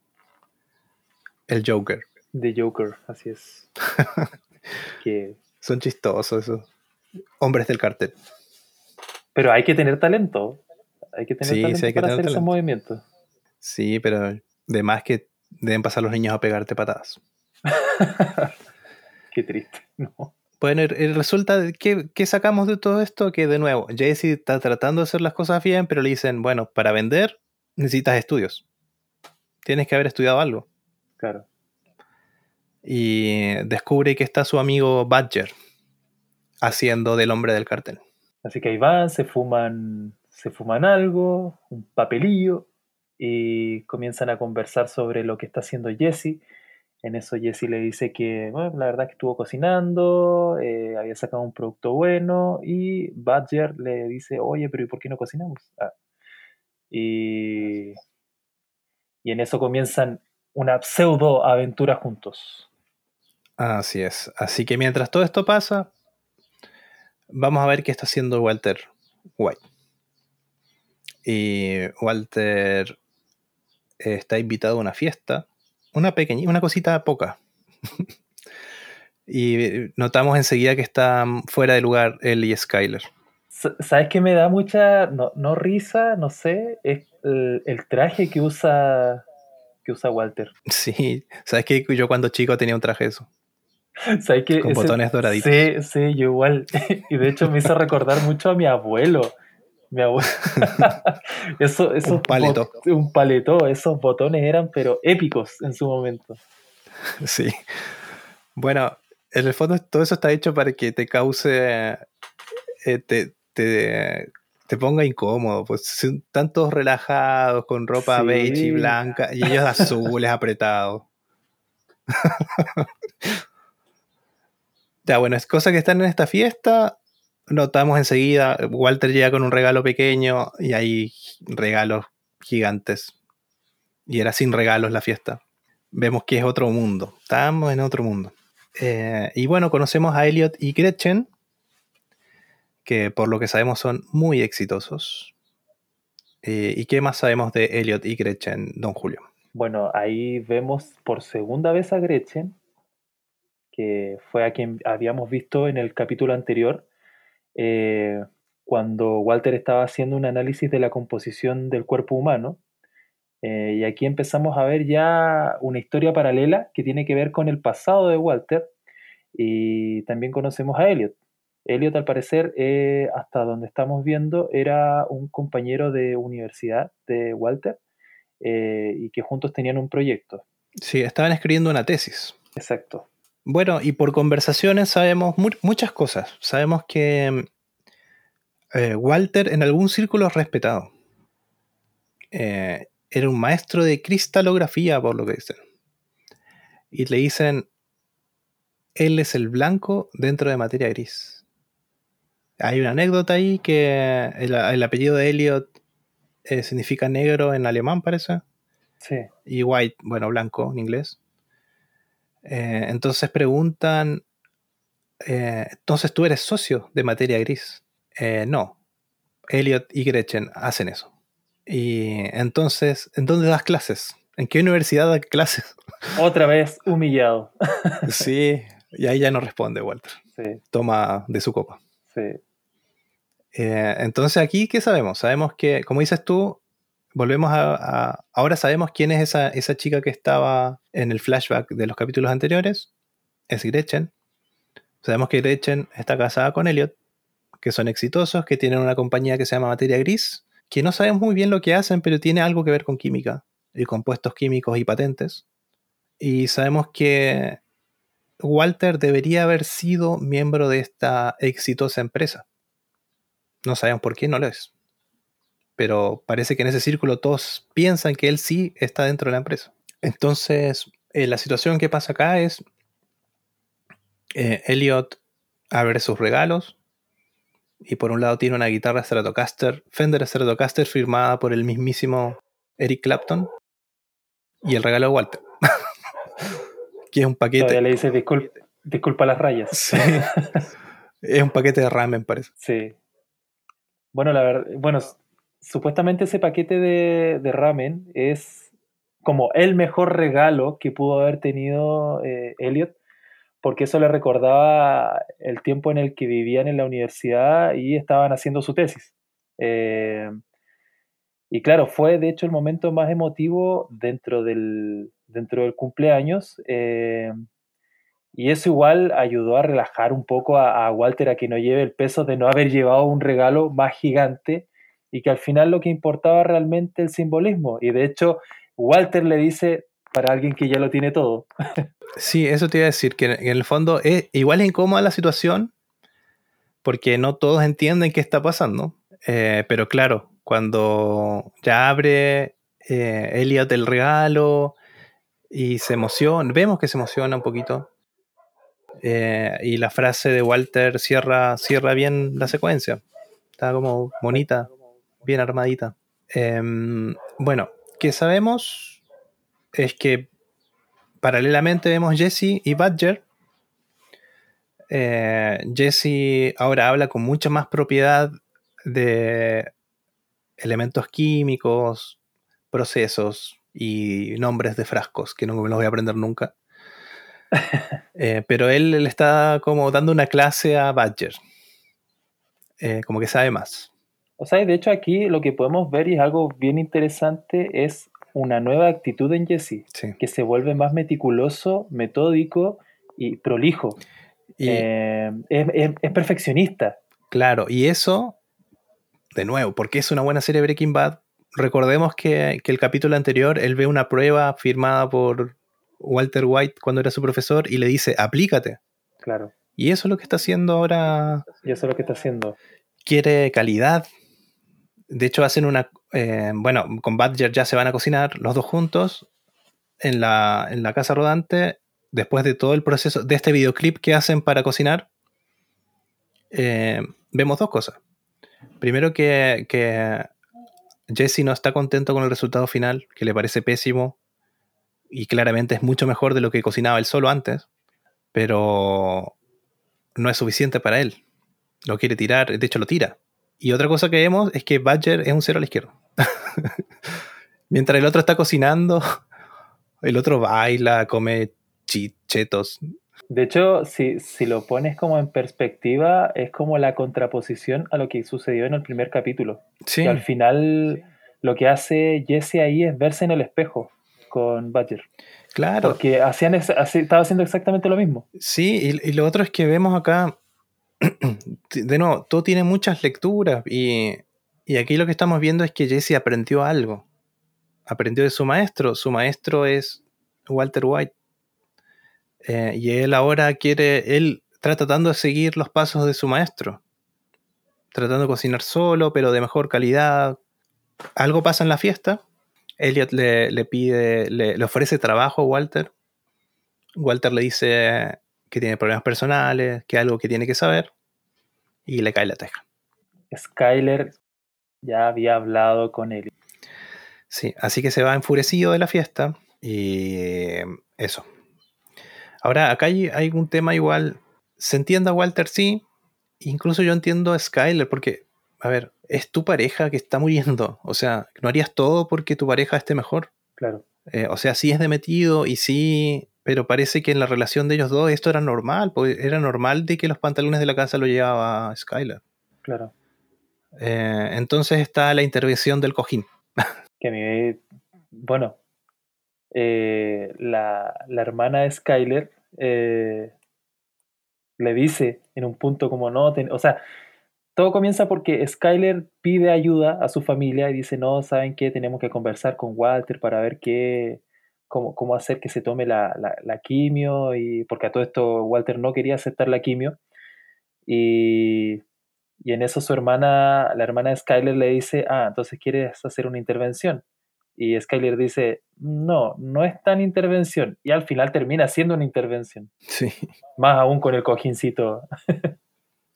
el Joker. The Joker, así es. que... Son chistosos esos hombres del cartel. Pero hay que tener talento. Hay que tener Sí, talento sí, hay que para tener hacer esos talento. movimientos. Sí, pero de más que deben pasar los niños a pegarte patadas. Qué triste. No. Bueno, resulta que, que sacamos de todo esto que de nuevo, Jesse está tratando de hacer las cosas bien, pero le dicen, bueno, para vender necesitas estudios. Tienes que haber estudiado algo. Claro. Y descubre que está su amigo Badger haciendo del hombre del cartel. Así que ahí van, se fuman, se fuman algo, un papelillo, y comienzan a conversar sobre lo que está haciendo Jesse. En eso Jesse le dice que, bueno, la verdad que estuvo cocinando, eh, había sacado un producto bueno, y Badger le dice, oye, pero ¿y por qué no cocinamos? Ah. Y, y en eso comienzan una pseudo aventura juntos. Así es. Así que mientras todo esto pasa, vamos a ver qué está haciendo Walter White. Y Walter está invitado a una fiesta, una pequeña, una cosita poca. y notamos enseguida que están fuera de lugar él y Skyler. Sa- ¿Sabes qué me da mucha, no, no risa, no sé, es el, el traje que usa, que usa Walter? Sí, sabes que yo cuando chico tenía un traje eso, Con Ese- botones doraditos. Sí, sí, yo igual. Y de hecho me hizo recordar mucho a mi abuelo. Mi abuelo. Eso, esos Un paleto. un paletó. Esos botones eran, pero épicos en su momento. Sí. Bueno, en el fondo todo eso está hecho para que te cause, eh, te, te, te ponga incómodo. Pues todos relajados, con ropa Sí. beige y blanca, y ellos azules apretados. Ya, bueno, es cosa que están en esta fiesta. Notamos enseguida, Walter llega con un regalo pequeño y hay regalos gigantes. Y era sin regalos la fiesta vemos que es otro mundo. Estamos en otro mundo. Eh, y bueno, conocemos a Elliot y Gretchen, que por lo que sabemos son muy exitosos. Eh, ¿Y qué más sabemos de Elliot y Gretchen, don Julio? Bueno, ahí vemos por segunda vez a Gretchen, que fue a quien habíamos visto en el capítulo anterior, eh, cuando Walter estaba haciendo un análisis de la composición del cuerpo humano. Eh, y aquí empezamos a ver ya una historia paralela que tiene que ver con el pasado de Walter y también conocemos a Elliot. Elliot al parecer, eh, hasta donde estamos viendo, era un compañero de universidad de Walter y que juntos tenían un proyecto. Sí, estaban escribiendo una tesis. Exacto. Bueno, y por conversaciones sabemos muchas cosas. Sabemos que Walter en algún círculo es respetado. Eh, era un maestro de cristalografía, por lo que dicen. Y le dicen, él es el blanco dentro de materia gris. Hay una anécdota ahí que el, apellido de Elliot eh, significa negro en alemán, parece. Sí. Y white, bueno, blanco en inglés. Eh, entonces preguntan, eh, entonces tú eres socio de materia gris. no, Elliot y Gretchen hacen eso. Y entonces, ¿en dónde das clases? ¿En qué universidad das clases? Otra vez humillado. sí, y ahí ya no responde Walter. Sí. Toma de su copa. Sí. Eh, entonces aquí, ¿qué sabemos? Sabemos que, como dices tú, volvemos a... ahora sabemos quién es esa, esa chica que estaba en el flashback de los capítulos anteriores. Es Gretchen. Sabemos que Gretchen está casada con Elliot, que son exitosos, que tienen una compañía que se llama Materia Gris, que no sabemos muy bien lo que hacen, pero tiene algo que ver con química y compuestos químicos y patentes. Y sabemos que Walter debería haber sido miembro de esta exitosa empresa. No sabemos por qué no lo es. Pero parece que en ese círculo todos piensan que él sí está dentro de la empresa. Entonces, eh, la situación que pasa acá es, eh, Elliot abre sus regalos, y por un lado tiene una guitarra Stratocaster, Fender Stratocaster firmada por el mismísimo Eric Clapton y el regalo de Walter. que es un paquete. Todavía le dice disculpa, disculpa las rayas. Sí. es un paquete de ramen, parece. Sí. Bueno, la verdad, bueno, supuestamente ese paquete de, ramen es como el mejor regalo que pudo haber tenido eh, Elliot porque eso le recordaba el tiempo en el que vivían en la universidad y estaban haciendo su tesis. Eh, y claro, fue de hecho el momento más emotivo dentro del, dentro del cumpleaños. Eh, y eso igual ayudó a relajar un poco a, Walter a que no lleve el peso de no haber llevado un regalo más gigante y que al final lo que importaba realmente el simbolismo. Y de hecho, Walter le dice, para alguien que ya lo tiene todo. Sí, eso te iba a decir, que en el fondo es igual incómoda la situación, porque no todos entienden qué está pasando. Eh, pero claro, cuando ya abre eh, Elliot el regalo y se emociona, vemos que se emociona un poquito. Eh, y la frase de Walter cierra, cierra bien la secuencia. Está como bonita, bien armadita. Em, bueno, ¿qué sabemos? Es que paralelamente vemos Jesse y Badger. Eh, Jesse ahora habla con mucha más propiedad de elementos químicos, procesos y nombres de frascos, que no me los voy a aprender nunca. Eh, pero él le está como dando una clase a Badger. Eh, como que sabe más. O sea, de hecho aquí lo que podemos ver y es algo bien interesante es una nueva actitud en Jesse, que se vuelve más meticuloso, metódico y prolijo. Y eh, es, perfeccionista. Claro, y eso, de nuevo, porque es una buena serie Breaking Bad, recordemos que, el capítulo anterior él ve una prueba firmada por Walter White cuando era su profesor y le dice, aplícate. Claro. Y eso es lo que está haciendo ahora. Y eso es lo que está haciendo. Quiere calidad. De hecho, hacen una, eh, bueno, con Badger ya se van a cocinar los dos juntos en la, casa rodante, después de todo el proceso, de este videoclip que hacen para cocinar, eh, vemos dos cosas. Primero que, que Jesse no está contento con el resultado final, que le parece pésimo y claramente es mucho mejor de lo que cocinaba él solo antes, pero no es suficiente para él. Lo quiere tirar, de hecho lo tira. Y otra cosa que vemos es que Badger es un cero a la izquierda. Mientras el otro está cocinando, el otro baila, come chichetos. De hecho, si, si, lo pones como en perspectiva, es como la contraposición a lo que sucedió en el primer capítulo. Sí. al final lo que hace Jesse ahí es verse en el espejo con Badger. Claro. Porque hacían estaba haciendo exactamente lo mismo. Sí, y, y lo otro es que vemos acá, de nuevo, todo tiene muchas lecturas y, y aquí lo que estamos viendo es que Jesse aprendió algo. Aprendió de su maestro. Su maestro es Walter White. Eh, y él ahora quiere, él está tratando de seguir los pasos de su maestro. Tratando de cocinar solo, pero de mejor calidad. Algo pasa en la fiesta. Elliot le, le pide, le, le ofrece trabajo a Walter. Walter le dice que tiene problemas personales, que algo que tiene que saber, y le cae la teja. Skyler ya había hablado con él. Sí, así que se va enfurecido de la fiesta y eh, eso. Ahora, acá hay, hay un tema igual. Se entiende a Walter, sí. Incluso yo entiendo a Skyler, porque, a ver, es tu pareja que está muriendo. O sea, no harías todo porque tu pareja esté mejor. Claro, Eh, o sea, sí es de metido y sí, pero parece que en la relación de ellos dos esto era normal, pues era normal de que los pantalones de la casa lo llevaba Skyler. claro. Eh, entonces está la intervención del cojín. Que a mí, bueno, eh, la, la hermana de Skyler eh, le dice en un punto como no, ten- o sea, todo comienza porque Skyler pide ayuda a su familia y dice, no, ¿saben qué? Tenemos que conversar con Walter para ver qué, cómo, cómo hacer que se tome la, la, la quimio, y porque a todo esto Walter no quería aceptar la quimio. Y, y en eso su hermana, la hermana de Skyler le dice, ah, entonces quieres hacer una intervención. Y Skyler dice, no, no es tan intervención. Y al final termina siendo una intervención. Sí. Más aún con el cojincito.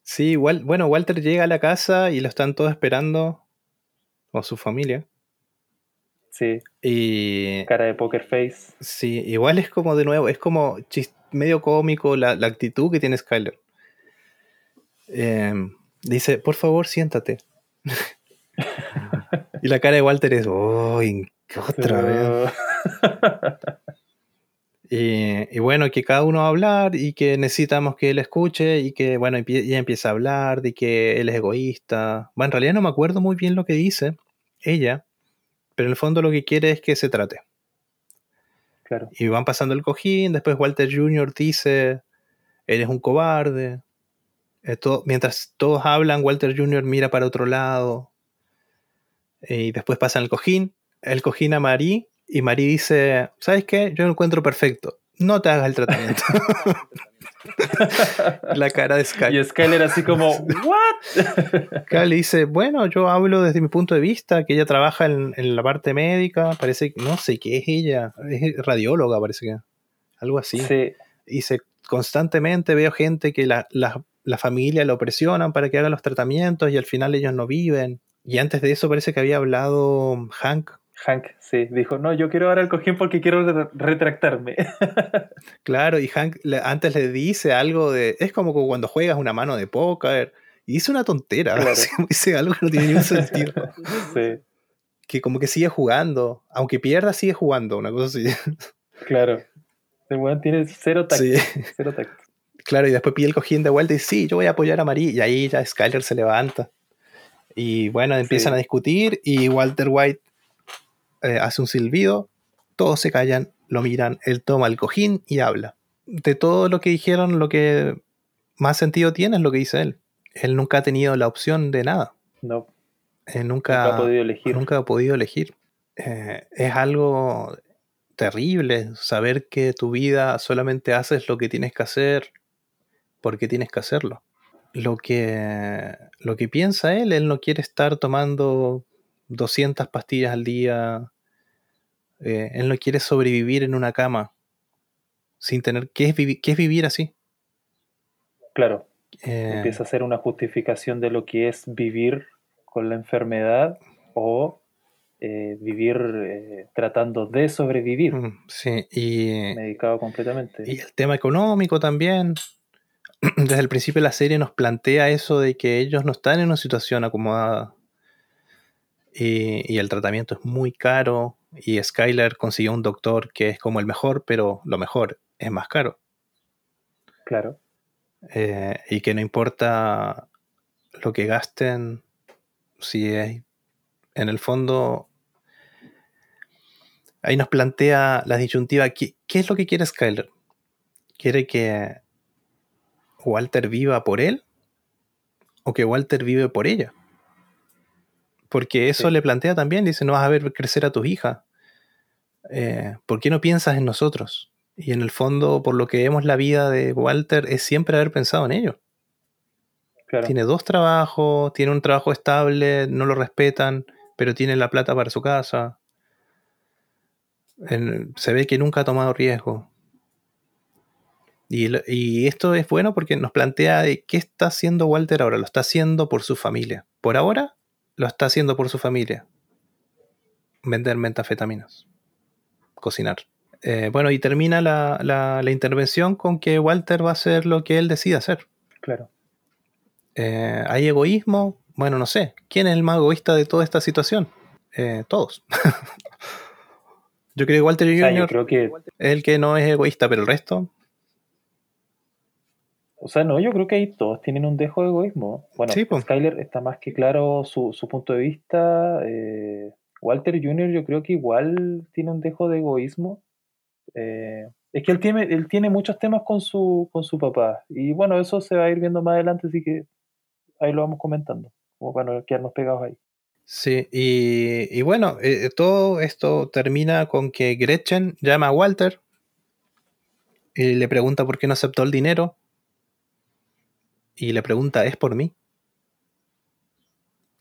Sí, igual, bueno, Walter llega a la casa y lo están todos esperando, o su familia. Sí, Y cara de poker face. sí, igual es como de nuevo, es como medio cómico la, la actitud que tiene Skyler. Eh, dice, por favor, siéntate. y la cara de Walter es, oh, otra vez. Y, y bueno, que cada uno va a hablar y que necesitamos que él escuche y que, bueno, ella empieza a hablar de que él es egoísta. Bueno, en realidad no me acuerdo muy bien lo que dice ella, pero en el fondo lo que quiere es que se trate. Claro, Y van pasando el cojín, después Walter Jr. dice, eres un cobarde. Eh, mientras todos hablan, Walter Jr. mira para otro lado. Y después pasan el cojín, el cojín a Marie, y Marie dice, ¿sabes qué? Yo lo encuentro perfecto. No te hagas el tratamiento. La cara de Sky. Y Skyler así como, ¿what? Le dice, bueno, yo hablo desde mi punto de vista, que ella trabaja en, en la parte médica, parece, que- no sé qué es ella, es radióloga parece que, algo así. Sí, Dice, constantemente veo gente que la, la, la familia lo presionan para que haga los tratamientos y al final ellos no viven. Y antes de eso parece que había hablado Hank. Hank, sí, dijo, no, yo quiero ahora el cojín porque quiero re- retractarme. Claro, y Hank le- antes le dice algo de, es como cuando juegas una mano de póker. Y dice una tontera, Claro. dice algo que no tiene ningún sentido. sí, que como que sigue jugando. Aunque pierda, sigue jugando, una cosa así. claro. El weón tiene cero tacto, Sí. cero tacto. Claro, y después pide el cojín de vuelta y dice, sí, yo voy a apoyar a Marie. Y ahí ya Skyler se levanta. Y bueno, empiezan Sí. a discutir y Walter White eh, hace un silbido. Todos se callan, lo miran, él toma el cojín y habla. De todo lo que dijeron, lo que más sentido tiene es lo que dice él. Él nunca ha tenido la opción de nada. No, Él nunca nunca, ha podido elegir. nunca ha podido elegir. Eh, es algo terrible saber que tu vida solamente haces lo que tienes que hacer porque tienes que hacerlo. Lo que, lo que piensa él, él no quiere estar tomando 200 pastillas al día. eh, él no quiere sobrevivir en una cama sin tener... ¿Qué es, vivi- qué es vivir así? Claro, Eh, empieza a ser una justificación de lo que es vivir con la enfermedad o eh, vivir eh, tratando de sobrevivir, mm, sí, y, medicado completamente. Y el tema económico también. Desde el principio de la serie nos plantea eso de que ellos no están en una situación acomodada. Y, y el tratamiento es muy caro. Y Skyler consiguió un doctor que es como el mejor, pero lo mejor es más caro. Claro, Eh, y que no importa lo que gasten, si es, en el fondo ahí nos plantea la disyuntiva, ¿qué, qué es lo que quiere Skyler? ¿Quiere que Walter viva por él? ¿O que Walter vive por ella? Porque eso Sí. le plantea también, dice, no vas a ver crecer a tus hijas. Eh, ¿Por qué no piensas en nosotros? Y en el fondo, por lo que vemos la vida de Walter, es siempre haber pensado en ellos. Claro. Tiene dos trabajos, tiene un trabajo estable, no lo respetan, pero tiene la plata para su casa. En- se ve que nunca ha tomado riesgo. Y, y esto es bueno porque nos plantea de qué está haciendo Walter ahora. Lo está haciendo por su familia. Por ahora, lo está haciendo por su familia. Vender metafetaminas. Cocinar. Eh, bueno, y termina la, la- la intervención con que Walter va a hacer lo que él decida hacer. Claro. Eh, ¿Hay egoísmo? Bueno, no sé. ¿Quién es el más egoísta de toda esta situación? Eh, todos. yo creo que Walter O sea, yo Jr. creo que, es el que no es egoísta, pero el resto. O sea, no, yo creo que ahí todos tienen un dejo de egoísmo. Bueno, Sí. Skyler está más que claro su, su punto de vista. eh, Walter Jr. yo creo que igual tiene un dejo de egoísmo. Eh, es que él tiene, él tiene muchos temas con su, con su papá. Y bueno, eso se va a ir viendo más adelante, así que ahí lo vamos comentando. Como para no quedarnos pegados ahí. Sí, y, y bueno, eh, todo esto termina con que Gretchen llama a Walter y le pregunta por qué no aceptó el dinero. Y le pregunta, ¿es por mí?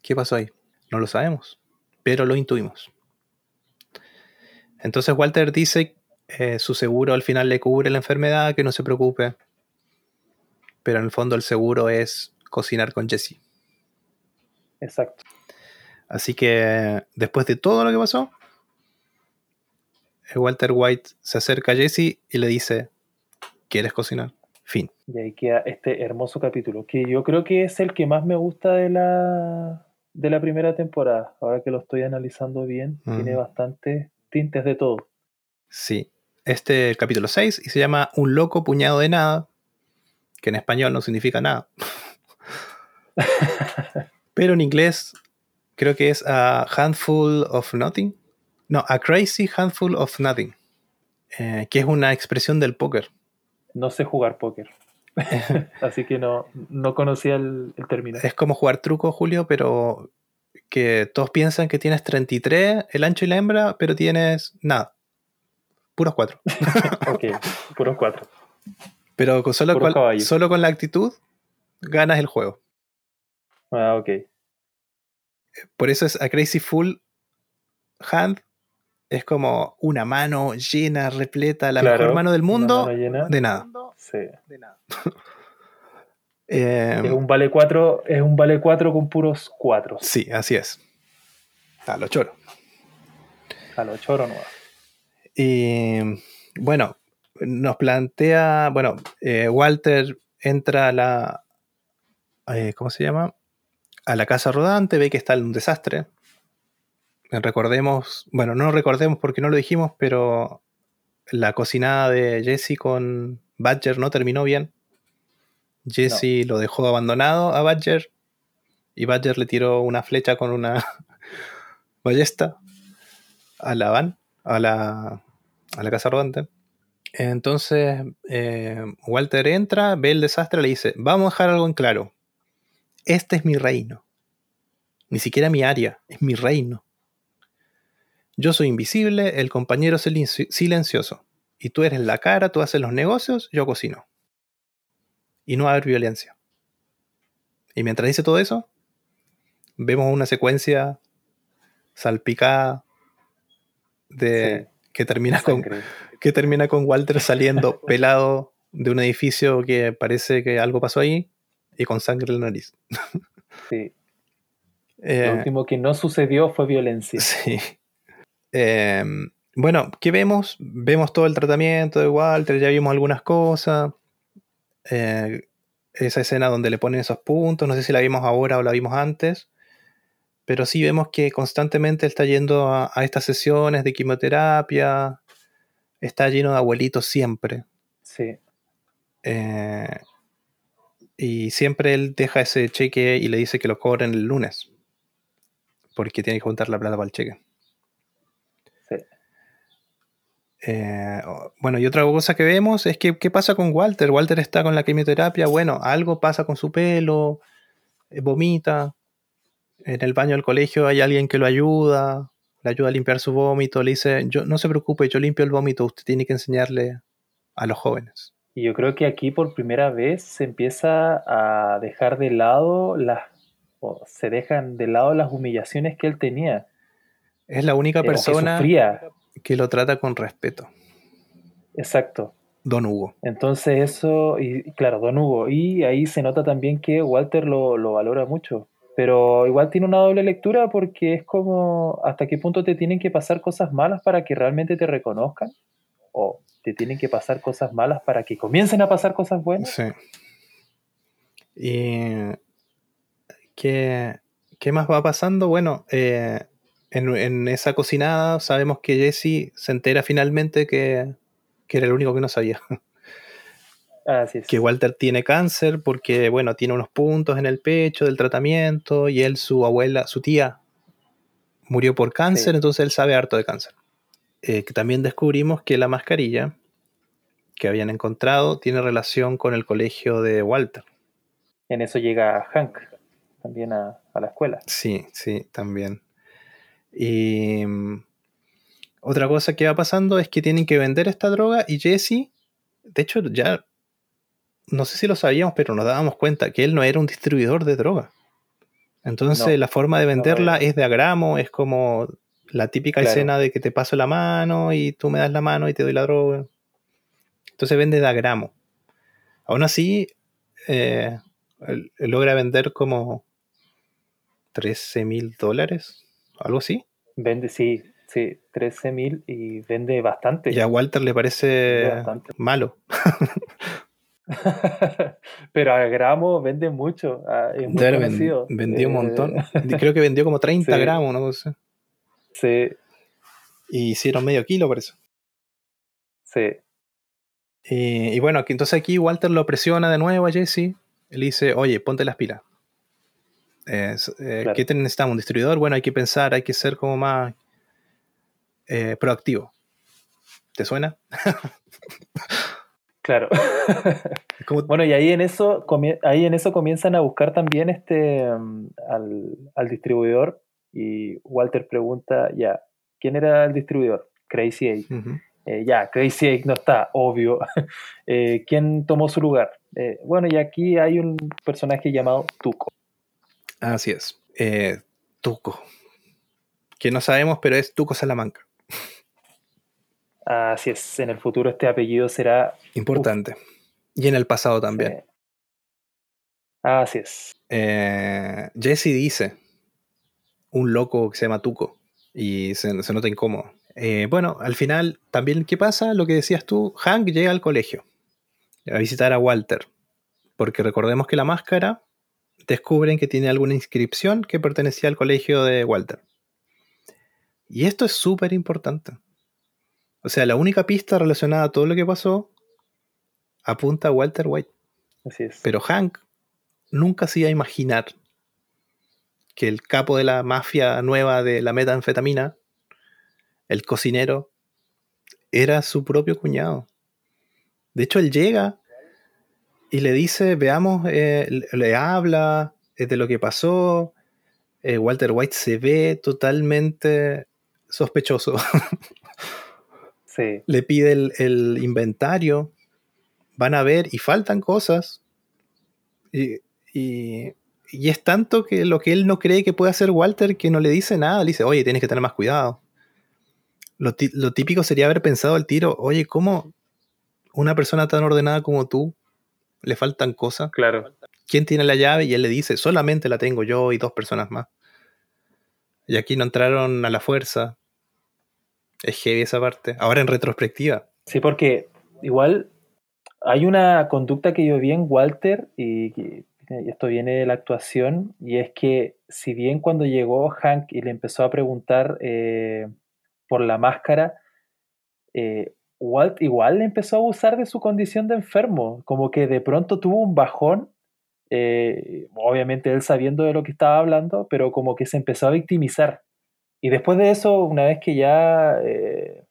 ¿Qué pasó ahí? No lo sabemos, pero lo intuimos. Entonces Walter dice, eh, su seguro al final le cubre la enfermedad, que no se preocupe. Pero en el fondo el seguro es cocinar con Jesse. Exacto. Así que después de todo lo que pasó, eh, Walter White se acerca a Jesse y le dice, ¿quieres cocinar? Fin. Y ahí queda este hermoso capítulo, que yo creo que es el que más me gusta de la, de la primera temporada. Ahora que lo estoy analizando bien, tiene bastantes tintes de todo. Sí. Este es el capítulo 6 y se llama Un loco puñado de nada, que en español no significa nada. Pero en inglés creo que es a handful of nothing. No, a crazy handful of nothing. eh, que es una expresión del póker. No sé jugar póker, así que no, no conocía el, el término. Es como jugar truco, Julio, pero que todos piensan que tienes 33, el ancho y la hembra, pero tienes nada. Puros cuatro. ok, puros cuatro. Pero con solo, solo con la actitud ganas el juego. Ah, ok. Por eso es a Crazy Full Hand. Es como una mano llena, repleta, la Claro, mejor mano del mundo. mano llena. De nada. Sí. Eh, Es un vale 4, es un vale 4 con puros 4. sí, así es. A lo choro. A los choros no. Y bueno, nos plantea, bueno, eh, Walter entra a la, eh, ¿cómo se llama? A la casa rodante, ve que está en un desastre. Recordemos, bueno, no recordemos porque no lo dijimos, pero la cocinada de Jesse con Badger no terminó bien. Jesse lo dejó abandonado a Badger y Badger le tiró una flecha con una ballesta a la van, a la, a la casa rodante. Entonces eh, Walter entra, ve el desastre y le dice, vamos a dejar algo en claro. Este es mi reino. Ni siquiera mi área, es mi reino. Yo soy invisible, el compañero es silenci- silencioso. Y tú eres la cara, tú haces los negocios, yo cocino. Y no va a haber violencia. Y mientras dice todo eso, vemos una secuencia salpicada de que termina con que termina con Walter saliendo pelado de un edificio que parece que algo pasó ahí y con sangre en la nariz. Sí. Eh, Lo último que no sucedió fue violencia. sí. Eh, bueno, ¿qué vemos? Vemos todo el tratamiento de Walter, ya vimos algunas cosas. Eh, esa escena donde le ponen esos puntos, no sé si la vimos ahora o la vimos antes, pero sí vemos que constantemente está yendo a, a estas sesiones de quimioterapia, está lleno de abuelitos siempre. Sí. Eh, y siempre él deja ese cheque y le dice que lo cobren el lunes. Porque tiene que juntar la plata para el cheque. Sí. Eh, bueno, y otra cosa que vemos es que qué pasa con Walter. Walter está con la quimioterapia, bueno, algo pasa con su pelo, eh, vomita. En el baño del colegio hay alguien que lo ayuda, le ayuda a limpiar su vómito, le dice, yo, no se preocupe, yo limpio el vómito, usted tiene que enseñarle a los jóvenes. Y yo creo que aquí por primera vez se empieza a dejar de lado las, o se dejan de lado las humillaciones que él tenía. Es la única que persona sufría. Que lo trata con respeto, Exacto. Don Hugo. Entonces eso, y claro, Don Hugo, y ahí se nota también que Walter lo, lo valora mucho, pero igual tiene una doble lectura porque es como hasta qué punto te tienen que pasar cosas malas para que realmente te reconozcan, o te tienen que pasar cosas malas para que comiencen a pasar cosas buenas. Sí. ¿Y qué, qué más va pasando? Bueno, eh, en, en esa cocinada sabemos que Jesse se entera finalmente que, que era el único que no sabía. Así es. que Walter tiene cáncer porque, bueno, tiene unos puntos en el pecho del tratamiento y él, su abuela, su tía, murió por cáncer, Sí. entonces él sabe harto de cáncer. Eh, que también descubrimos que la mascarilla que habían encontrado tiene relación con el colegio de Walter. En eso llega Hank también a, a la escuela. Sí, sí, también. Y mm, otra cosa que va pasando es que tienen que vender esta droga y Jesse, de hecho ya, no sé si lo sabíamos, pero nos dábamos cuenta que él no era un distribuidor de droga. Entonces No, la forma de venderla no. es de a gramo, es como la típica Claro. escena de que te paso la mano y tú me das la mano y te doy la droga. Entonces vende de a gramo. Aún así, eh, logra vender como 13 mil dólares, algo así. Vende, sí, sí, 13 mil y vende bastante. Y a Walter le parece malo. Pero a gramo vende mucho. ah, Es muy vendió un Eh, montón. Creo que vendió como 30 Sí. gramos, cosa así. Sí, Y hicieron medio kilo por eso. sí, Y, y bueno, aquí- entonces aquí Walter lo presiona de nuevo a Jesse. Le dice, oye, ponte las pilas. Eh, eh, Claro. ¿Qué necesitamos? ¿Un distribuidor? Bueno, hay que pensar, hay que ser como más eh, proactivo. ¿Te suena? claro. Como- Bueno, y ahí en eso, ahí en eso comienzan a buscar también este mm, al, al distribuidor y Walter pregunta, ya, ¿quién era el distribuidor? Crazy Eight. Eh, ya, Crazy Eight no está, obvio. Eh, ¿Quién tomó su lugar? Bueno, y aquí hay un personaje llamado Tuco. Así es. Eh, Tuco. Que no sabemos, pero es Tuco Salamanca. Así es, en el futuro este apellido será... Importante. Y en el pasado también. eh, así es. Eh, Jesse dice un loco que se llama Tuco y se, se nota incómodo. Eh, bueno, al final, también, ¿qué pasa? Lo que decías tú, Hank llega al colegio a visitar a Walter, porque recordemos que la máscara descubren que tiene alguna inscripción que pertenecía al colegio de Walter. Y esto es súper importante. O sea, la única pista relacionada a todo lo que pasó apunta a Walter White. Así es. Pero Hank nunca se iba a imaginar que el capo de la mafia nueva de la metanfetamina, el cocinero, era su propio cuñado. De hecho, él llega y le dice, veamos, eh, le- habla de lo que pasó. Eh, Walter White se ve totalmente sospechoso. Sí, le pide el, el inventario, van a ver y faltan cosas. Y, y- y es tanto que lo que él no cree que puede hacer Walter que no le dice nada, le dice, oye, tienes que tener más cuidado. Lo, lo típico sería haber pensado al tiro, oye, ¿cómo una persona tan ordenada como tú le faltan cosas? claro. ¿Quién tiene la llave? Y él le dice, solamente la tengo yo y dos personas más. Y aquí no entraron a la fuerza. Es heavy esa parte. Ahora en retrospectiva. Sí, porque igual hay una conducta que yo vi en Walter y, y esto viene de la actuación y es que si bien cuando llegó Hank y le empezó a preguntar eh, por la máscara, eh, Walt igual empezó a abusar de su condición de enfermo, como que de pronto tuvo un bajón, eh, obviamente él sabiendo de lo que estaba hablando, pero como que se empezó a victimizar. Y después de eso, una vez que ya... eh,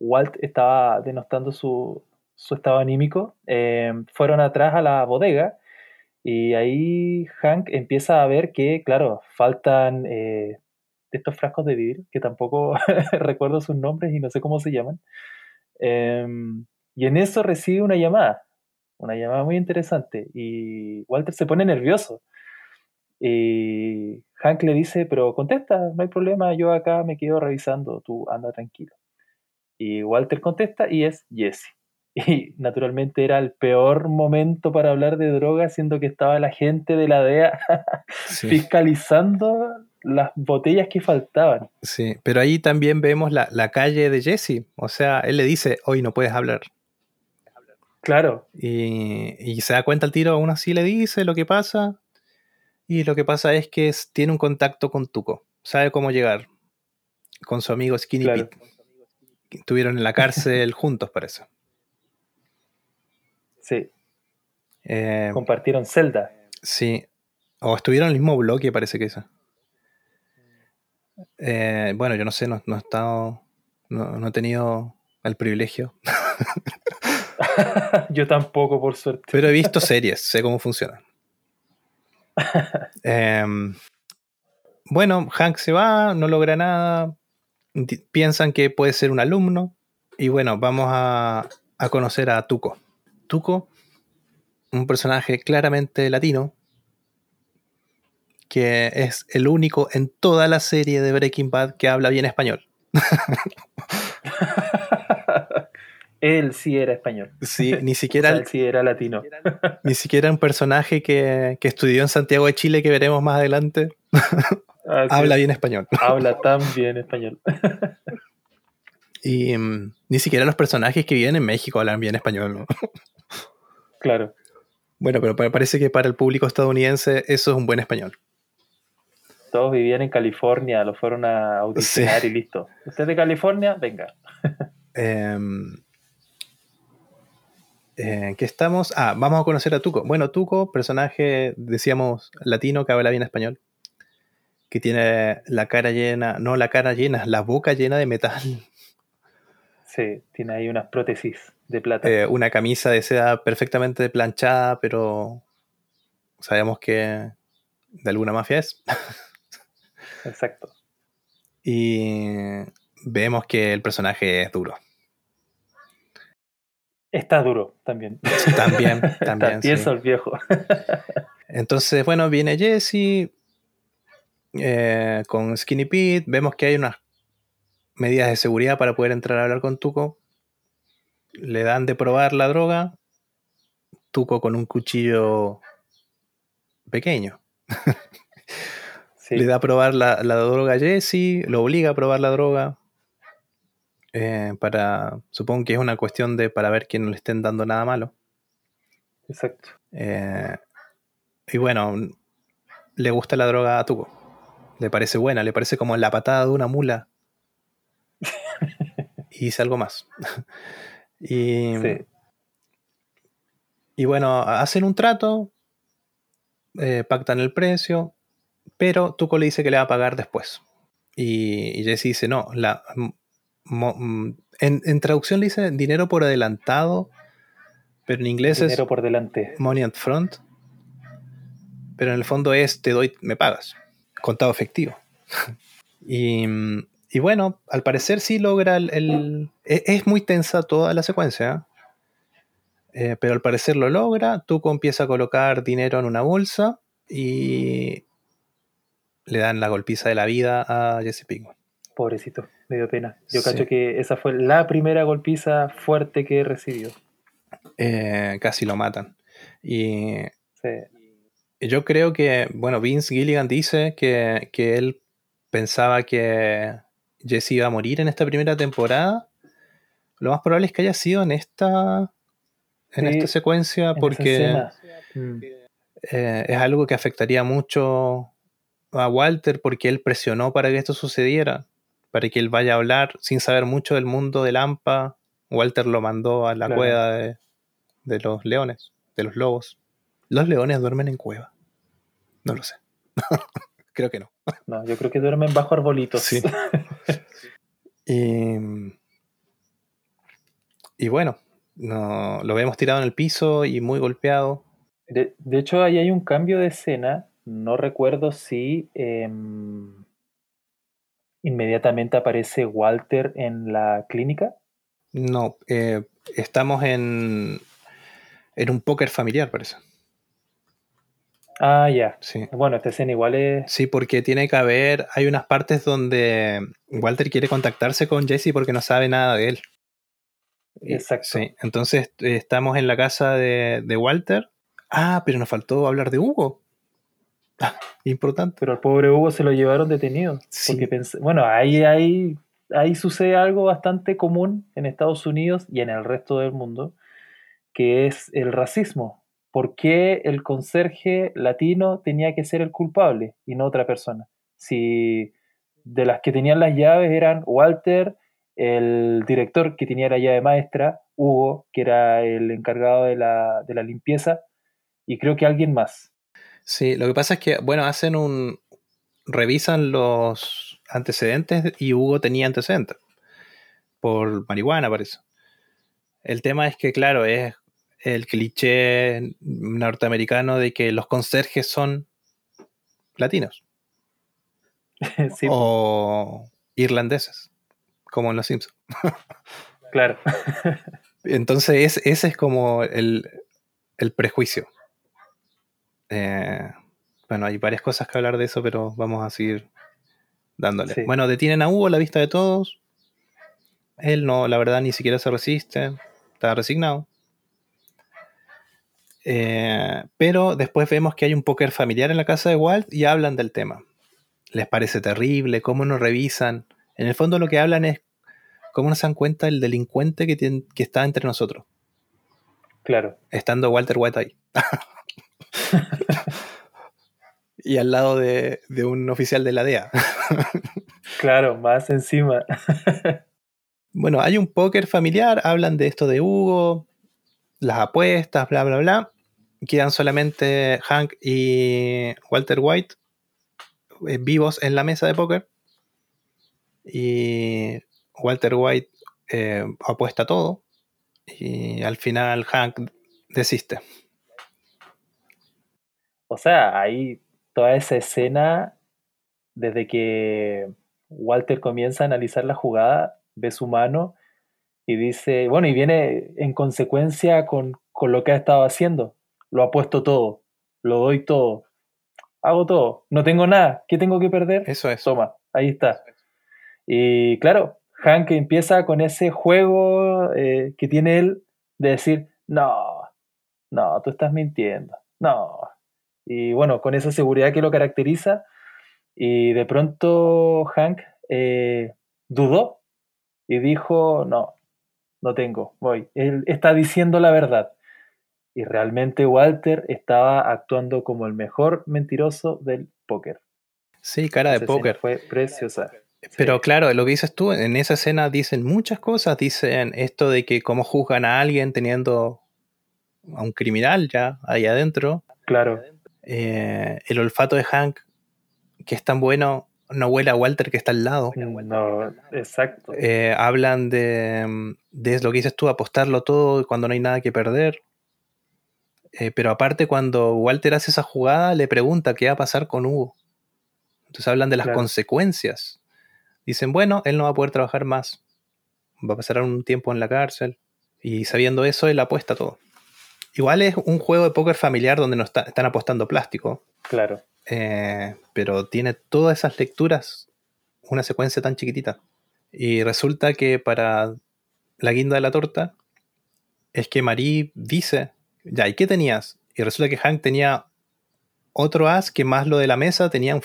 Walt estaba denostando su, su estado anímico, eh, fueron atrás a la bodega y ahí Hank empieza a ver que, claro, faltan estos frascos de vidrio, que tampoco recuerdo sus nombres y no sé cómo se llaman. Em, y en eso recibe una llamada, una llamada muy interesante, y Walter se pone nervioso. Y Hank le dice, pero contesta, no hay problema, yo acá me quedo revisando, tú anda tranquilo. Y Walter contesta y es Jesse. Y naturalmente era el peor momento para hablar de droga, siendo que estaba la gente de la DEA fiscalizando las botellas que faltaban. Sí, pero ahí también vemos la, calle de Jesse. O sea, él le dice, hoy no puedes hablar. Claro. Y, se da cuenta el tiro, aún así le dice lo que pasa. Y lo que pasa es que tiene un contacto con Tuco. Sabe cómo llegar. Con su amigo Skinny Pete. Estuvieron en la cárcel juntos, parece. Sí. Eh, Compartieron celda. Sí. O estuvieron en el mismo bloque, parece que eso. Eh, bueno, yo no sé, no, he estado. No, he tenido el privilegio. yo tampoco, por suerte. Pero he visto series, sé cómo funcionan. Em, bueno, Hank se va, no logra nada. Piensan que puede ser un alumno. Y bueno, vamos a, a conocer a Tuco. Tuco, un personaje claramente latino, que es el único en toda la serie de Breaking Bad que habla bien español. Él sí era español. Sí, ni siquiera. él sí era latino. ni siquiera un personaje que, estudió en Santiago de Chile, que veremos más adelante, habla bien español. Habla tan bien español. y mm, ni siquiera los personajes que viven en México hablan bien español. claro. Bueno, pero parece que para el público estadounidense eso es un buen español todos vivían en California, lo fueron a audicionar y listo. ¿Usted es de California? Venga. Em, eh, ¿Qué estamos? Ah, vamos a conocer a Tuco. Bueno, Tuco, personaje, decíamos, latino que habla bien español. Que tiene la cara llena, no la cara llena, la boca llena de metal. Sí, tiene ahí unas prótesis de plata. Eh, una camisa de seda perfectamente planchada, pero sabemos que de alguna mafia es. Exacto. Y vemos que el personaje es duro. Está duro también. También, también. Está el viejo. Entonces, bueno, viene Jesse eh, con Skinny Pete. Vemos que hay unas medidas de seguridad para poder entrar a hablar con Tuco. Le dan de probar la droga. Tuco con un cuchillo pequeño. Le da a probar la, droga a Jesse, lo obliga a probar la droga. Eh, para. Supongo que es una cuestión de para ver que no le estén dando nada malo. Exacto. Eh, y bueno, le gusta la droga a Tuco. Le parece buena, le parece como la patada de una mula. y dice algo más. y, y bueno, hacen un trato, eh, pactan el precio, pero Tuco le dice que le va a pagar después. Y, Jesse dice, no, la, en, traducción le dice dinero por adelantado, pero en inglés es... Dinero por delante. Money up front. Pero en el fondo es, te doy, me pagas. Contado efectivo. y, y, bueno, al parecer sí logra el... E, es, muy tensa toda la secuencia. Eh, pero al parecer lo logra. Tuco empieza a colocar dinero en una bolsa y le dan la golpiza de la vida a Jesse Pinkman. Pobrecito, me dio pena. Yo cacho que esa fue la primera golpiza fuerte que recibió. Eh, casi lo matan. Y yo creo que, bueno, Vince Gilligan dice que, él pensaba que Jesse iba a morir en esta primera temporada. Lo más probable es que haya sido en esta, en esta secuencia, porque eh, es algo que afectaría mucho a Walter porque él presionó para que esto sucediera, para que él vaya a hablar sin saber mucho del mundo del AMPA. Walter lo mandó a la cueva de, los leones, de los lobos. ¿Los leones duermen en cueva? No lo sé. creo que no. No, yo creo que duermen bajo arbolitos. Sí. y, y bueno, no, lo vemos tirado en el piso y muy golpeado. De, de hecho, ahí hay un cambio de escena. No recuerdo si em, inmediatamente aparece Walter en la clínica. No, eh, estamos en, en un póker familiar, parece. Ah, ya. Sí. Bueno, esta escena igual es. Sí, porque tiene que haber, hay unas partes donde Walter quiere contactarse con Jesse porque no sabe nada de él. Exacto. Sí, entonces eh, estamos en la casa de, de Walter. Ah, pero nos faltó hablar de Hugo. Importante. Pero al pobre Hugo se lo llevaron detenido. Sí. Porque pens- bueno, ahí, ahí, ahí sucede algo bastante común en Estados Unidos y en el resto del mundo, que es el racismo. ¿Por qué el conserje latino tenía que ser el culpable y no otra persona? Si de las que tenían las llaves eran Walter, el director que tenía la llave maestra, Hugo, que era el encargado de la, de la limpieza, y creo que alguien más. Sí, lo que pasa es que, bueno, hacen un. revisan los antecedentes y Hugo tenía antecedentes. Por marihuana, parece. El tema es que, claro, es el cliché norteamericano de que los conserjes son latinos sí, o irlandeses, como en Los Simpsons. claro. Entonces, es- ese es como el, el prejuicio. Eh, bueno, hay varias cosas que hablar de eso, pero vamos a seguir dándole. Sí. Bueno, detienen a Hugo a la vista de todos. Él no, la verdad, ni siquiera se resiste. Está resignado. Eh, pero después vemos que hay un póker familiar en la casa de Walt y hablan del tema. Les parece terrible, cómo nos revisan. En el fondo lo que hablan es cómo nos dan cuenta el delincuente que, tien- que está entre nosotros, Claro. estando Walter White ahí. y al lado de, de un oficial de la DEA. Claro, más encima. Bueno, hay un póker familiar, hablan de esto de Hugo, las apuestas, bla, bla, bla. Quedan solamente Hank y Walter White eh, vivos en la mesa de póker. Y Walter White eh, apuesta todo. Y al final Hank desiste. O sea, ahí toda esa escena, desde que Walter comienza a analizar la jugada, ve su mano y dice, bueno, y viene en consecuencia con, con lo que ha estado haciendo. Lo apuesto todo, lo doy todo, hago todo, no tengo nada, ¿qué tengo que perder? Eso es. Toma, ahí está. Y claro, Hank empieza con ese juego eh, que tiene él de decir, no, no, tú estás mintiendo, no. Y bueno, con esa seguridad que lo caracteriza, y de pronto Hank eh, dudó y dijo, no, no tengo, voy. Él está diciendo la verdad. Y realmente Walter estaba actuando como el mejor mentiroso del póker. Sí, cara de póker. Fue preciosa. Pero Sí. claro, lo que dices tú, en esa escena dicen muchas cosas. Dicen esto de que cómo juzgan a alguien teniendo a un criminal ya ahí adentro. Claro, Eh, el olfato de Hank, que es tan bueno, no huele a Walter que está al lado. no, exacto. Eh, hablan de, de lo que dices tú, apostarlo todo cuando no hay nada que perder. Eh, pero aparte, cuando Walter hace esa jugada, le pregunta qué va a pasar con Hugo. Entonces hablan de las Claro. consecuencias. Dicen, bueno, él no va a poder trabajar más. Va a pasar un tiempo en la cárcel. Y sabiendo eso, él apuesta todo. Igual es un juego de póker familiar donde no está- están apostando plástico. Claro, Eh, pero tiene todas esas lecturas, una secuencia tan chiquitita. Y resulta que para la guinda de la torta es que Marie dice, ya, ¿y qué tenías? Y resulta que Hank tenía otro as que más lo de la mesa tenía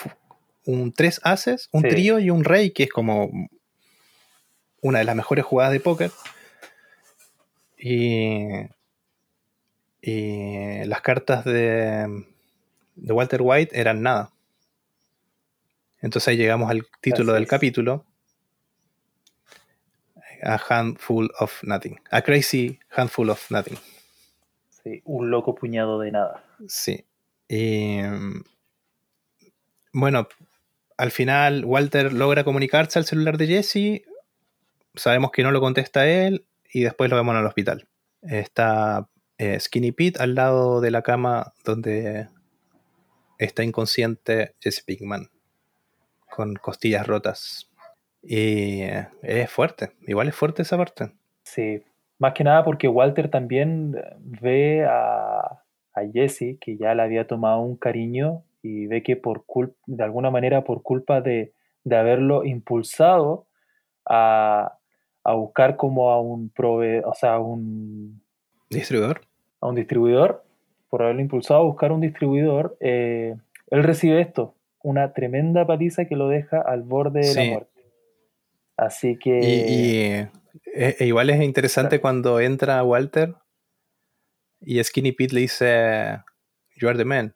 un, tres ases, un Sí. trío y un rey, que es como una de las mejores jugadas de póker. Y, y las cartas de, de Walter White eran nada. Entonces ahí llegamos al título del capítulo. A handful of nothing. A crazy handful of nothing. sí, un loco puñado de nada. Sí. Y, mm, bueno, al final Walter logra comunicarse al celular de Jesse. Sabemos que no lo contesta él. y después lo vemos en el hospital. Está eh, Skinny Pete al lado de la cama donde está inconsciente Jesse Pinkman con costillas rotas. Y eh, es fuerte, igual es fuerte esa parte. Sí, más que nada porque Walter también ve a, a Jesse, que ya le había tomado un cariño, y ve que por culpa, de alguna manera por culpa de, de haberlo impulsado a, a, buscar como a un proveedor, o sea, a un distribuidor. A un distribuidor, por haberlo impulsado a buscar un distribuidor, eh, él recibe esto, una tremenda paliza que lo deja al borde de la muerte. Así que... Y, e, e igual es interesante cuando entra Walter y Skinny Pete le dice, You are the man.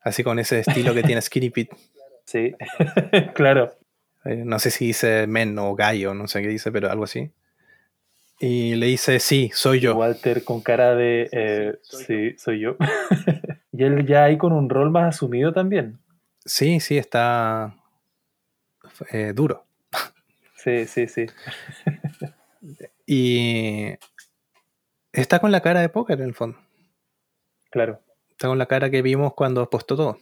Así con ese estilo que tiene Skinny Pete. Sí, claro. Eh, no sé si dice men o gallo, no sé qué dice, pero algo así. Y le dice, sí, soy yo. Walter con cara de, eh, sí, soy yo. y él ya ahí con un rol más asumido también. Sí, sí, está eh, duro. Sí, sí, sí. y está con la cara de póker en el fondo. Claro. Está con la cara que vimos cuando apostó todo.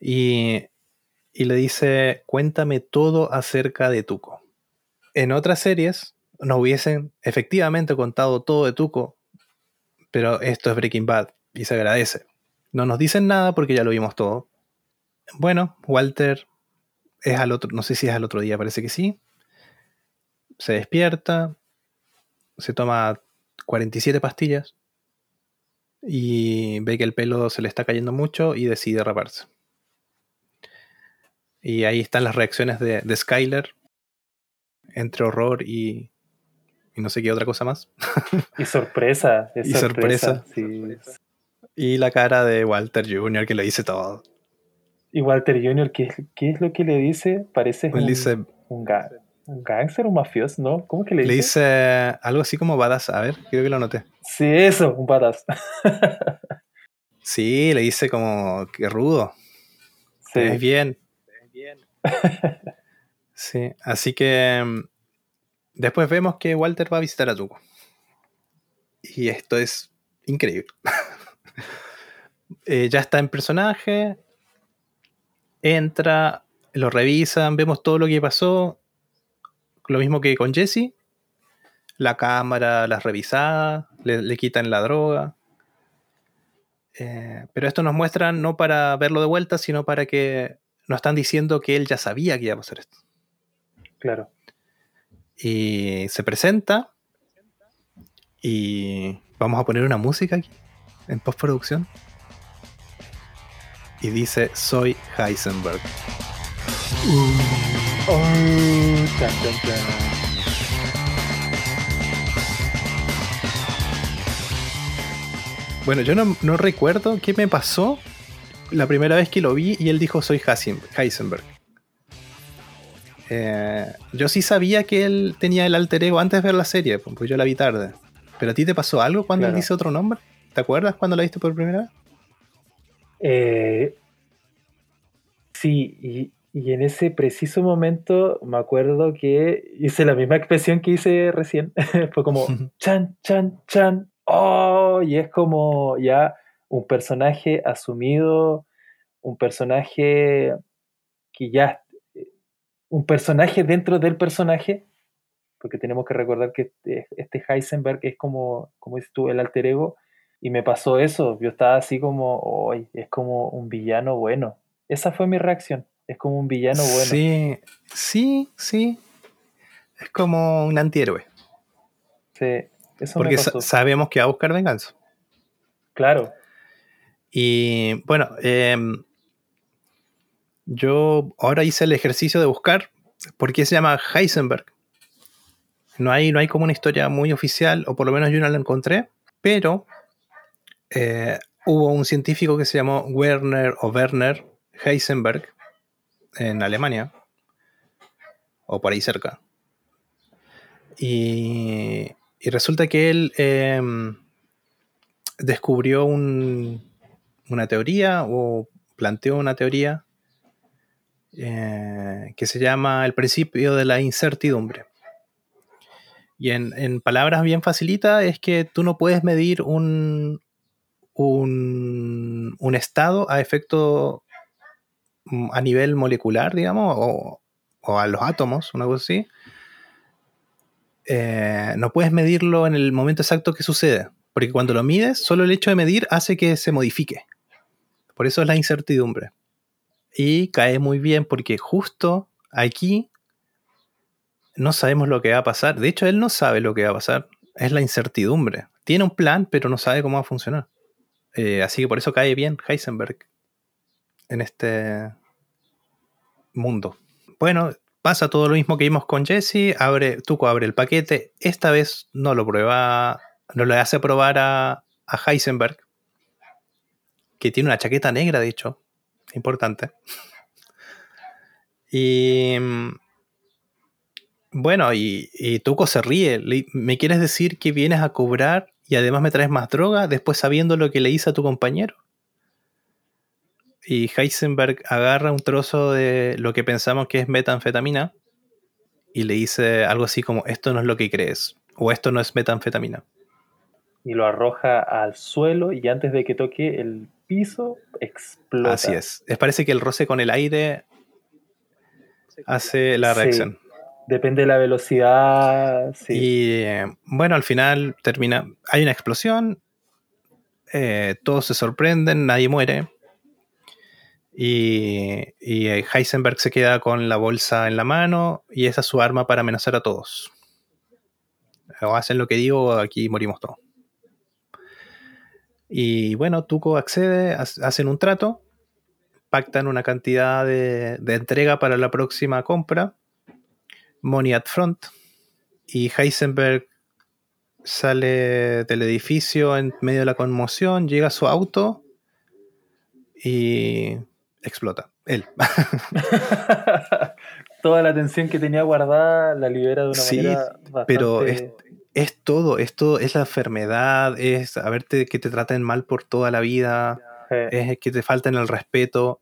Y, y le dice, cuéntame todo acerca de Tuco. En otras series nos hubiesen efectivamente contado todo de Tuco, pero esto es Breaking Bad y se agradece. No nos dicen nada porque ya lo vimos todo. Bueno, Walter es al otro, no sé si es al otro día, parece que sí. Se despierta, se toma 47 pastillas y ve que el pelo se le está cayendo mucho y decide raparse. Y ahí están las reacciones de, de Skyler entre horror y, y, no sé qué otra cosa más. Y sorpresa. y sorpresa. Y la cara de Walter Jr. que le dice todo. Y Walter Jr., ¿qué, qué es lo que le dice? Parece un, dice, un, un gángster, un mafioso, ¿no? ¿Cómo que le dice? Le dice algo así como badass. A ver, creo que lo noté. Sí, eso, un badass. sí, le dice como que rudo. Sí. Es bien. bien. sí, así que mm, después vemos que Walter va a visitar a Tuco. Y esto es increíble. eh, ya está en personaje. Entra, lo revisan, vemos todo lo que pasó lo mismo que con Jesse. La cámara, las revisadas, le, quitan la droga. Eh, pero esto nos muestra no para verlo de vuelta, sino para que nos están diciendo que él ya sabía que iba a pasar esto. Claro. Y se presenta. Y vamos a poner una música aquí, en postproducción. Y dice, soy Heisenberg. Oh. Bueno, yo no, recuerdo qué me pasó la primera vez que lo vi y él dijo soy Heisenberg. Eh, yo sí sabía que él tenía el alter ego antes de ver la serie, pues yo la vi tarde. ¿Pero a ti te pasó algo cuando él dice otro nombre? ¿Te acuerdas cuando la viste por primera vez? Eh, sí, y y en ese preciso momento me acuerdo que hice la misma expresión que hice recién. Fue como chan, chan, chan. Oh, y es como ya un personaje asumido, un personaje que ya, un personaje dentro del personaje, porque tenemos que recordar que este, este Heisenberg es como, como dices tú, el alter ego, y me pasó eso, yo estaba así como, hoy es como un villano bueno. Esa fue mi reacción. Es como un villano bueno. Sí, sí, sí. Es como un antihéroe. Sí, eso Porque sabemos que va a buscar venganza. Claro. Y bueno, em, yo ahora hice el ejercicio de buscar por qué se llama Heisenberg. No hay, no hay como una historia muy oficial, o por lo menos yo no la encontré, pero eh, hubo un científico que se llamó Werner o Werner Heisenberg, en Alemania, o por ahí cerca. Y, resulta que él em, descubrió una teoría o planteó una teoría eh, que se llama el principio de la incertidumbre. Y en, en palabras bien facilitas es que tú no puedes medir un, un, un estado a efecto mm, a nivel molecular, digamos, o, o a los átomos, una cosa así. Eh, no puedes medirlo en el momento exacto que sucede, porque cuando lo mides, solo el hecho de medir hace que se modifique. Por eso es la incertidumbre. Y cae muy bien porque justo aquí no sabemos lo que va a pasar. De hecho, él no sabe lo que va a pasar. Es la incertidumbre. Tiene un plan, pero no sabe cómo va a funcionar. Eh, así que por eso cae bien Heisenberg en este mundo. Bueno, pasa todo lo mismo que vimos con Jesse. Abre, Tuco abre el paquete. Esta vez no lo prueba, no le hace probar a, a Heisenberg, que tiene una chaqueta negra, de hecho. Importante. Y bueno, y, y Tuco se ríe. ¿Me quieres decir que vienes a cobrar y además me traes más droga después sabiendo lo que le hice a tu compañero? Y Heisenberg agarra un trozo de lo que pensamos que es metanfetamina y le dice algo así como, esto no es lo que crees, o esto no es metanfetamina. Y lo arroja al suelo y antes de que toque el piso, explota. Así es. Es parece que el roce con el aire hace la Sí. reacción. Depende de la velocidad. Sí. Y bueno, al final termina. Hay una explosión. eh, todos se sorprenden, nadie muere. Y, y, eh, Heisenberg se queda con la bolsa en la mano y esa es su arma para amenazar a todos. O hacen lo que digo, aquí morimos todos. Y bueno, Tuco accede, ha- hacen un trato, pactan una cantidad de, de entrega para la próxima compra, money at front, y Heisenberg sale del edificio en medio de la conmoción, llega a su auto y explota. Él. Toda la tensión que tenía guardada la libera de una Sí, manera bastante... pero es todo, esto es la enfermedad, es saberte que te traten mal por toda la vida, es que te falten el respeto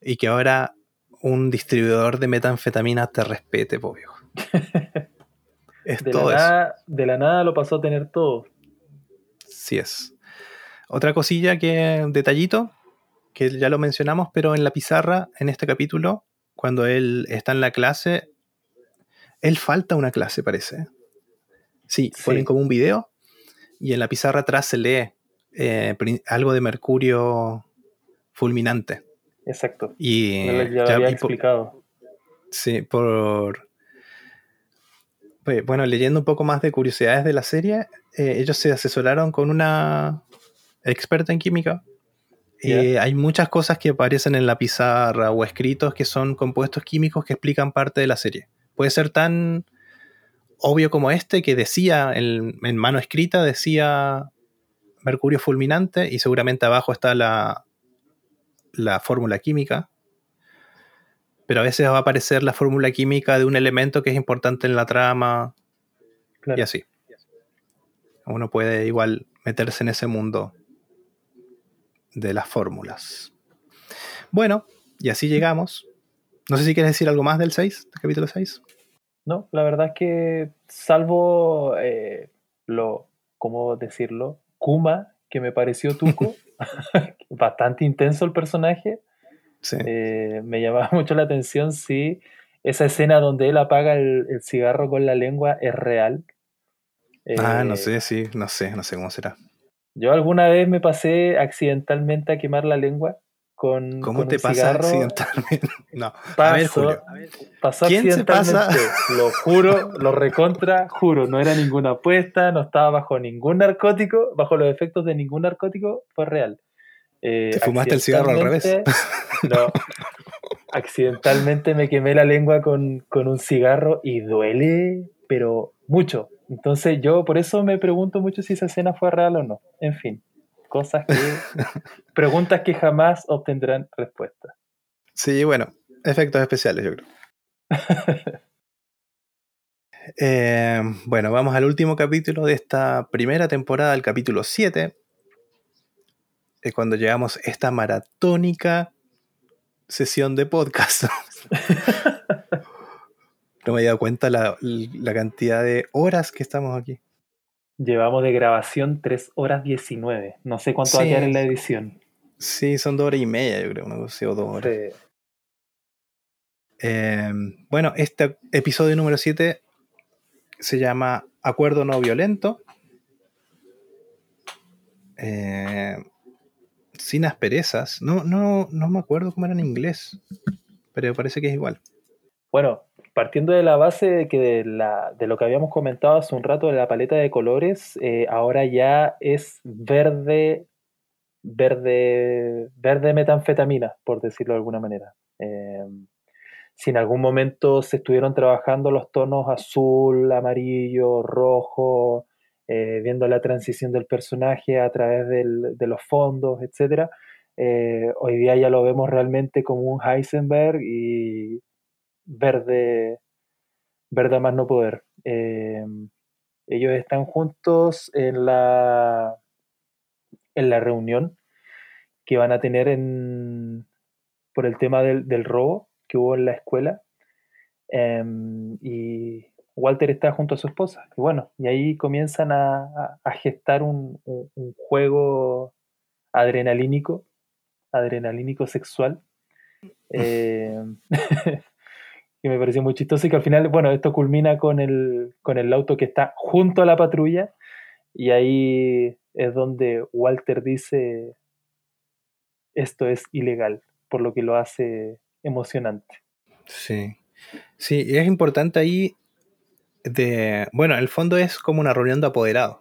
y que ahora un distribuidor de metanfetamina te respete, viejo. Es de, todo la eso. nada, de la nada lo pasó a tener todo. Sí es. Otra cosilla que, detallito, que ya lo mencionamos, pero en la pizarra, en este capítulo, cuando él está en la clase, él falta una clase, parece. Sí, Sí. ponen como un video y en la pizarra atrás se lee eh, algo de mercurio fulminante. Exacto. Y, No ya había y explicado. Sí, por. pues, Bueno, leyendo un poco más de curiosidades de la serie, eh, ellos se asesoraron con una experta en química. Y hay muchas cosas que aparecen en la pizarra o escritos que son compuestos químicos que explican parte de la serie. Puede ser tan obvio como este que decía en, en mano escrita, decía mercurio fulminante y seguramente abajo está la, la fórmula química pero a veces va a aparecer la fórmula química de un elemento que es importante en la trama Claro. y así. Uno puede igual meterse en ese mundo de las fórmulas. Bueno, y así llegamos. No sé si quieres decir algo más del 6, del capítulo 6. No, la verdad es que salvo eh, lo, ¿cómo decirlo? Kuma, que me pareció Tuco, bastante intenso el personaje, Sí. eh, me llamaba mucho la atención si esa escena donde él apaga el, el cigarro con la lengua es real. ah, no Eh, sé, sí, no sé, no sé cómo será. Yo alguna vez me pasé accidentalmente a quemar la lengua con, ¿Cómo con te un pasa cigarro. accidentalmente? No. Pasó, A ver, Julio. pasó ¿Quién se pasa? accidentalmente. Lo juro, lo recontra, juro. No era ninguna apuesta, no estaba bajo ningún narcótico, bajo los efectos de ningún narcótico, fue real. Eh, ¿Te fumaste el cigarro al revés? accidentalmente- No. Accidentalmente me quemé la lengua con, con un cigarro y duele, pero mucho. Entonces yo por eso me pregunto mucho si esa escena fue real o no. En fin, cosas que... preguntas que jamás obtendrán respuesta. Sí, bueno, efectos especiales, yo creo. Eh, bueno, vamos al último capítulo de esta primera temporada, el capítulo 7. Es cuando llegamos a esta maratónica sesión de podcast. No me he dado cuenta la, la cantidad de horas que estamos aquí. Llevamos de grabación 3 horas 19. No sé cuánto va a Sí. quedar en la edición. Sí, son dos horas y media, yo creo, una o dos horas. Sí. Eh, bueno, este episodio número 7 se llama Acuerdo No Violento. Eh, sin asperezas. No, no, no me acuerdo cómo era en inglés, pero parece que es igual. Bueno, partiendo de la base de que de, lo que habíamos comentado hace un rato de la paleta de colores, eh, ahora ya es verde, verde, verde metanfetamina, por decirlo de alguna manera. Eh, si en algún momento se estuvieron trabajando los tonos azul, amarillo, rojo, eh, viendo la transición del personaje a través del- de los fondos, etc. hoy día ya lo vemos realmente como un Heisenberg y verde, verde a más no poder. Eh, ellos están juntos en la, en la reunión que van a tener en, por el tema del, del robo que hubo en la escuela. Em, y Walter está junto a su esposa. Y bueno, y ahí comienzan a, a- gestar un, un- un juego adrenalínico, adrenalínico sexual. Em, que me pareció muy chistoso y que al final, bueno, esto culmina con el, con el auto que está junto a la patrulla y ahí es donde Walter dice esto es ilegal, por lo que lo hace emocionante. Sí. Sí, y es importante ahí de... Bueno, en el fondo es como una reunión de apoderados.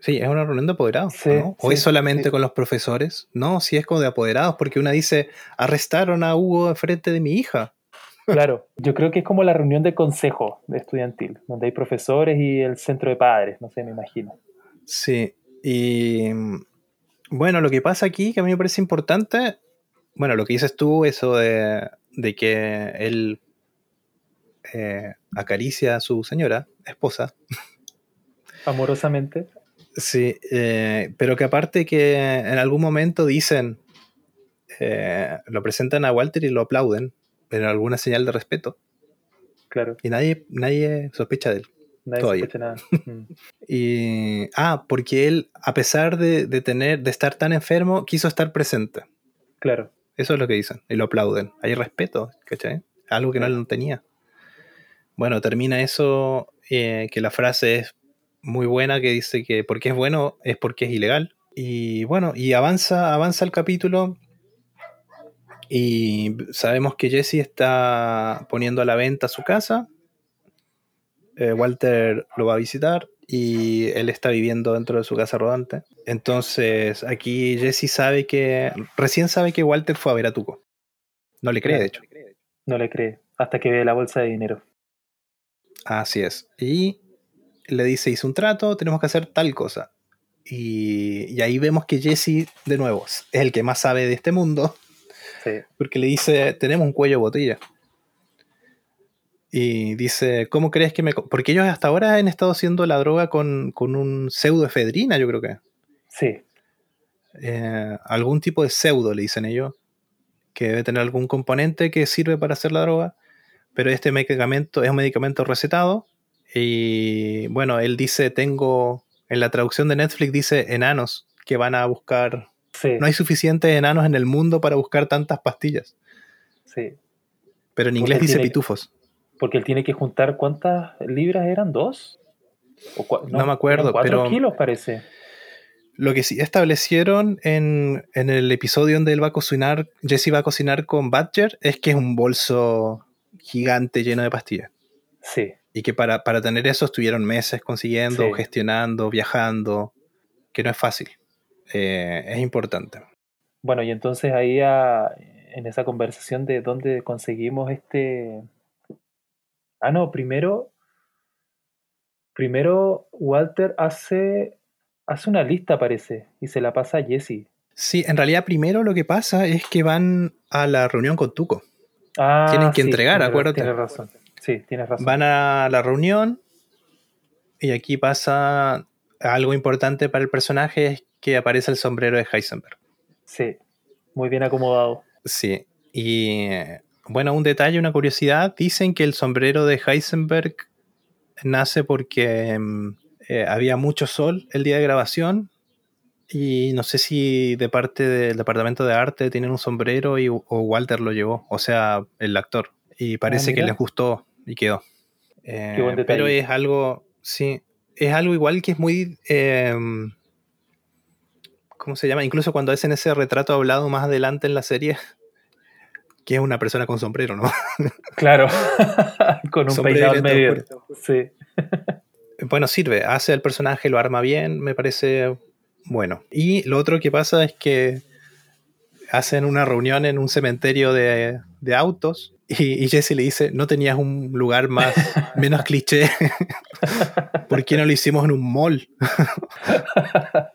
Sí, es una reunión de apoderados, Sí, ¿no? ¿O sí, es solamente sí. con los profesores? No, sí es como de apoderados, porque una dice, arrestaron a Hugo enfrente de mi hija. Claro, yo creo que es como la reunión de consejo de estudiantil, donde hay profesores y el centro de padres, no sé, me imagino. Sí, y mm, bueno, lo que pasa aquí, que a mí me parece importante, bueno, lo que dices tú, eso de, de que él eh, acaricia a su señora, esposa, Amorosamente. sí, eh, pero que aparte que en algún momento dicen, eh, lo presentan a Walter y lo aplauden, pero alguna señal de respeto, Claro, y nadie, nadie sospecha de él. nadie Todavía. sospecha nada. Mm. Y, ah, porque él, a pesar de, de tener, de estar tan enfermo, quiso estar presente. Claro, Eso es lo que dicen y lo aplauden. Hay respeto, ¿cachai? Algo que no, él no tenía. Bueno, termina eso, eh, que la frase es muy buena, que dice que porque es bueno es porque es ilegal. Y bueno, y avanza, avanza el capítulo y sabemos que Jesse está poniendo a la venta su casa. Eh, Walter lo va a visitar y él está viviendo dentro de su casa rodante. Entonces aquí Jesse sabe que, recién sabe que Walter fue a ver a Tuco. No le cree, de hecho. no le cree, hasta que ve la bolsa de dinero. Así es. Y le dice, hice un trato, tenemos que hacer tal cosa. Y, y ahí vemos que Jesse, de nuevo, es el que más sabe de este mundo, Sí, porque le dice, tenemos un cuello de botella. Y dice, ¿cómo crees que me...? co-?" Porque ellos hasta ahora han estado haciendo la droga con, con un pseudoefedrina, yo creo que. sí, Eh, algún tipo de pseudo, le dicen ellos, que debe tener algún componente que sirve para hacer la droga, pero este medicamento es un medicamento recetado y bueno, él dice, tengo, en la traducción de Netflix dice enanos que van a buscar, sí, no hay suficientes enanos en el mundo para buscar tantas pastillas, sí. pero en inglés dice pitufos. Porque él tiene que juntar cuántas libras eran, dos. ¿O No me acuerdo, cuatro pero- kilos parece. Lo que sí establecieron en, en el episodio donde él va a cocinar, Jesse va a cocinar con Badger, es que es un bolso gigante lleno de pastillas. Sí, Y que para, para tener eso estuvieron meses consiguiendo, Sí. gestionando, viajando, que no es fácil. Eh, es importante. Bueno, y entonces ahí a- en esa conversación de dónde conseguimos este... Ah, no, primero, primero Walter hace, hace una lista, parece, y se la pasa a Jesse. Sí, en realidad primero lo que pasa es que van a la reunión con Tuco. Ah, Tienen que entregar, acuérdate. Tienes razón. Sí, tienes razón. Van a la reunión y aquí pasa algo importante para el personaje, es que aparece el sombrero de Heisenberg. Sí, muy bien acomodado. Sí, y bueno, un detalle, una curiosidad. Dicen que el sombrero de Heisenberg nace porque mm, eh, había mucho sol el día de grabación y no sé si de parte del departamento de arte tienen un sombrero y, o Walter lo llevó, o sea, el actor. Y parece Ah, que les gustó y quedó. Eh, buen detalle. pero es algo, sí, es algo igual que es muy... eh, ¿Cómo se llama? Incluso cuando hacen ese retrato hablado más adelante en la serie, que es una persona con sombrero, ¿no? Claro, con un Sombrero peinado medio. Sí, Bueno, sirve, hace el personaje, lo arma bien, me parece bueno. Y lo otro que pasa es que hacen una reunión en un cementerio de, de autos y, y Jesse le dice, no tenías un lugar más, menos cliché, ¿por qué no lo hicimos en un mall?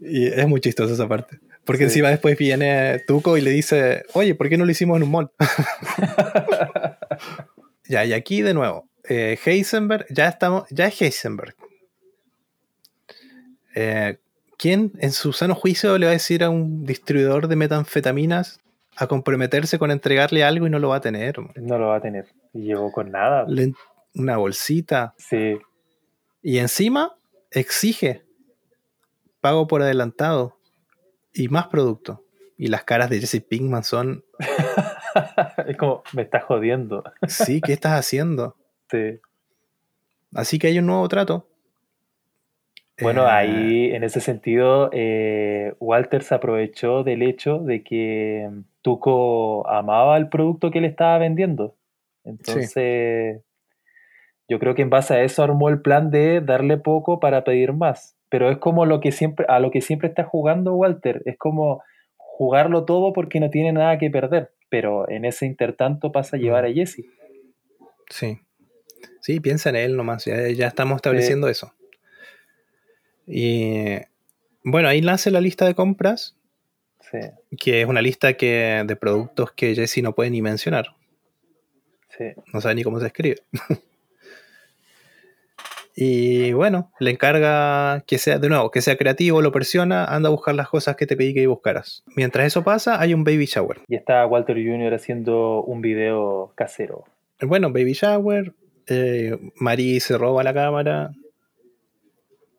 y es muy chistoso esa parte. Porque Sí. encima después viene Tuco y le dice, oye, ¿por qué no lo hicimos en un mall? ya, y aquí de nuevo, eh, Heisenberg, ya estamos, ya es Heisenberg. Eh, ¿Quién en su sano juicio le va a decir a un distribuidor de metanfetaminas a comprometerse con entregarle algo y no lo va a tener? no lo va a tener. Y llegó con nada. Le- una bolsita. Sí, Y encima exige pago por adelantado y más producto. Y las caras de Jesse Pinkman son, es como, me estás jodiendo. sí, ¿qué estás haciendo? Sí. Así que hay un nuevo trato. Bueno, ahí en ese sentido, eh, Walter se aprovechó del hecho de que Tuco amaba el producto que le estaba vendiendo. Entonces, yo creo que en base a eso armó el plan de darle poco para pedir más. Pero es como lo que siempre, a lo que siempre está jugando Walter. Es como jugarlo todo porque no tiene nada que perder. Pero en ese intertanto pasa a llevar a Jesse. Sí. Sí, piensa en él nomás. Ya, ya estamos estableciendo eso. Y bueno, ahí nace la lista de compras, Sí, que es una lista que, de productos que Jesse no puede ni mencionar. sí. No sabe ni cómo se escribe. y bueno, le encarga que sea, de nuevo, que sea creativo, lo presiona, anda a buscar las cosas que te pedí que buscaras. Mientras eso pasa, hay un baby shower. Y está Walter Jr. haciendo un video casero. Bueno, baby shower, eh, Marie se roba la cámara,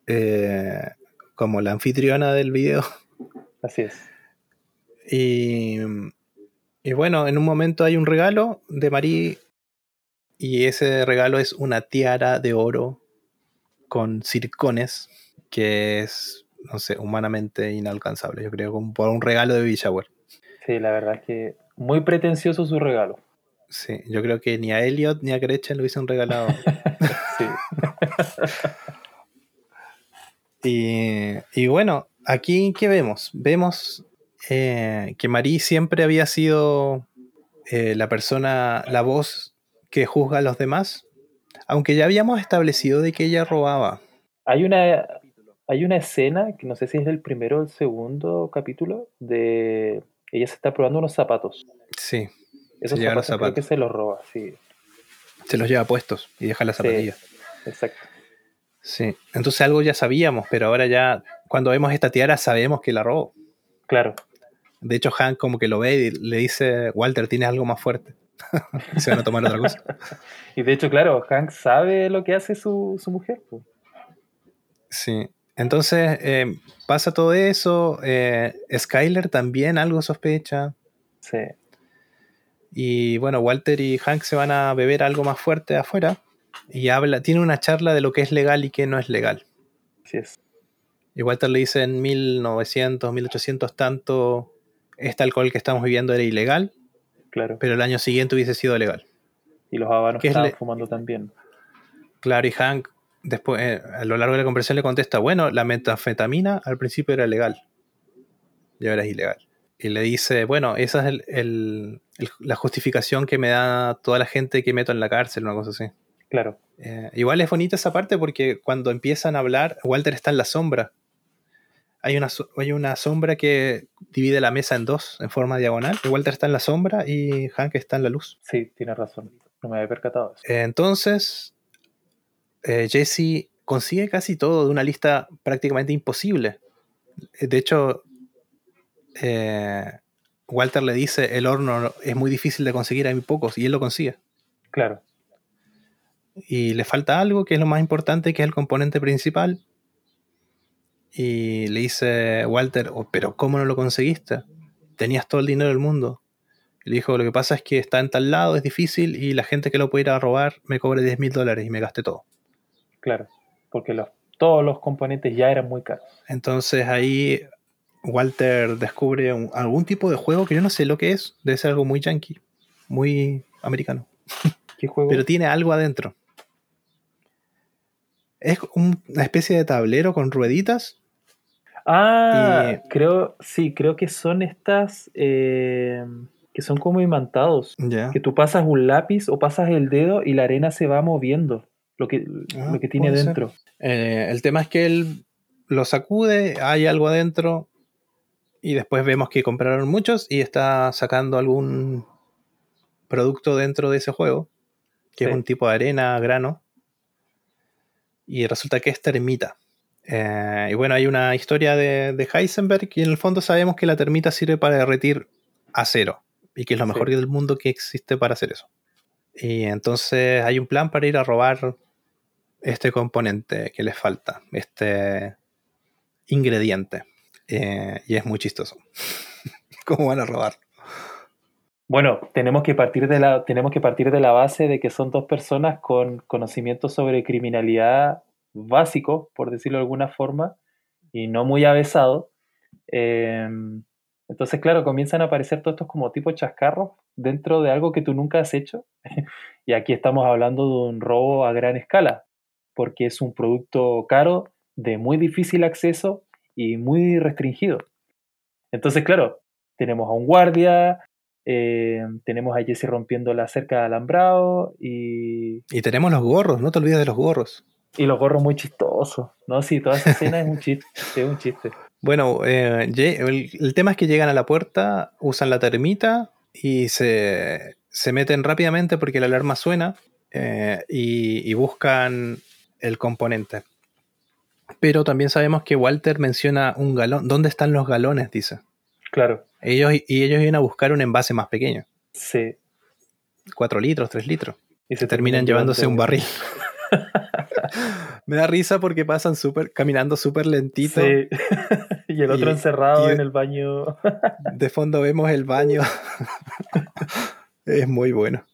eh, como la anfitriona del video. Así es. Y, y bueno, en un momento hay un regalo de Marie y ese regalo es una tiara de oro con circones que es, no sé, humanamente inalcanzable, yo creo, como por un regalo de shower. Sí, la verdad es que muy pretencioso su regalo. Sí, yo creo que ni a Elliot ni a Gretchen lo hubiesen regalado. Sí, Y, y bueno, aquí ¿qué vemos? Vemos eh, que Marie siempre había sido eh, la persona, la voz que juzga a los demás, aunque ya habíamos establecido de que ella robaba. Hay una, hay una escena, que no sé si es el primero o el segundo capítulo, de ella se está probando unos zapatos. Sí, Esos lleva los zapatos creo que zapatos. se los roba, sí. se los lleva puestos y deja las Sí. zapatillas. Exacto. Sí, entonces algo ya sabíamos, pero ahora ya cuando vemos esta tiara sabemos que la robó. Claro. De hecho, Hank como que lo ve y le dice, Walter, tienes algo más fuerte. Se van a tomar otra cosa. Y de hecho, claro, Hank sabe lo que hace su, su mujer. pues. Sí. Entonces eh, pasa todo eso. eh, Skyler también algo sospecha. Sí, Y bueno, Walter y Hank se van a beber algo más fuerte afuera. Y habla, tiene una charla de lo que es legal y qué no es legal. sí es. Y Walter le dice en 1900, 1800 tanto, este alcohol que estamos viviendo era ilegal, Claro. pero el año siguiente hubiese sido legal. Y los habanos ¿Qué es estaban le- fumando también. Claro, y Hank después, eh, a lo largo de la conversación le contesta, bueno, la metanfetamina al principio era legal y ahora es ilegal. Y le dice, bueno, esa es el- el- el- la justificación que me da toda la gente que meto en la cárcel, una cosa así. Claro. Eh, igual es bonita esa parte porque cuando empiezan a hablar, Walter está en la sombra. Hay una, hay una sombra que divide la mesa en dos, en forma diagonal. Y Walter está en la sombra y Hank está en la luz. Sí, tienes razón. No me había percatado eso. Eh, Entonces, eh, Jesse consigue casi todo de una lista prácticamente imposible. De hecho, Walter le dice, el horno es muy difícil de conseguir, hay muy pocos, y él lo consigue. Claro. Y le falta algo que es lo más importante, que es el componente principal. Y le dice Walter, "Oh, pero ¿cómo no lo conseguiste? Tenías todo el dinero del mundo. Y le dijo, lo que pasa es que está en tal lado, es difícil, y la gente que lo puede ir a robar me cobra 10 mil dólares y me gasté todo. Claro. Porque los, todos los componentes ya eran muy caros. Entonces ahí Walter descubre un- algún tipo de juego que yo no sé lo que es, debe ser algo muy yankee, muy americano, ¿Qué juego? pero tiene algo adentro. Es un- una especie de tablero con rueditas. Ah, Y- creo, sí, creo que son estas eh, que son como imantados. Que tú pasas un lápiz o pasas el dedo y la arena se va moviendo. Lo que, Ah, lo que tiene dentro. Eh, el tema es que él lo sacude, hay algo adentro y después vemos que compraron muchos y está sacando algún producto dentro de ese juego, que Sí. es un tipo de arena, grano, y resulta que es termita. Eh, y bueno, hay una historia de, de Heisenberg y en el fondo sabemos que la termita sirve para derretir acero y que es lo Sí. mejor del mundo que existe para hacer eso. Y entonces hay un plan para ir a robar este componente que les falta, este ingrediente. Eh, y es muy chistoso. ¿Cómo van a robar? Bueno, tenemos que partir de la, tenemos que partir de la base de que son dos personas con conocimientos sobre criminalidad básicos, por decirlo de alguna forma, y no muy avesado. Eh, entonces, claro, comienzan a aparecer todos estos como tipo chascarros dentro de algo que tú nunca has hecho. y aquí estamos hablando de un robo a gran escala, porque es un producto caro, de muy difícil acceso y muy restringido. Entonces, claro, tenemos a un guardia, eh, tenemos a Jesse rompiendo la cerca de alambrado y, Y tenemos los gorros, no te olvides de los gorros. y los gorros muy chistosos. No, sí, toda esa escena es un chiste. Es un chiste. Bueno, eh, el, el tema es que llegan a la puerta, usan la termita y se, se meten rápidamente porque la alarma suena eh, y, y buscan el componente. Pero también sabemos que Walter menciona un galón. ¿Dónde están los galones? Dice. Claro, Ellos, y ellos iban a buscar un envase más pequeño. sí. 4 litros, 3 litros. Y Se terminan llevándose un barril. Me da risa porque pasan súper, caminando súper lentito. Sí. y el otro Y- encerrado y- en el baño. De fondo vemos el baño. es muy bueno.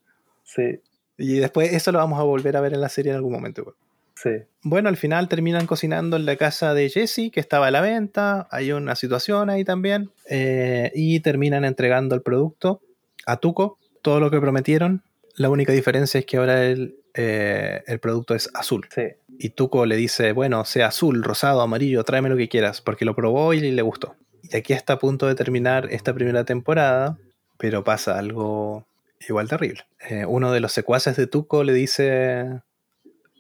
sí, Y después eso lo vamos a volver a ver en la serie en algún momento. Sí. Bueno, al final terminan cocinando en la casa de Jesse, que estaba a la venta. Hay una situación ahí también. eh, y terminan entregando el producto a Tuco. Todo lo que prometieron. La única diferencia es que ahora el, eh, el producto es azul. Sí, Y Tuco le dice, bueno, sea azul, rosado, amarillo, tráeme lo que quieras, porque lo probó y le gustó. Y aquí está a punto de terminar esta primera temporada, pero pasa algo igual terrible. Eh, uno de los secuaces de Tuco le dice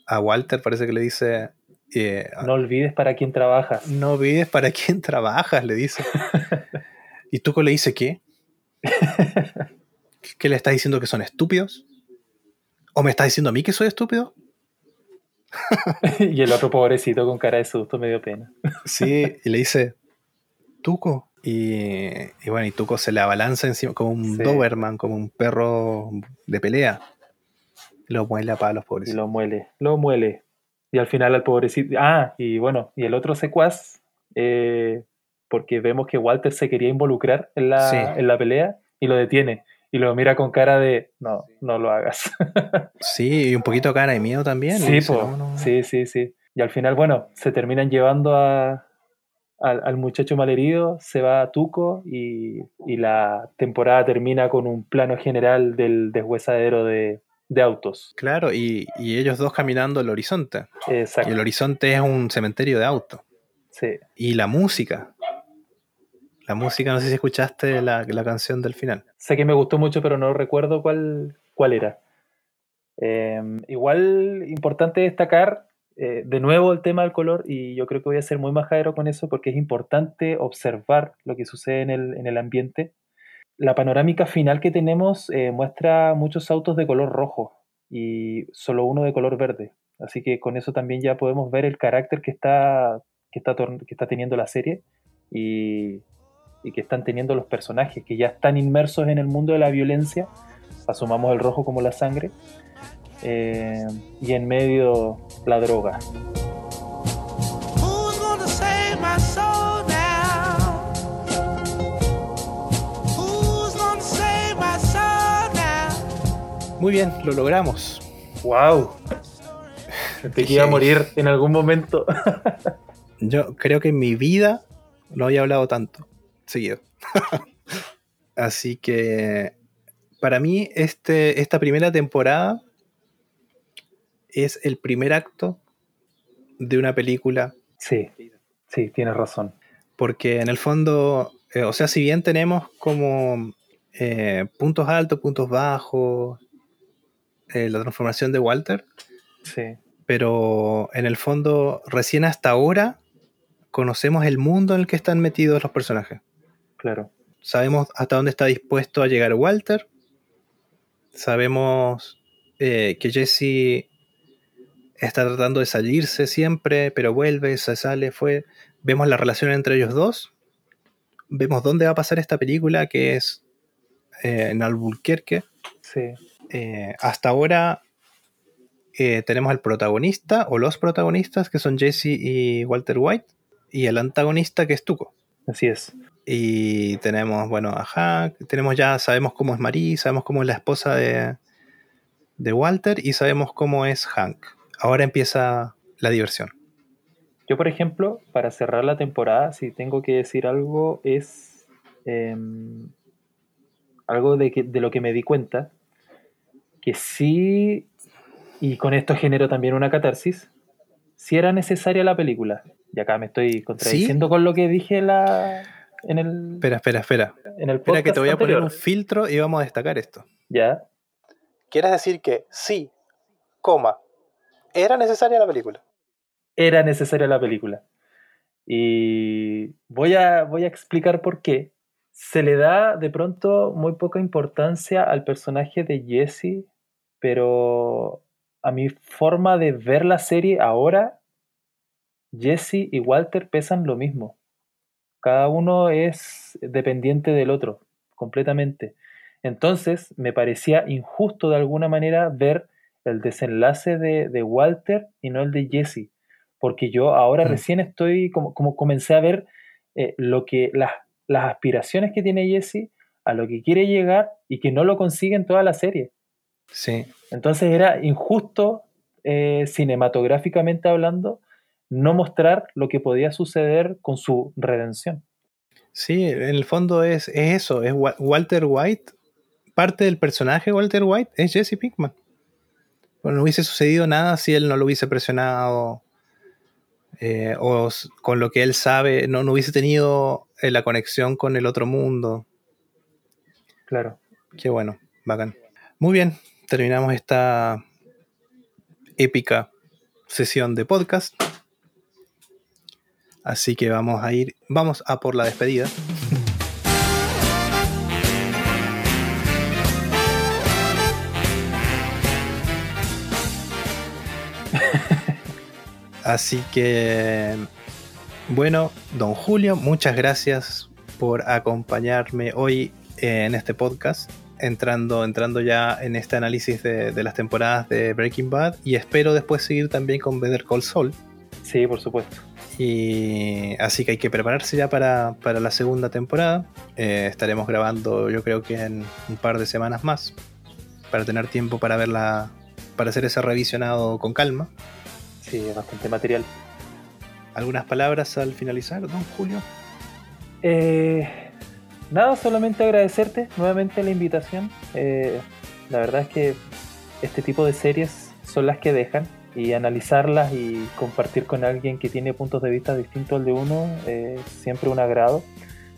a Walter, parece que le dice, eh, no olvides para quién trabajas. no olvides para quién trabajas, le dice. y Tuco le dice, ¿qué? ¿Qué le estás diciendo que son estúpidos? ¿O me estás diciendo a mí que soy estúpido? y el otro pobrecito con cara de susto me dio pena. Sí, y le dice, Tuco. Y, y bueno, y Tuco se le abalanza encima como un Sí. Doberman, como un perro de pelea. Lo muele a palos, Y pobrecito. lo muele, lo muele. Y al final al pobrecito. Ah, y bueno, y el otro secuaz, eh, porque vemos que Walter se quería involucrar en la, Sí. en la pelea y lo detiene. Y lo mira con cara de, no, no lo hagas. Sí, y un poquito cara de miedo también. sí, dice, po, "No, no". sí, sí, sí. Y al final, bueno, se terminan llevando a, al, al muchacho malherido, se va a Tuco y, y la temporada termina con un plano general del deshuesadero de, de autos. Claro, y, y ellos dos caminando el horizonte. Y Exacto. el horizonte es un cementerio de autos. Sí. Y la música. La música, no sé si escuchaste la, la canción del final. Sé que me gustó mucho, pero no recuerdo cuál, cuál era. Eh, igual importante destacar eh, de nuevo el tema del color y yo creo que voy a ser muy majadero con eso porque es importante observar lo que sucede en el, en el ambiente. La panorámica final que tenemos eh, muestra muchos autos de color rojo y solo uno de color verde. Así que con eso también ya podemos ver el carácter que está, que está, que está teniendo la serie y, y que están teniendo los personajes que ya están inmersos en el mundo de la violencia, asumamos el rojo como la sangre, eh, y en medio la droga. Muy bien, lo logramos. ¡Wow! Pensé que iba a morir en algún momento. Yo creo que en mi vida no había hablado tanto seguido. Así que para mí este, esta primera temporada es el primer acto de una película. Sí, sí, tienes razón. Porque en el fondo, eh, o sea, si bien tenemos como eh, puntos altos, puntos bajos, eh, la transformación de Walter, Sí, pero en el fondo, recién hasta ahora conocemos el mundo en el que están metidos los personajes. claro. Sabemos hasta dónde está dispuesto a llegar Walter. Sabemos eh, que Jesse está tratando de salirse siempre, pero vuelve, se sale, fue. Vemos la relación entre ellos dos. Vemos dónde va a pasar esta película, que es eh, en Albuquerque. Sí, Eh, hasta ahora eh, tenemos al protagonista o los protagonistas, que son Jesse y Walter White, y el antagonista, que es Tuco. así es. Y tenemos, bueno, a Hank, tenemos ya, sabemos cómo es Marie, sabemos cómo es la esposa de, de Walter y sabemos cómo es Hank. Ahora empieza la diversión. Yo, por ejemplo, para cerrar la temporada, si tengo que decir algo, es em, algo de, que, de lo que me di cuenta, que sí, y con esto genero también una catarsis, si era necesaria la película. Y acá me estoy contradiciendo con lo que dije en la, en el, Espera, espera, espera. en el Espera que te voy a poner un filtro y vamos a destacar esto. Ya, ¿Quieres decir que sí, coma, era necesaria la película? era necesaria la película. Y voy a, voy a explicar por qué. Se le da de pronto muy poca importancia al personaje de Jesse, pero a mi forma de ver la serie ahora, Jesse y Walter pesan lo mismo. Cada uno es dependiente del otro, completamente. Entonces, me parecía injusto de alguna manera ver el desenlace de, de Walter y no el de Jesse porque yo ahora Mm. recién estoy, como, como comencé a ver eh, lo que las, las aspiraciones que tiene Jesse a lo que quiere llegar y que no lo consigue en toda la serie. Sí, Entonces era injusto, eh, cinematográficamente hablando, no mostrar lo que podía suceder con su redención. sí, en el fondo es, es eso, es Wa- Walter White. Parte del personaje Walter White es Jesse Pinkman. Bueno, no hubiese sucedido nada si él no lo hubiese presionado eh, o con lo que él sabe, no, no hubiese tenido eh, la conexión con el otro mundo. Claro. Qué bueno, bacán. Muy bien, terminamos esta épica sesión de podcast. Así que vamos a ir, vamos a por la despedida. Así que, bueno, don Julio, muchas gracias por acompañarme hoy en este podcast, entrando, entrando ya en este análisis de, de las temporadas de Breaking Bad y espero después seguir también con Better Call Saul. Sí, por supuesto. Y así que hay que prepararse ya para, para la segunda temporada. Eh, estaremos grabando yo creo que en un par de semanas más para tener tiempo para verla, para hacer ese revisionado con calma. Sí, bastante material. ¿Algunas palabras al finalizar, don Julio? Eh, nada, solamente agradecerte nuevamente la invitación. Eh, la verdad es que este tipo de series son las que dejan y analizarlas y compartir con alguien que tiene puntos de vista distintos al de uno es siempre un agrado.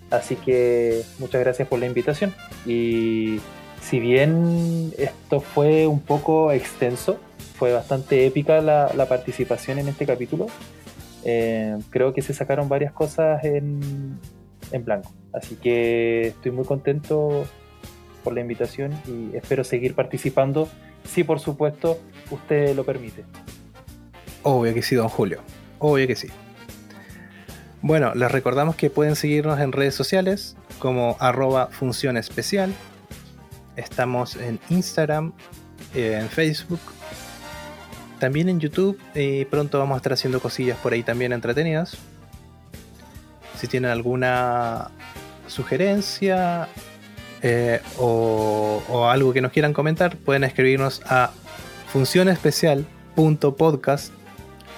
Así que muchas gracias por la invitación. Y si bien esto fue un poco extenso, fue bastante épica la, la participación en este capítulo. eh, creo que se sacaron varias cosas en, en blanco. Así que estoy muy contento por la invitación y espero seguir participando si por supuesto usted lo permite. Obvio que sí, don Julio. Obvio que sí. Bueno, les recordamos que pueden seguirnos en redes sociales como arroba función especial. Estamos en Instagram, en Facebook, también en YouTube y pronto vamos a estar haciendo cosillas por ahí también entretenidas. Si tienen alguna sugerencia eh, o, algo que nos quieran comentar, pueden escribirnos a funcionespecial.podcast.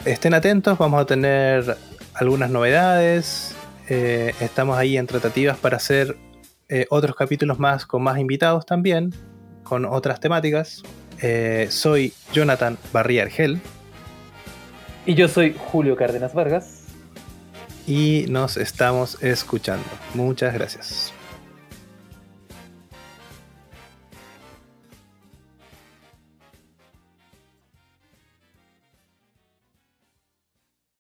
Estén atentos, vamos a tener algunas novedades. eh, estamos ahí en tratativas para hacer eh, otros capítulos más con más invitados también, con otras temáticas. Soy Jonathan Barría Argel Y yo soy Julio Cárdenas Vargas. Y nos estamos escuchando. Muchas gracias.